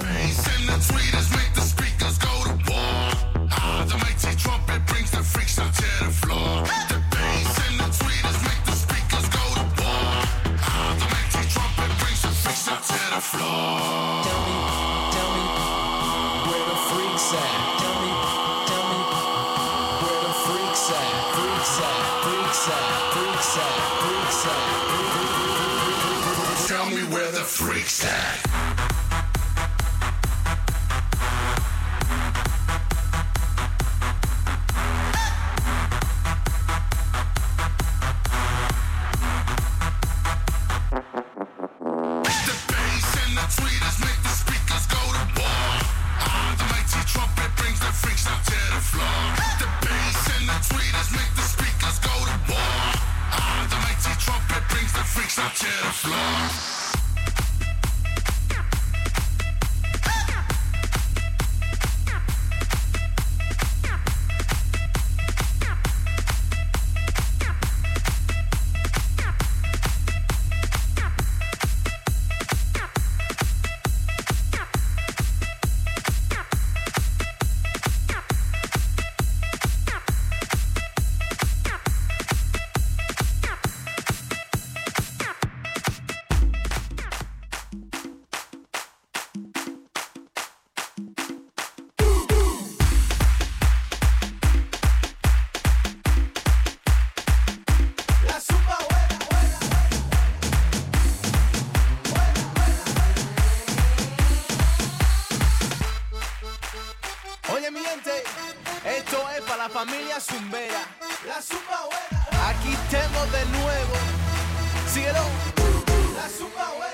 la familia Zumbera. La zumba Aquí tengo de nuevo. Síguelo. La zumba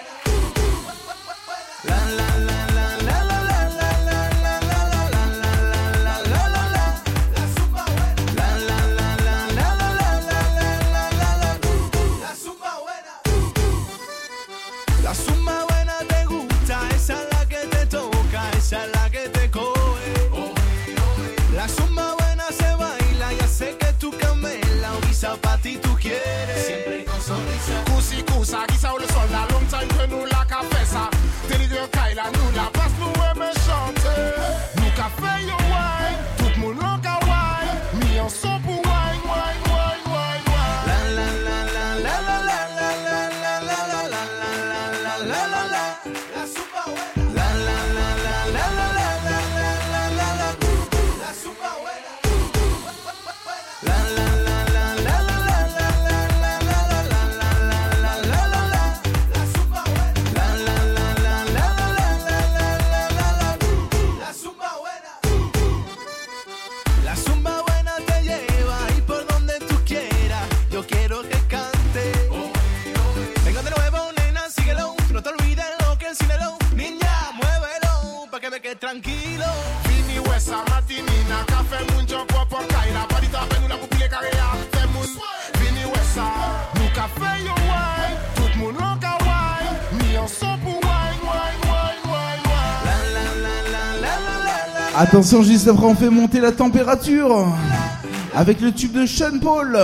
Attention, juste après, on fait monter la température avec le tube de Sean Paul.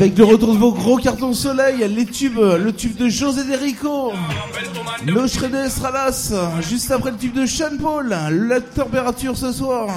avec le retour de vos gros cartons soleil, les tubes, euh, le tube de José Derico, le Shredder Stralas, juste après le tube de Sean Paul, la température ce soir.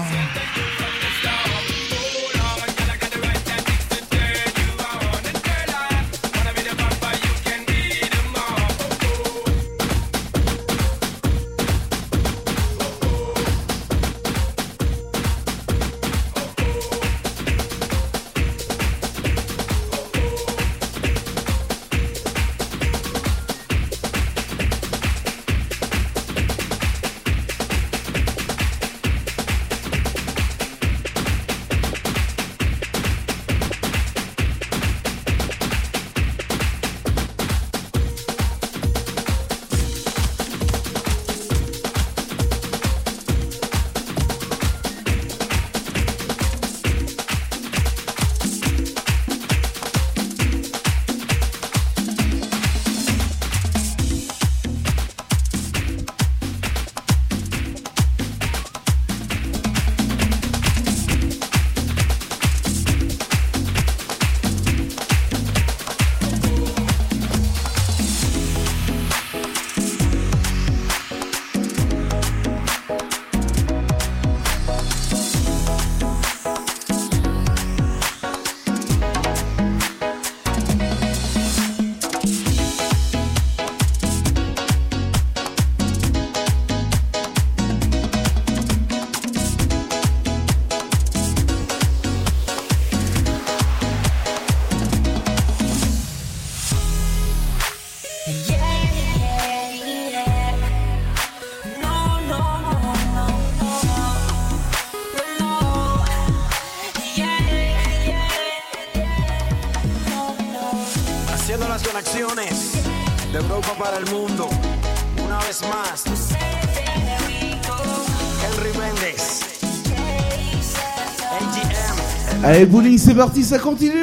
c'est parti, ça continue.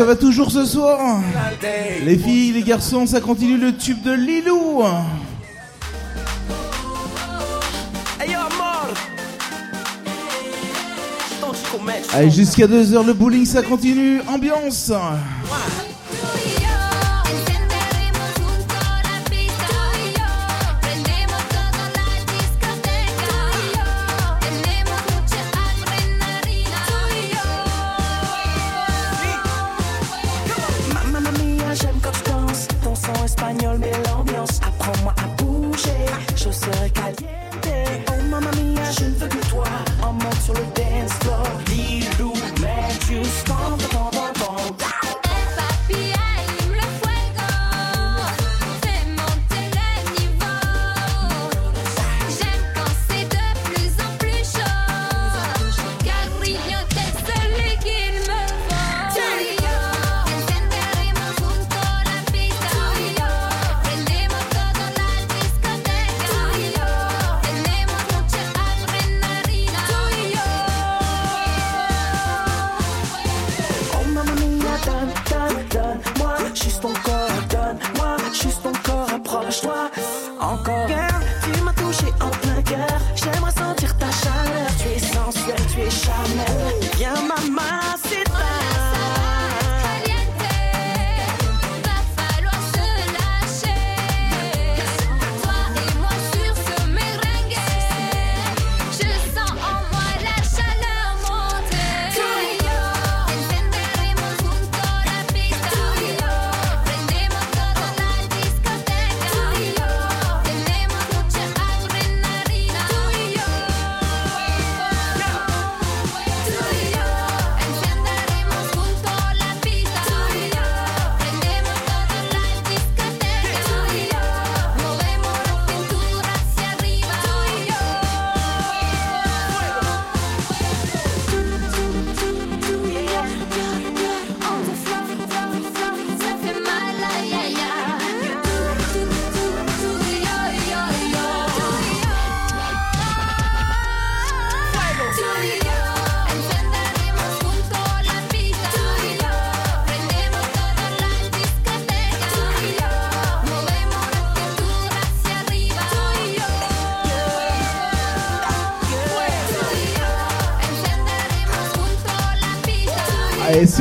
ça va toujours ce soir. Les filles, les garçons, ça continue le tube de Lilou. Allez, jusqu'à 2h, le bowling, ça continue, ambiance.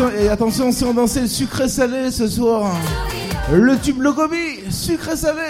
et attention, si on dansait le sucré salé ce soir. Le tube Logobi, sucré salé.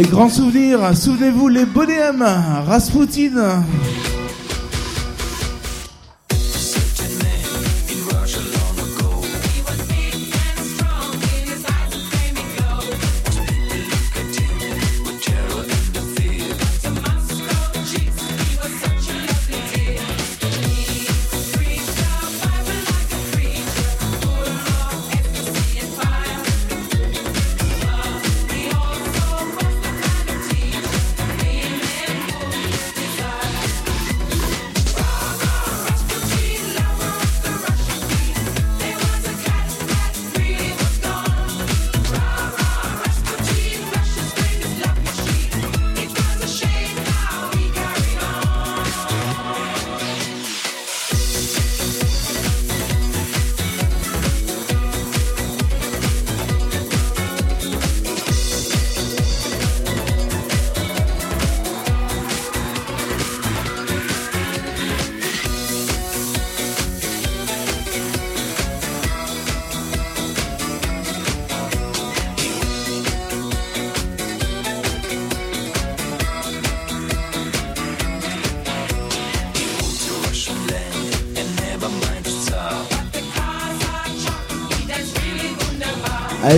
Les grands souvenirs, souvenez-vous les Bonhommes, Raspoutine.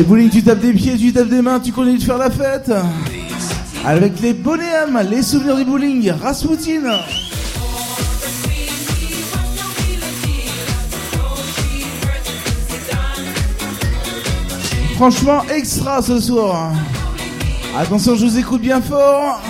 Elle voulait que tu tapes des pieds, tu tapes des mains, tu continues de faire la fête. Avec les bonhommes, les souvenirs du bowling, Rasputin. Franchement extra ce soir. Attention, je vous écoute bien fort.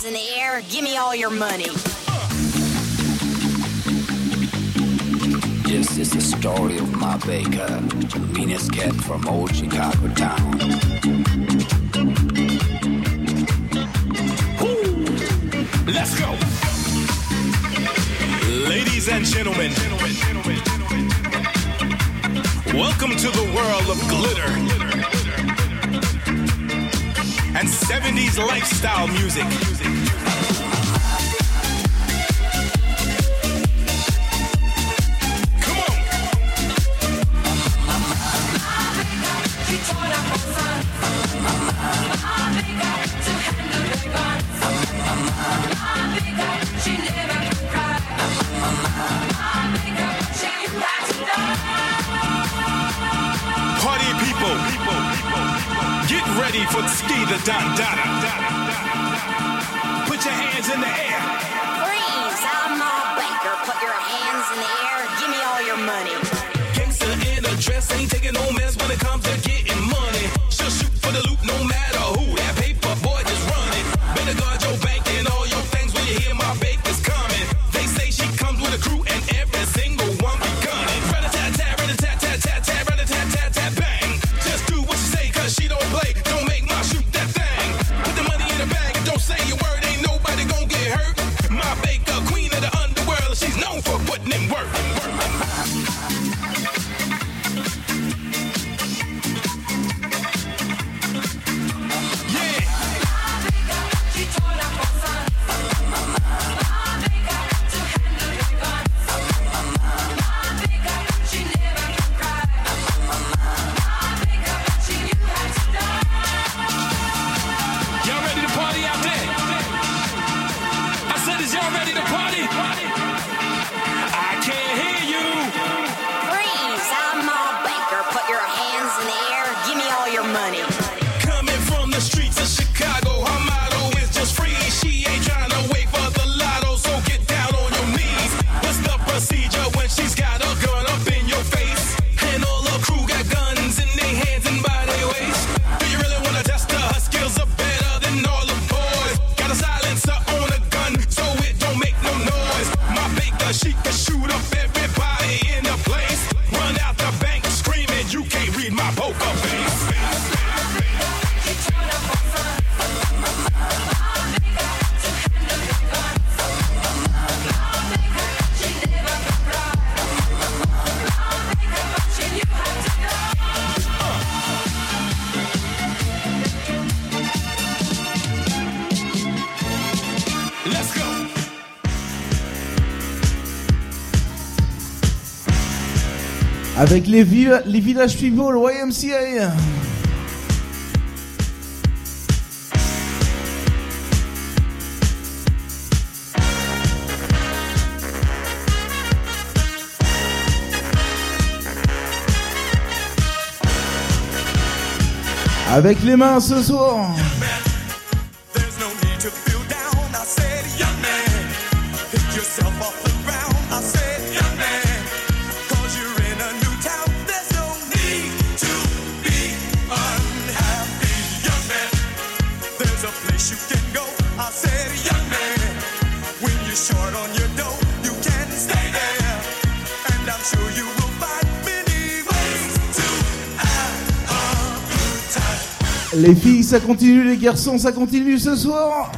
hands in the air. Give me all your money. This is the story of my baker, the meanest cat from old Chicago town. Woo! Let's go! Ladies and gentlemen, welcome to the world of glitter and 70s lifestyle music. avec les, villes, les villages pivots, le YMCA. Hein. Avec les mains ce soir. Les filles, ça continue, les garçons, ça continue ce soir.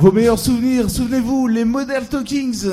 Vos meilleurs souvenirs, souvenez-vous, les Model Talkings.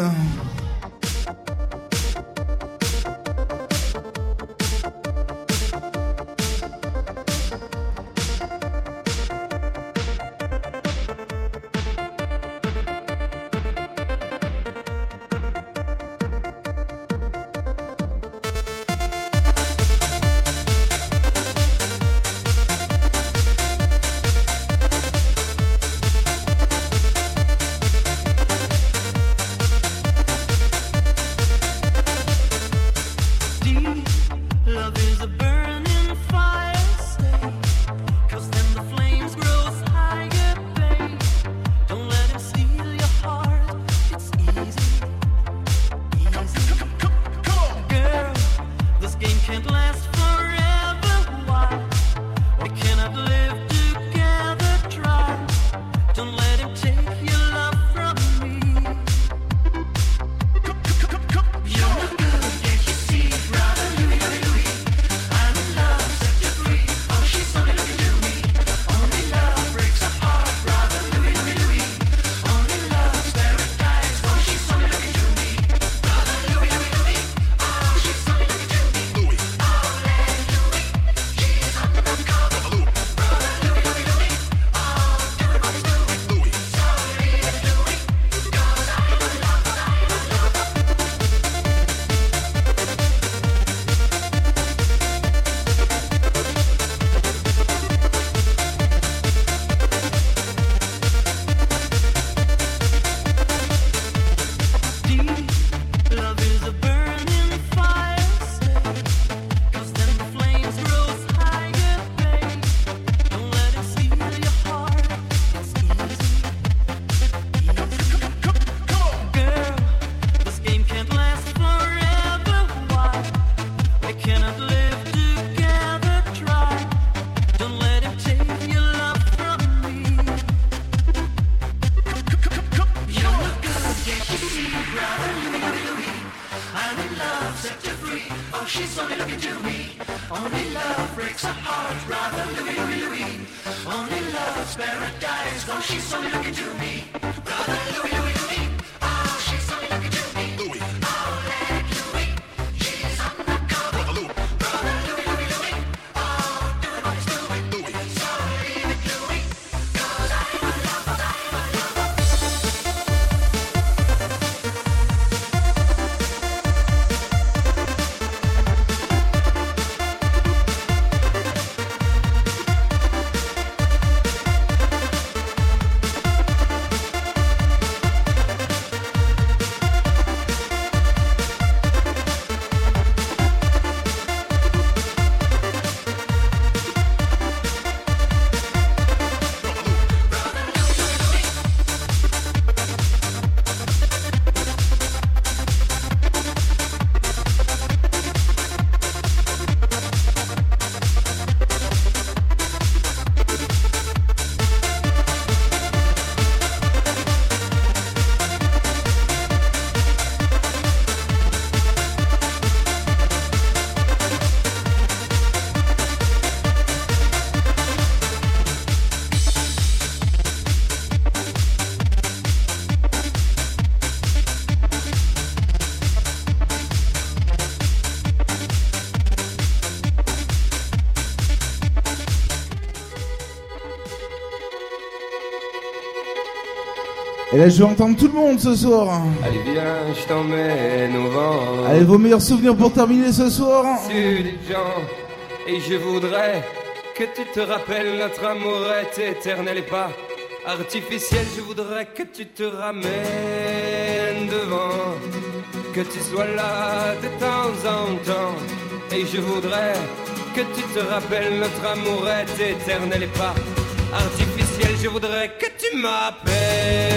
Et là, je vais entendre tout le monde ce soir. Allez viens, je t'emmène au vent. Allez, vos meilleurs souvenirs pour terminer ce soir. Gens, et je voudrais que tu te rappelles notre amour est éternel et pas artificiel. Je voudrais que tu te ramènes devant, que tu sois là de temps en temps. Et je voudrais que tu te rappelles notre amour est éternel et pas artificiel. Je voudrais que tu m'appelles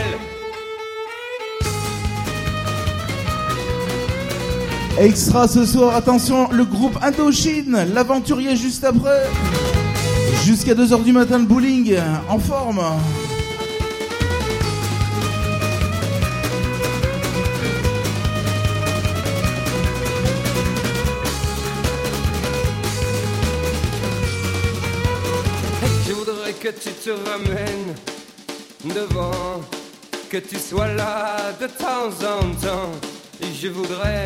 Extra ce soir, attention, le groupe Indochine, l'aventurier juste après. Jusqu'à 2h du matin, le bowling, en forme. Je voudrais que tu te ramènes devant, que tu sois là de temps en temps. Et je voudrais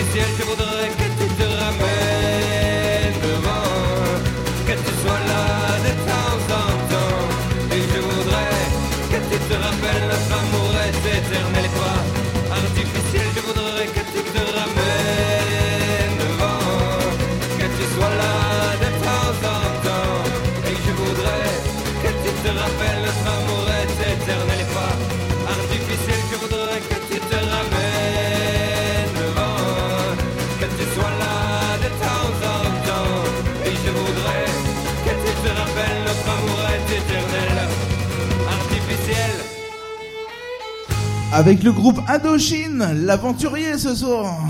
artificiel. Je voudrais que tu te ramènes Avec le groupe Indochine, l'aventurier ce soir.